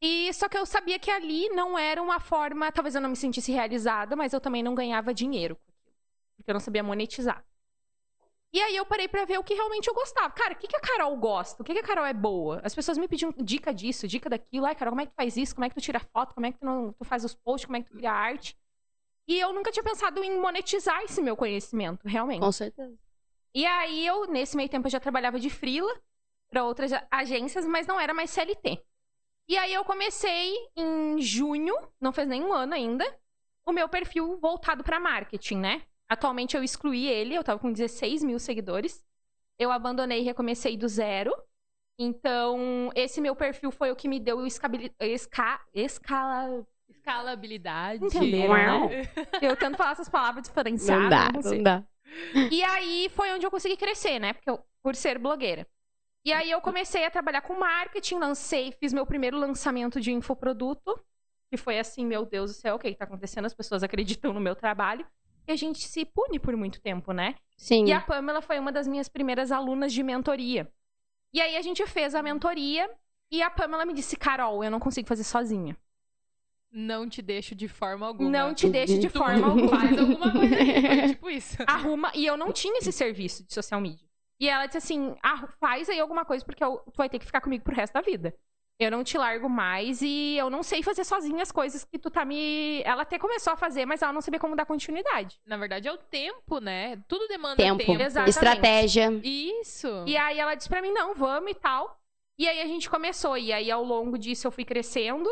E só que eu sabia que ali não era uma forma, talvez eu não me sentisse realizada, mas eu também não ganhava dinheiro com aquilo, porque eu não sabia monetizar. E aí eu parei para ver o que realmente eu gostava. Cara, o que, que a Carol gosta? O que, que a Carol é boa? As pessoas me pediam dica disso, dica daquilo. Ai, Carol, como é que tu faz isso? Como é que tu tira foto? Como é que tu, não, tu faz os posts? Como é que tu cria arte? E eu nunca tinha pensado em monetizar esse meu conhecimento, realmente. Com certeza. E aí eu, nesse meio tempo, eu já trabalhava de frila para outras agências, mas não era mais CLT. E aí eu comecei em junho, não fez nem um ano ainda, o meu perfil voltado para marketing, né? Atualmente eu excluí ele, eu tava com 16 mil seguidores. Eu abandonei e recomecei do zero. Então, esse meu perfil foi o que me deu esca... escala... escalabilidade. Entenderam, né? Eu tento falar essas palavras diferenciadas. Não dá, não, não dá. E aí foi onde eu consegui crescer, né? Porque eu, por ser blogueira. E aí eu comecei a trabalhar com marketing, lancei, fiz meu primeiro lançamento de infoproduto, que foi assim, meu Deus do céu, o que está acontecendo? As pessoas acreditam no meu trabalho. E a gente se pune por muito tempo, né? Sim. E a Pamela foi uma das minhas primeiras alunas de mentoria. E aí a gente fez a mentoria e a Pamela me disse, Carol, eu não consigo fazer sozinha. Não te deixo de forma alguma. Não te deixo de forma alguma. Faz alguma coisa aí, tipo isso. Arruma. E eu não tinha esse serviço de social media. E ela disse assim: ah, faz aí alguma coisa, porque eu, tu vai ter que ficar comigo pro resto da vida. Eu não te largo mais e eu não sei fazer sozinha as coisas que tu tá me. Ela até começou a fazer, mas ela não sabia como dar continuidade. Na verdade, é o tempo, né? Tudo demanda tempo. tempo. Exatamente. Estratégia. Isso. E aí ela disse pra mim: não, vamos e tal. E aí a gente começou. E aí ao longo disso eu fui crescendo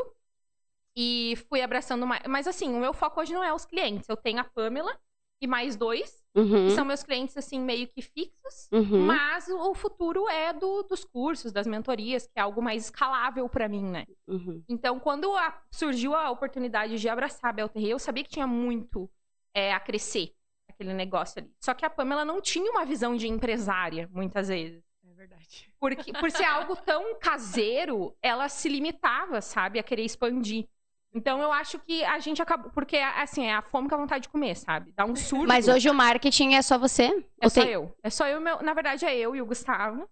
e fui abraçando mais. Mas assim, o meu foco hoje não é os clientes. Eu tenho a Pamela e mais dois Uhum. que são meus clientes, assim, meio que fixos. Uhum. Mas o futuro é do, dos cursos, das mentorias, que é algo mais escalável para mim, né? Uhum. Então, quando a- surgiu a oportunidade de abraçar a Belterre, eu sabia que tinha muito é, a crescer aquele negócio ali. Só que a Pamela não tinha uma visão de empresária, muitas vezes. É verdade. Porque, por ser algo tão caseiro, ela se limitava, sabe, a querer expandir. Então eu acho que a gente acabou. Porque, assim, é a fome com a vontade de comer, sabe? Dá um surto. Mas hoje o marketing é só você? É Ou só tem- eu. É só eu, meu, na verdade é eu e o Gustavo.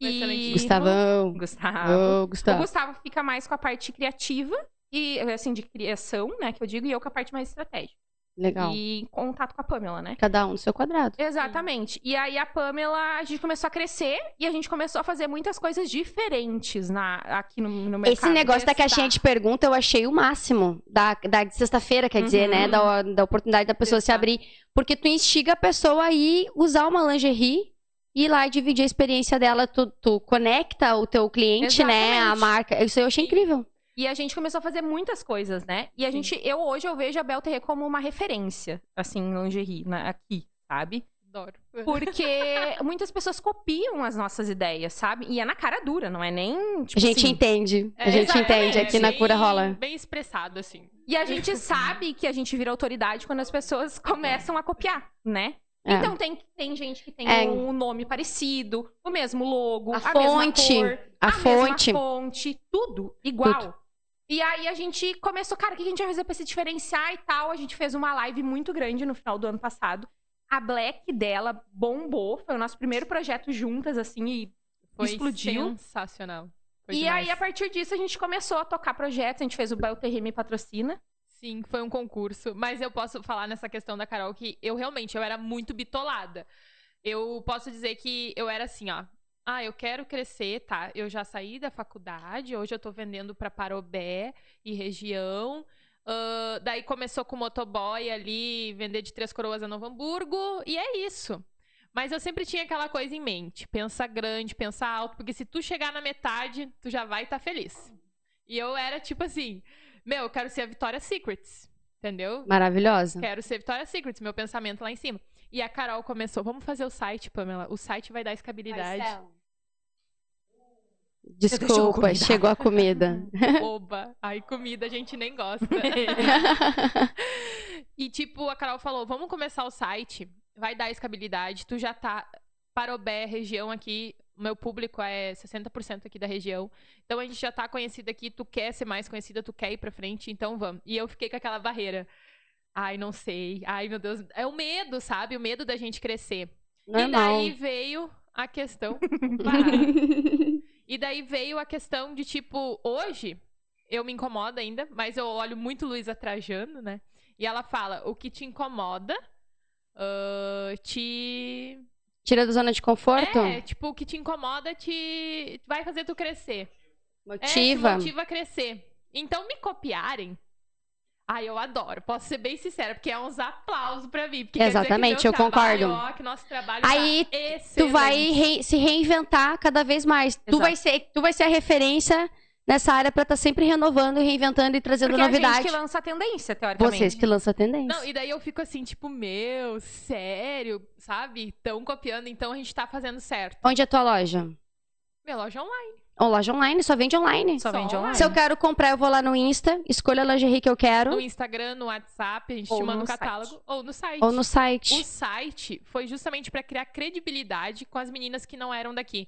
Excelente. E... Gustavão. Gustavo. Ô, O Gustavo. Gustavo fica mais com a parte criativa e assim de criação, né, que eu digo, e eu com a parte mais estratégica. Legal. E em contato com a Pamela, né? Cada um no seu quadrado. Exatamente. E aí a Pamela, a gente começou a crescer e a gente começou a fazer muitas coisas diferentes na, aqui no, no mercado. Esse negócio da caixinha de pergunta eu achei o máximo. Da, da sexta-feira, quer dizer, Uhum. né? Da, da oportunidade da pessoa se Testar. abrir. Porque tu instiga a pessoa a ir usar uma lingerie e ir lá e dividir a experiência dela. Tu, tu conecta o teu cliente, né? A Exatamente. marca. Isso eu achei incrível. E a gente começou a fazer muitas coisas, né? E a Sim. gente, eu hoje eu vejo a Belterre como uma referência, assim, em lingerie, né, aqui, sabe? Adoro. Porque muitas pessoas copiam as nossas ideias, sabe? E é na cara dura, não é nem, tipo A gente assim, entende. A É, gente exatamente, entende. Aqui na bem- cura rola. Bem expressado, assim. E a gente sabe que a gente vira autoridade quando as pessoas começam a copiar, né? É. Então tem, tem gente que tem É. um nome parecido, o mesmo logo, A a, fonte, mesma cor, a mesma fonte. fonte, tudo igual. Tudo. E aí a gente começou, cara, o que a gente vai fazer pra se diferenciar e tal? A gente fez uma live muito grande no final do ano passado. A Black dela bombou, foi o nosso primeiro projeto juntas, assim, e Foi Explodiu. sensacional. Foi e demais. aí, a partir disso, a gente começou a tocar projetos. A gente fez o Belterre Me Patrocina. Sim, foi um concurso. Mas eu posso falar nessa questão da Carol que eu realmente eu era muito bitolada. Eu posso dizer que eu era assim, ó. Ah, eu quero crescer, tá? Eu já saí da faculdade, hoje eu tô vendendo pra Parobé e região. Ah, daí começou com motoboy ali, vender de Três Coroas a Novo Hamburgo, e é isso. Mas eu sempre tinha aquela coisa em mente: pensa grande, pensa alto, porque se tu chegar na metade, tu já vai estar feliz. E eu era tipo assim: meu, eu quero ser a Victoria's Secrets, entendeu? Maravilhosa. Quero ser Victoria's Secrets, meu pensamento lá em cima. E a Carol começou: vamos fazer o site, Pamela. O site vai dar escabilidade. Desculpa, comida. chegou a comida. Oba. Aí comida a gente nem gosta. e tipo, a Carol falou: vamos começar o site, vai dar escabilidade. Tu já tá. Parobé, região aqui, o meu público é 60% aqui da região. Então a gente já tá conhecida aqui, tu quer ser mais conhecida, tu quer ir pra frente, então vamos. E eu fiquei com aquela barreira. Ai, não sei. Ai, meu Deus. É o medo, sabe? O medo da gente crescer. E Normal. daí veio a questão. E daí veio a questão de, tipo, hoje eu me incomodo ainda, mas eu olho muito Luísa Trajano, né? E ela fala: o que te incomoda ah, te. Tira da zona de conforto? É, tipo, o que te incomoda te vai fazer tu crescer. É, te Motiva. motiva a crescer. Então, me copiarem. Ai, eu adoro. Posso ser bem sincera, porque é uns aplausos pra mim. Exatamente, eu concordo. trabalho, ó, que nosso trabalho Aí, tá Tu vai re- se reinventar cada vez mais. Tu vai, ser, tu vai ser a referência nessa área pra estar sempre renovando, reinventando e trazendo Porque novidade. gente que lança a tendência, teoricamente. Vocês que lançam a tendência. Não, e daí eu fico assim, tipo, meu, sério, sabe? Tão copiando, então a gente tá fazendo certo. Onde é a tua loja? Minha loja online. Ou loja online, só vende online. Só Só vende online. Se eu quero comprar, eu vou lá no Insta, escolho a lingerie que eu quero, No Instagram, no WhatsApp, a gente Ou te manda no um catálogo. Ou no site. ou no site. O site foi justamente pra criar credibilidade com as meninas que não eram daqui.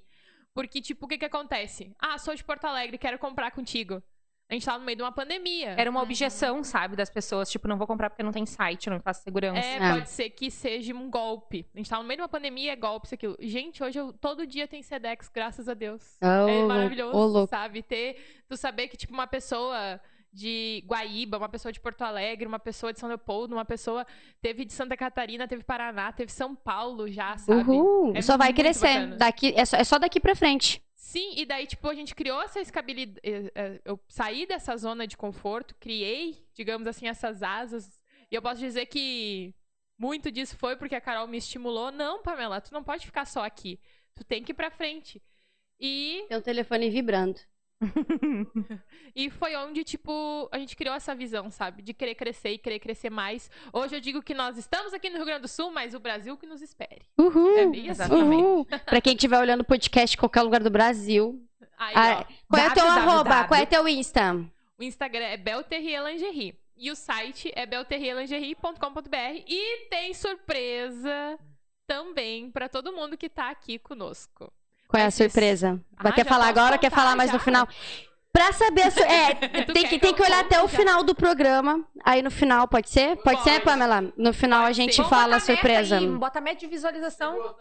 Porque, tipo, o que que acontece? Ah, sou de Porto Alegre, quero comprar contigo. A gente tava no meio de uma pandemia. Era uma objeção, sabe, das pessoas. Tipo, não vou comprar porque não tem site, não faço segurança. É, É. pode ser que seja um golpe. A gente tava no meio de uma pandemia, é golpe, isso aquilo. Gente, hoje eu todo dia tem Sedex, graças a Deus. Ô, é maravilhoso, louco. sabe? Ter, tu saber que, tipo, uma pessoa de Guaíba, uma pessoa de Porto Alegre, uma pessoa de São Leopoldo, uma pessoa teve de Santa Catarina, teve Paraná, teve São Paulo já, sabe? Uhul. É só vai muito crescer. bacana. Daqui, é, só, é só daqui pra frente. Sim, e daí, tipo, a gente criou essa escabilidade. Eu saí dessa zona de conforto, criei, digamos assim, essas asas. E eu posso dizer que muito disso foi porque a Carol me estimulou. Não, Pamela, tu não pode ficar só aqui. Tu tem que ir pra frente. E, Tem um telefone vibrando. e foi onde, tipo, a gente criou essa visão, sabe? De querer crescer e querer crescer mais. Hoje eu digo que nós estamos aqui no Rio Grande do Sul, mas o Brasil que nos espere. Uhul. É bem assim. Exatamente. Uhul. pra quem estiver olhando o podcast em qualquer lugar do Brasil. Aí, Ah, qual é o teu arroba? Qual é teu Insta? O Instagram é Belterrier Lingerie. E o site é belterrierlingerie.com.br. E tem surpresa também pra todo mundo que tá aqui conosco. Qual é a surpresa? Vai Ah, quer falar agora ou quer falar mais no já? final? Pra saber a su... É, tem que, que tem que olhar até o final do programa. Aí no final, pode ser? Pode, ser, Pode. Pamela? No final a Pode gente ser. Vamos fala a surpresa. aí, Bota meta de visualização.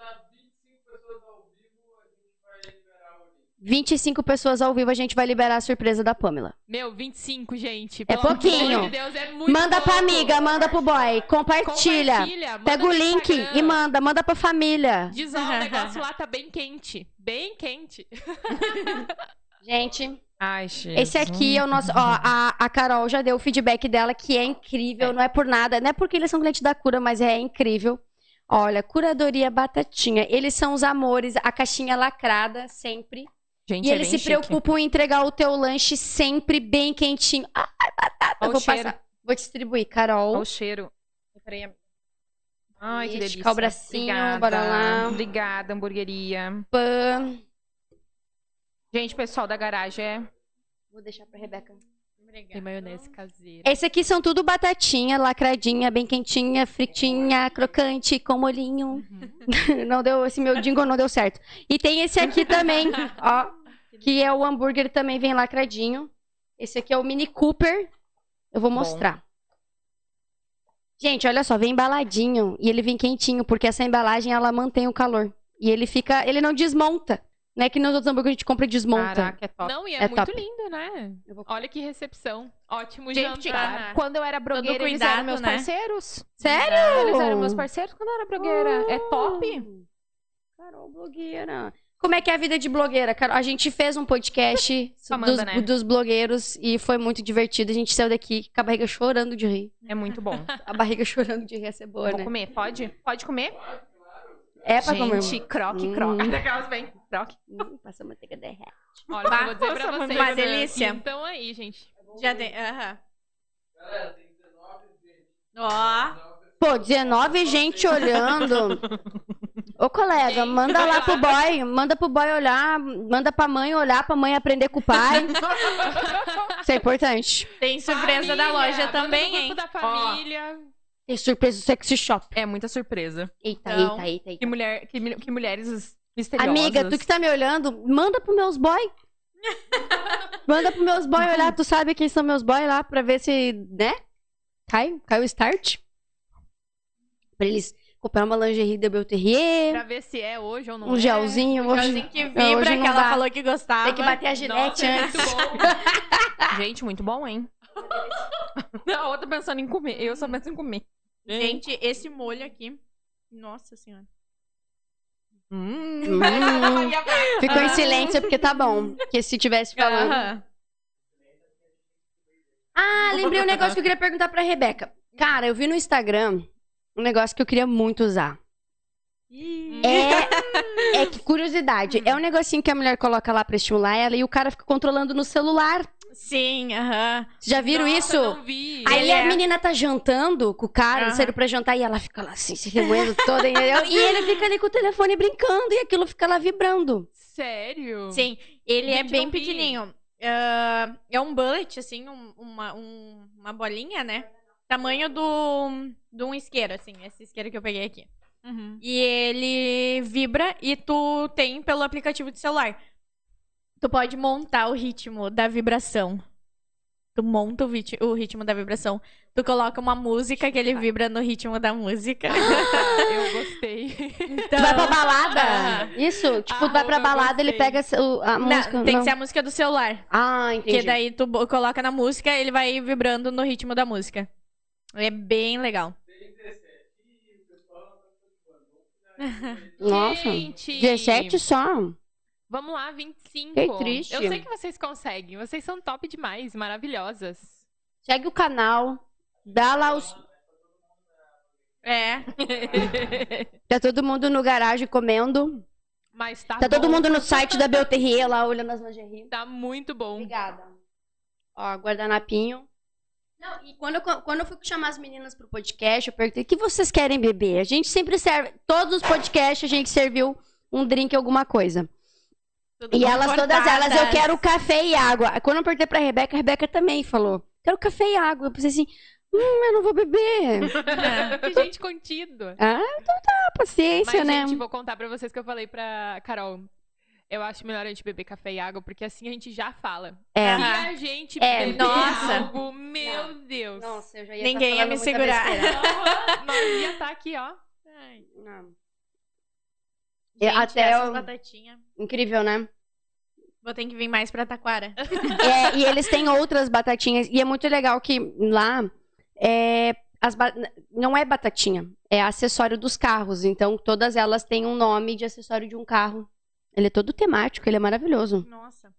25 pessoas ao vivo, a gente vai liberar a surpresa da Pamela. Meu, 25, gente. É Pelo pouquinho. amor de Deus, é muito Manda pra pouco. amiga, manda pro boy, compartilha. Compartilha, Pega o link Instagram. e manda, manda pra família. Diz, ó, o negócio lá tá bem quente. Bem quente. Gente, Ai, gente. esse aqui é o nosso. Ó, a, a Carol já deu o feedback dela, que é incrível, não é por nada. Não é porque eles são clientes da cura, mas é incrível. Olha, curadoria batatinha. Eles são os amores, a caixinha lacrada, sempre. Gente, E é eles se chique. preocupam em entregar o teu lanche sempre bem quentinho. Ai, batata, Olha eu vou o cheiro. passar. Vou distribuir, Carol. Olha o cheiro. Peraí. Ai, que delícia. o bracinho, Obrigada. bora lá. Obrigada, hamburgueria. Pã. Gente, pessoal da garagem é... Vou deixar pra Rebeca. Tem maionese caseira. Esse aqui são tudo batatinha, lacradinha, bem quentinha, fritinha, crocante, com molhinho. não deu, esse meu jingle não deu certo. E tem esse aqui também, ó, que é o hambúrguer também vem lacradinho. Esse aqui é o Mini Cooper. Eu vou Bom. mostrar. Gente, olha só, vem embaladinho e ele vem quentinho, porque essa embalagem ela mantém o calor. E ele fica, ele não desmonta. Não é que nos outros hambúrgueres a gente compra e desmonta. Caraca, é top. Não, e é, É muito top. lindo, né? Vou- Olha que recepção. Ótimo Gente, jantar. quando eu era blogueira, eles cuidado, eram meus né? parceiros. Sério? Eles eram meus parceiros quando eu era blogueira. É top. Carol, blogueira. Como é que é a vida de blogueira, Carol? A gente fez um podcast Amanda, dos, né? dos blogueiros e foi muito divertido. A gente saiu daqui com a barriga chorando de rir. É muito bom. A barriga chorando de rir ia ser boa, Vou né? comer, pode? Pode comer? É pra comer. Gente, croque, Hum. croque. Daquelas bem. Croque. Hum, passa a manteiga derrete. Olha, eu vou dizer pra vocês. uma né? delícia. Então aí, gente. Já tem. Aham. Ó. Pô, 19 gente olhando. Ô, colega, manda lá pro boy. Manda pro boy olhar. Manda pra mãe olhar, pra mãe aprender com o pai. Isso é importante. Tem surpresa da Família, loja manda no também, grupo hein? da família. Tem surpresa do sexy shop. É muita surpresa. Eita, Então, eita, eita, Que, eita. mulher, que, que mulheres misteriosas. Amiga, tu que tá me olhando, manda pro meus boy. manda pro meus boy olhar. Tu sabe quem são meus boy lá pra ver se, né? Cai, cai o start. Pra eles comprar uma lingerie da Belterrier, Pra ver se é hoje ou não um é. gelzinho. Hoje, Gelzinho que Não, vibra, hoje que ela dá. falou que gostava. Tem que bater a Nossa, gilete é antes. muito bom. Gente, muito bom, hein? Não, a outra pensando em comer. Eu só penso em comer. Gente, esse molho aqui. Nossa senhora. Hum. Hum. Ficou em silêncio porque tá bom. Porque se tivesse falando. Ah, lembrei um negócio que eu queria perguntar pra Rebeca. Cara, eu vi no Instagram um negócio que eu queria muito usar. É, é que curiosidade. É um negocinho que a mulher coloca lá pra estimular ela e o cara fica controlando no celular. Sim, aham. Vocês já viram Nossa, isso? eu Não vi. Aí Ele a é- menina tá jantando com o cara, Aham. saindo pra jantar, e ela fica lá assim, se remoendo toda? E ele fica ali com o telefone brincando, e aquilo fica lá vibrando. Sério? Sim, ele é bem pequenininho. Ah, é um bullet, assim, um- uma, um- uma bolinha, né? Tamanho do, de um isqueiro, assim, esse isqueiro que eu peguei aqui. Uhum. E ele vibra e tu tem pelo aplicativo de celular. Tu pode montar o ritmo da vibração. Tu monta o, vit- o ritmo da vibração. Tu coloca uma música que ele vibra no ritmo da música. Eu gostei. Então, Tu vai pra balada? Ah. Isso? Tipo, Ah, tu vai pra balada, ele pega a Não, música. tem não. que ser a música do celular. Ah, entendi. Porque daí tu coloca na música, ele vai vibrando no ritmo da música. É bem legal. Nossa. Gente. 17 só. Vamos lá, 25. Que triste. Eu sei que vocês conseguem. Vocês são top demais, maravilhosas. Segue o canal. Dá lá os. É. Tá todo mundo no garagem comendo. Mas tá Tá todo bom. mundo no site da Belterrier lá olhando as lingerie. Tá muito bom. Obrigada. Ó, guardanapinho. Não, e quando eu, quando eu fui chamar as meninas pro podcast, eu perguntei: o que vocês querem beber? A gente sempre serve. Todos os podcasts a gente serviu um drink, alguma coisa. Tudo E elas, todas elas, eu quero café e água. Quando eu perguntei pra Rebeca, a Rebeca também falou: quero café e água. Eu pensei assim: hum, eu não vou beber. que gente contido. ah, então tá, paciência, Mas, né? gente, vou contar pra vocês que eu falei pra Carol. Eu acho melhor a gente beber café e água, porque assim a gente já fala. É. Se a gente É, beber nossa. algo, meu Deus. Nossa, eu já ia Ninguém tá ia me segurar. Aham, Nós ia estar aqui, ó. Não. Gente, Até essas eu- batatinhas. Incrível, né? Vou ter que vir mais pra Taquara. É, e eles têm outras batatinhas. E é muito legal que lá é, as ba- não é batatinha, é acessório dos carros. Então, todas elas têm um nome de acessório de um carro. Ele é todo temático, ele é maravilhoso. Nossa.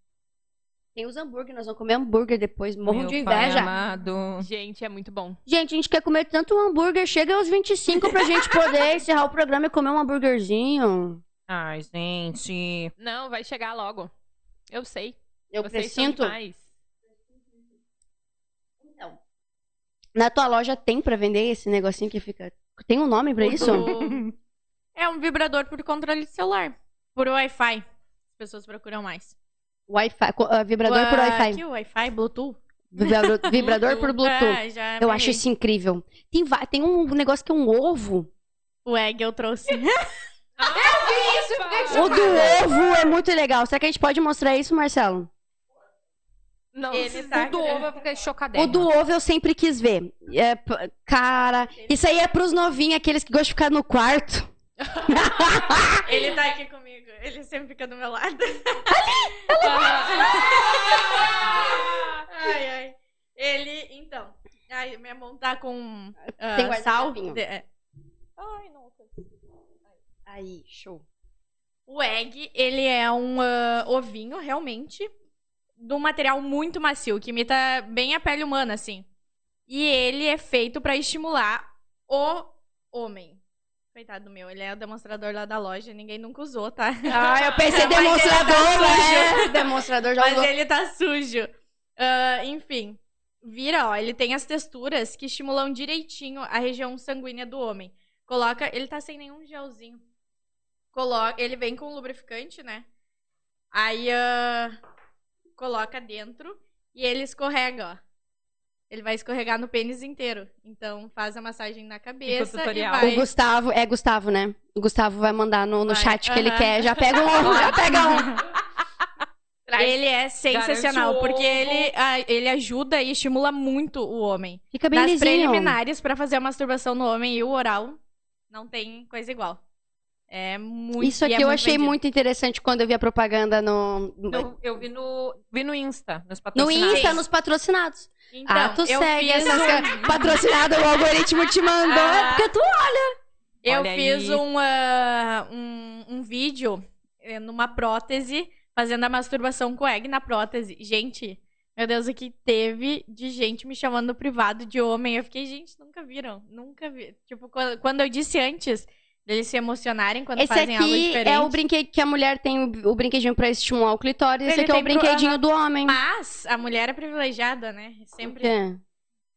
Tem os hambúrguer, nós vamos comer hambúrguer depois. Morro Meu de pai inveja. amado. Gente, é muito bom. Gente, a gente quer comer tanto hambúrguer. Chega aos 25 pra gente poder encerrar o programa e comer um hambúrguerzinho. Ai, gente. Não, vai chegar logo. Eu sei. Eu Vocês são presinto. demais. Então, na tua loja tem pra vender esse negocinho que fica. Tem um nome pra O isso? É um vibrador por controle de celular. Por Wi-Fi. As pessoas procuram mais. Wi-Fi, ah, vibrador por Wi-Fi. Que Wi-Fi, Bluetooth. Vibrador, por Bluetooth. Ah, Eu acho isso incrível. Tem, tem um negócio que é um ovo. O egg eu trouxe. O do ovo é muito legal. Será que a gente pode mostrar isso, Marcelo? Não, Ele tá- O do ovo eu fiquei. O do ovo eu sempre quis ver. É, p- cara, isso aí é pros novinhos, aqueles que gostam de ficar no quarto. Ele tá aqui comigo. Ele sempre fica do meu lado. ai, ai. Ele, então. Ai, minha mão tá com ah, Tem sal. De- é. Ai, nossa. Aí, show. O egg, ele é um ah, ovinho, realmente, de um material muito macio, que imita bem a pele humana, assim. E ele é feito pra estimular o homem. Coitado do meu, ele é o demonstrador lá da loja, ninguém nunca usou, tá? Ah, eu pensei Mas demonstrador, tá né? Demonstrador já Mas usou. ele tá sujo. Ah, enfim, vira, ó, ele tem as texturas que estimulam direitinho a região sanguínea do homem. Coloca, ele tá sem nenhum gelzinho. Coloca, ele vem com lubrificante, né? Aí ah, coloca dentro e ele escorrega, ó. Ele vai escorregar no pênis inteiro. Então faz a massagem na cabeça e tutorial. O vai. Gustavo, é Gustavo, né? O Gustavo vai mandar no, no Vai, chat que ele aham. quer. Já pega um, já pega um. Ele é sensacional, porque ele, ah, ele ajuda e estimula muito o homem. Fica bem Nas lisinho. preliminares pra fazer a masturbação no homem e o oral, não tem coisa igual. É muito Isso e aqui é eu muito achei vendido. muito interessante quando eu vi a propaganda no, Eu, eu vi no, vi no Insta, nos no patrocinados. Insta, nos patrocinados. Então, ah, tu eu segue essas coisas. Patrocinado, o algoritmo te mandou. É Ah. porque tu eu Olha fiz um, ah, um, um vídeo eh, numa prótese, fazendo a masturbação com egg na prótese. Gente, meu Deus, o que teve de gente me chamando no privado de homem. Eu fiquei, gente, nunca viram. Nunca vi. Tipo, quando eu disse antes Eles se emocionarem quando Esse fazem algo aqui diferente. é o brinquedo que a mulher tem o, o brinquedinho pra estimular o clitóris. Esse aqui é o pro- brinquedinho aham. do homem. Mas a mulher é privilegiada, né? Sempre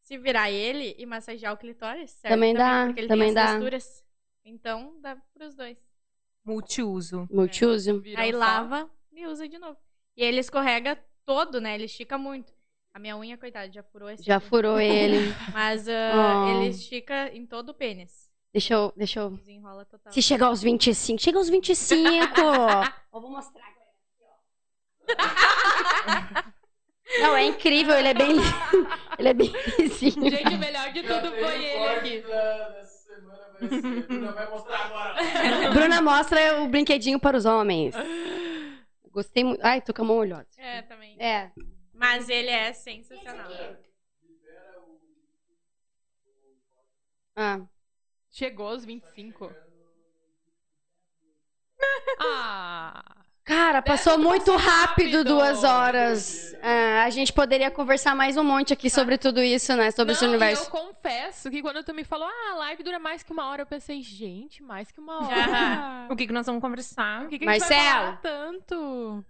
se virar ele e massagear o clitóris, serve Também dá, porque ele também tem dá. texturas. Então, dá pros dois. Multiuso. Multiuso. Viram Aí lava e usa de novo. E ele escorrega todo, né? Ele estica muito. A minha unha, coitada, já furou esse. Já aqui. furou ele. Mas ah, Oh. ele estica em todo o pênis. Deixa eu, deixa eu. Desenrola total. Se chegar aos 25, chega aos 25. eu vou mostrar agora. Não, é incrível, ele é bem ele é bem lisinho. Gente, o melhor de tudo foi ele aqui. Bruna mostra o brinquedinho para os homens. Gostei muito. Ai, tô com a mão olhosa. É, também. É. Mas ele é sensacional. Ah, Chegou aos 25. Ah. Cara, passou muito passou rápido rápido. duas horas. Ah, a gente poderia conversar mais um monte aqui sobre tudo isso, né? Sobre esse Não, e universo. eu confesso que quando tu me falou, ah, a live dura mais que uma hora, eu pensei, gente, mais que uma hora. O que, que nós vamos conversar? Por que, que a gente vai Marcelo. falar tanto?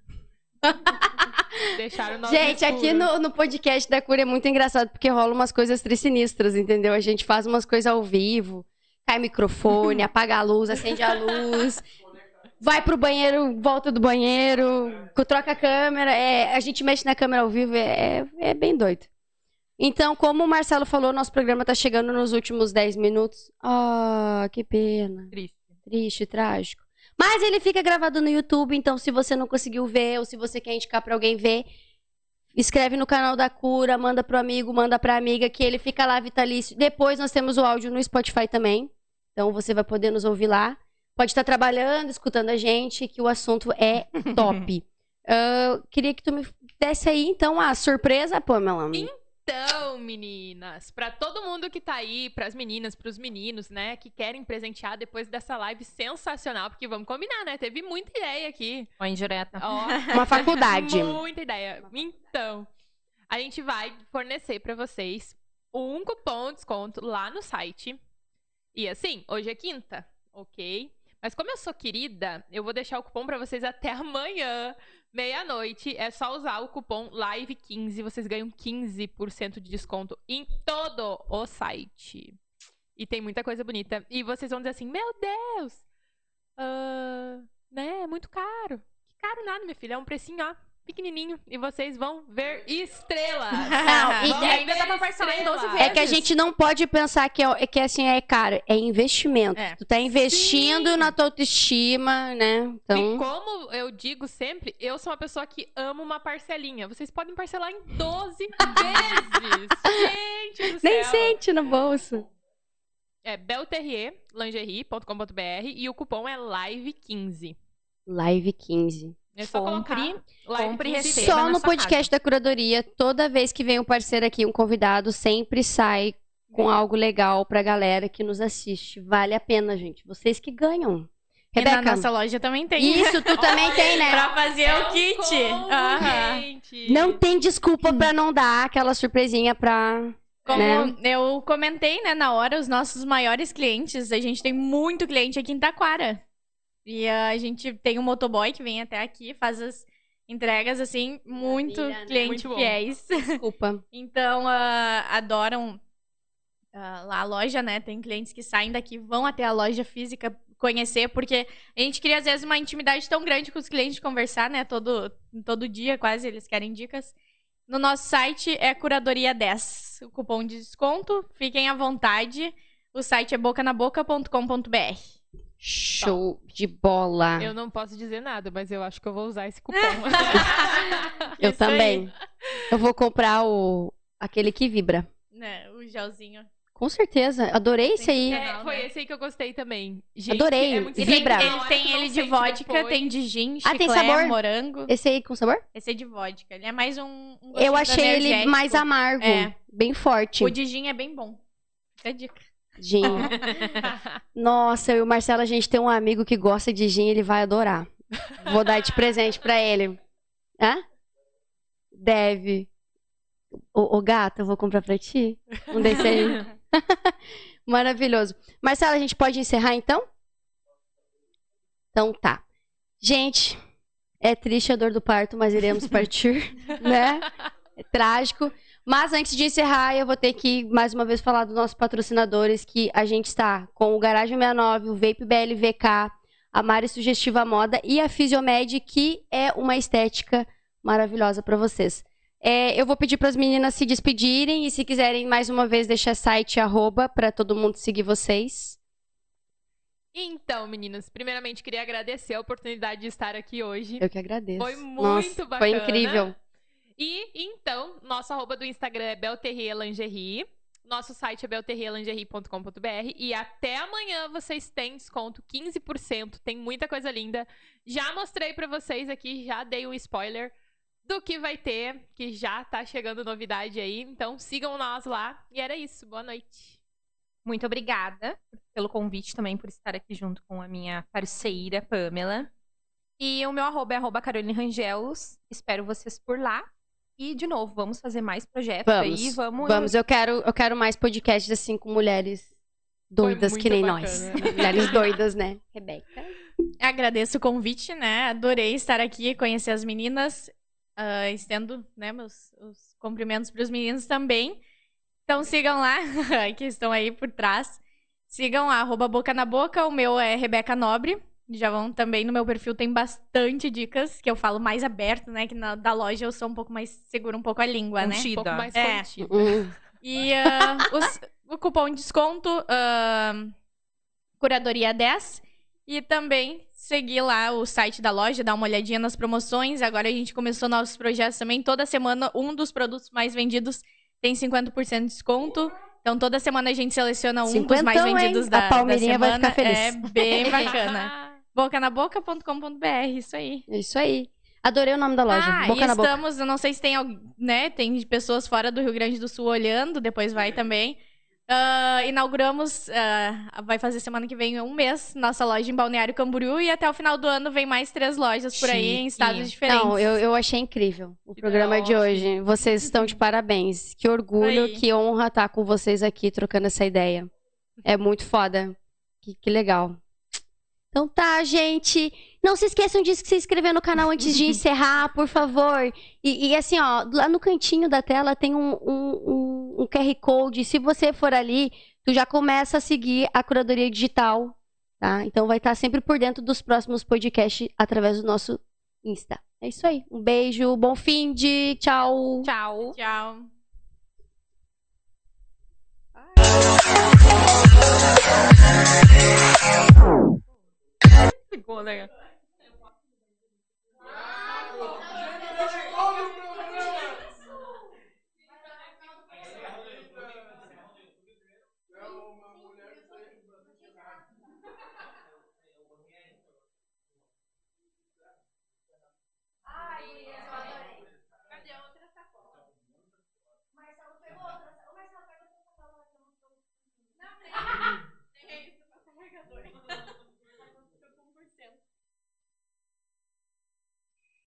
Deixaram o nosso Gente, aqui escuro. no, no podcast da Cura é muito engraçado porque rola umas coisas trisinistras, entendeu? A gente faz umas coisas ao vivo, cai microfone, apaga a luz, acende a luz, vai pro banheiro, volta do banheiro, troca a câmera. É, a gente mexe na câmera ao vivo, é, é, é bem doido. Então, como o Marcelo falou, nosso programa tá chegando nos últimos 10 minutos. Ah, que pena. Triste. Triste, trágico. Mas ele fica gravado no YouTube, então se você não conseguiu ver ou se você quer indicar pra alguém ver, escreve no canal da Cura, manda pro amigo, manda pra amiga, que ele fica lá vitalício. Depois nós temos o áudio no Spotify também, então você vai poder nos ouvir lá. Pode estar trabalhando, escutando a gente, que o assunto é top. Ah, queria que tu me desse aí, então, a surpresa, Pamela. Então, meninas, pra todo mundo que tá aí, pras meninas, pros meninos, né, que querem presentear depois dessa live sensacional, porque vamos combinar, né? Teve muita ideia aqui. Ó, indireta. Ó, Uma faculdade. muita ideia. Então, a gente vai fornecer pra vocês um cupom de desconto lá no site. E assim, hoje é quinta, ok? Mas como eu sou querida, eu vou deixar o cupom pra vocês até amanhã, meia-noite. É só usar o cupom LIVE15, vocês ganham 15% de desconto em todo o site. E tem muita coisa bonita. E vocês vão dizer assim: Meu Deus! ah, né? É muito caro. Que caro nada, minha filha. É um precinho, ó, pequenininho. E vocês vão ver estrelas. Não, e é- ainda dá pra parcelar em 12 estrelas. É que a gente não pode pensar que, é, que assim é caro, é investimento. É. Tu tá investindo Sim. na tua autoestima, né? E Então, como eu digo sempre, eu sou uma pessoa que ama uma parcelinha. Vocês podem parcelar em 12 vezes. Gente do nem céu. sente no bolso. É belterrier.lingerie.com.br e o cupom é live15. Live 15. É só Compre, colocar compre e 15. receba. Só no podcast da curadoria, toda vez que vem um parceiro aqui, um convidado, sempre sai com algo legal pra galera que nos assiste. Vale a pena, gente. Vocês que ganham. E na Rebeca, nossa loja também tem. isso tu também tem, né? pra fazer É o um kit. gente. Não tem desculpa pra não dar aquela surpresinha pra. Como Né? eu comentei, né, na hora, os nossos maiores clientes, a gente tem muito cliente aqui em Taquara. E a gente tem um motoboy que vem até aqui, faz as entregas, assim, muito Maravilha, né? clientes Muito fiéis. Desculpa. Então, ah, adoram ah, lá a loja, né? Tem clientes que saem daqui, vão até a loja física conhecer, porque a gente cria, às vezes, uma intimidade tão grande com os clientes de conversar, né? Todo, todo dia, quase, eles querem dicas. No nosso site é Curadoria 10, o cupom de desconto. Fiquem à vontade. O site é bocanaboca.com.br. Show de bola. Eu não posso dizer nada, mas eu acho que eu vou usar esse cupom. Eu Isso aí. também. Eu vou comprar o aquele que vibra. Né, o gelzinho. Com certeza. Adorei esse aí. É, foi né? esse aí que eu gostei também. Gente, Adorei. É muito Vibra. tem, ele tem ele de vodka, depois. tem de gin, Ah, tem sabor? morango. Esse aí com sabor? Esse é de vodka. Ele é mais um. um Eu achei ele mais amargo. É. Bem forte. O de gin é bem bom. Fica a dica. Gin. Nossa, eu e o Marcelo, a gente tem um amigo que gosta de gin, ele vai adorar. Vou dar de presente pra ele. Hã? Deve. Ô, ô gata, eu vou comprar pra ti. Um aí. Maravilhoso. Marcelo, a gente pode encerrar então? Então tá. Gente, é triste a dor do parto, mas iremos partir, né? É trágico. Mas antes de encerrar, eu vou ter que mais uma vez falar dos nossos patrocinadores, que a gente está com o Garagem 69, o Vape BLVK, a Mari Sugestiva Moda e a Fisiomed, que é uma estética maravilhosa para vocês. É, eu vou pedir para as meninas se despedirem e se quiserem mais uma vez deixar site arroba para todo mundo seguir vocês. Então, meninas, primeiramente queria agradecer a oportunidade de estar aqui hoje. Eu que agradeço. Foi muito Nossa, bacana. Foi incrível. E então, nosso arroba do Instagram é Belterrier Lingerie. Nosso site é belterrierlingerie.com.br. E até amanhã vocês têm desconto 15%. Tem muita coisa linda. Já mostrei para vocês aqui, já dei um spoiler do que vai ter, que já tá chegando novidade aí. Então sigam nós lá. E era isso. Boa noite. Muito obrigada pelo convite também, por estar aqui junto com a minha parceira, Pamela. E o meu arroba é arroba Caroline Rangelos. Espero vocês por lá. E, de novo, vamos fazer mais projetos Vamos. aí. Vamos. Vamos, eu quero, eu quero mais podcasts assim com mulheres doidas que nem bacana. nós. mulheres doidas, né? Rebeca. Agradeço o convite, né? Adorei estar aqui, conhecer as meninas. Ah, estendo né, meus os cumprimentos para os meninos também. Então sigam lá, que estão aí por trás. Sigam a arroba Boca na Boca, o meu é Rebeca Nobre. Já vão também no meu perfil, tem bastante dicas, que eu falo mais aberto, né? Que na da loja eu sou um pouco mais segura um pouco a língua, né? Um pouco mais É. contido. Hum, E ah, os- o cupom de desconto, ah, Curadoria 10. E também seguir lá o site da loja, dar uma olhadinha nas promoções. Agora a gente começou nossos projetos também. Toda semana, um dos produtos mais vendidos tem 50% de desconto. Então, toda semana a gente seleciona um dos mais hein? vendidos A da, da Palmeirinha vai semana. ficar feliz. É bem bacana. bocanaboca.com.br, isso aí. é isso aí. Adorei o nome da loja. Ah, Boca e na boca. estamos, eu não sei se tem, né, tem pessoas fora do Rio Grande do Sul olhando, depois vai também. Ah, inauguramos, ah, vai fazer semana que vem um mês, nossa loja em Balneário Camboriú e até o final do ano vem mais três lojas por aí em estados diferentes. Não, eu, eu achei incrível o Que programa de hoje. Vocês estão de parabéns. Que orgulho, Aí. que honra estar com vocês aqui trocando essa ideia. É muito foda. Que, que legal. Então tá, gente. Não se esqueçam de se inscrever no canal antes de encerrar, por favor. E, e assim, ó, lá no cantinho da tela tem um, um, um- um QR Code. Se você for ali, tu já começa a seguir a curadoria digital, tá? Então vai estar sempre por dentro dos próximos podcasts através do nosso Insta. É isso aí. Um beijo, bom fim de tchau. Tchau. Tchau. Ficou, né?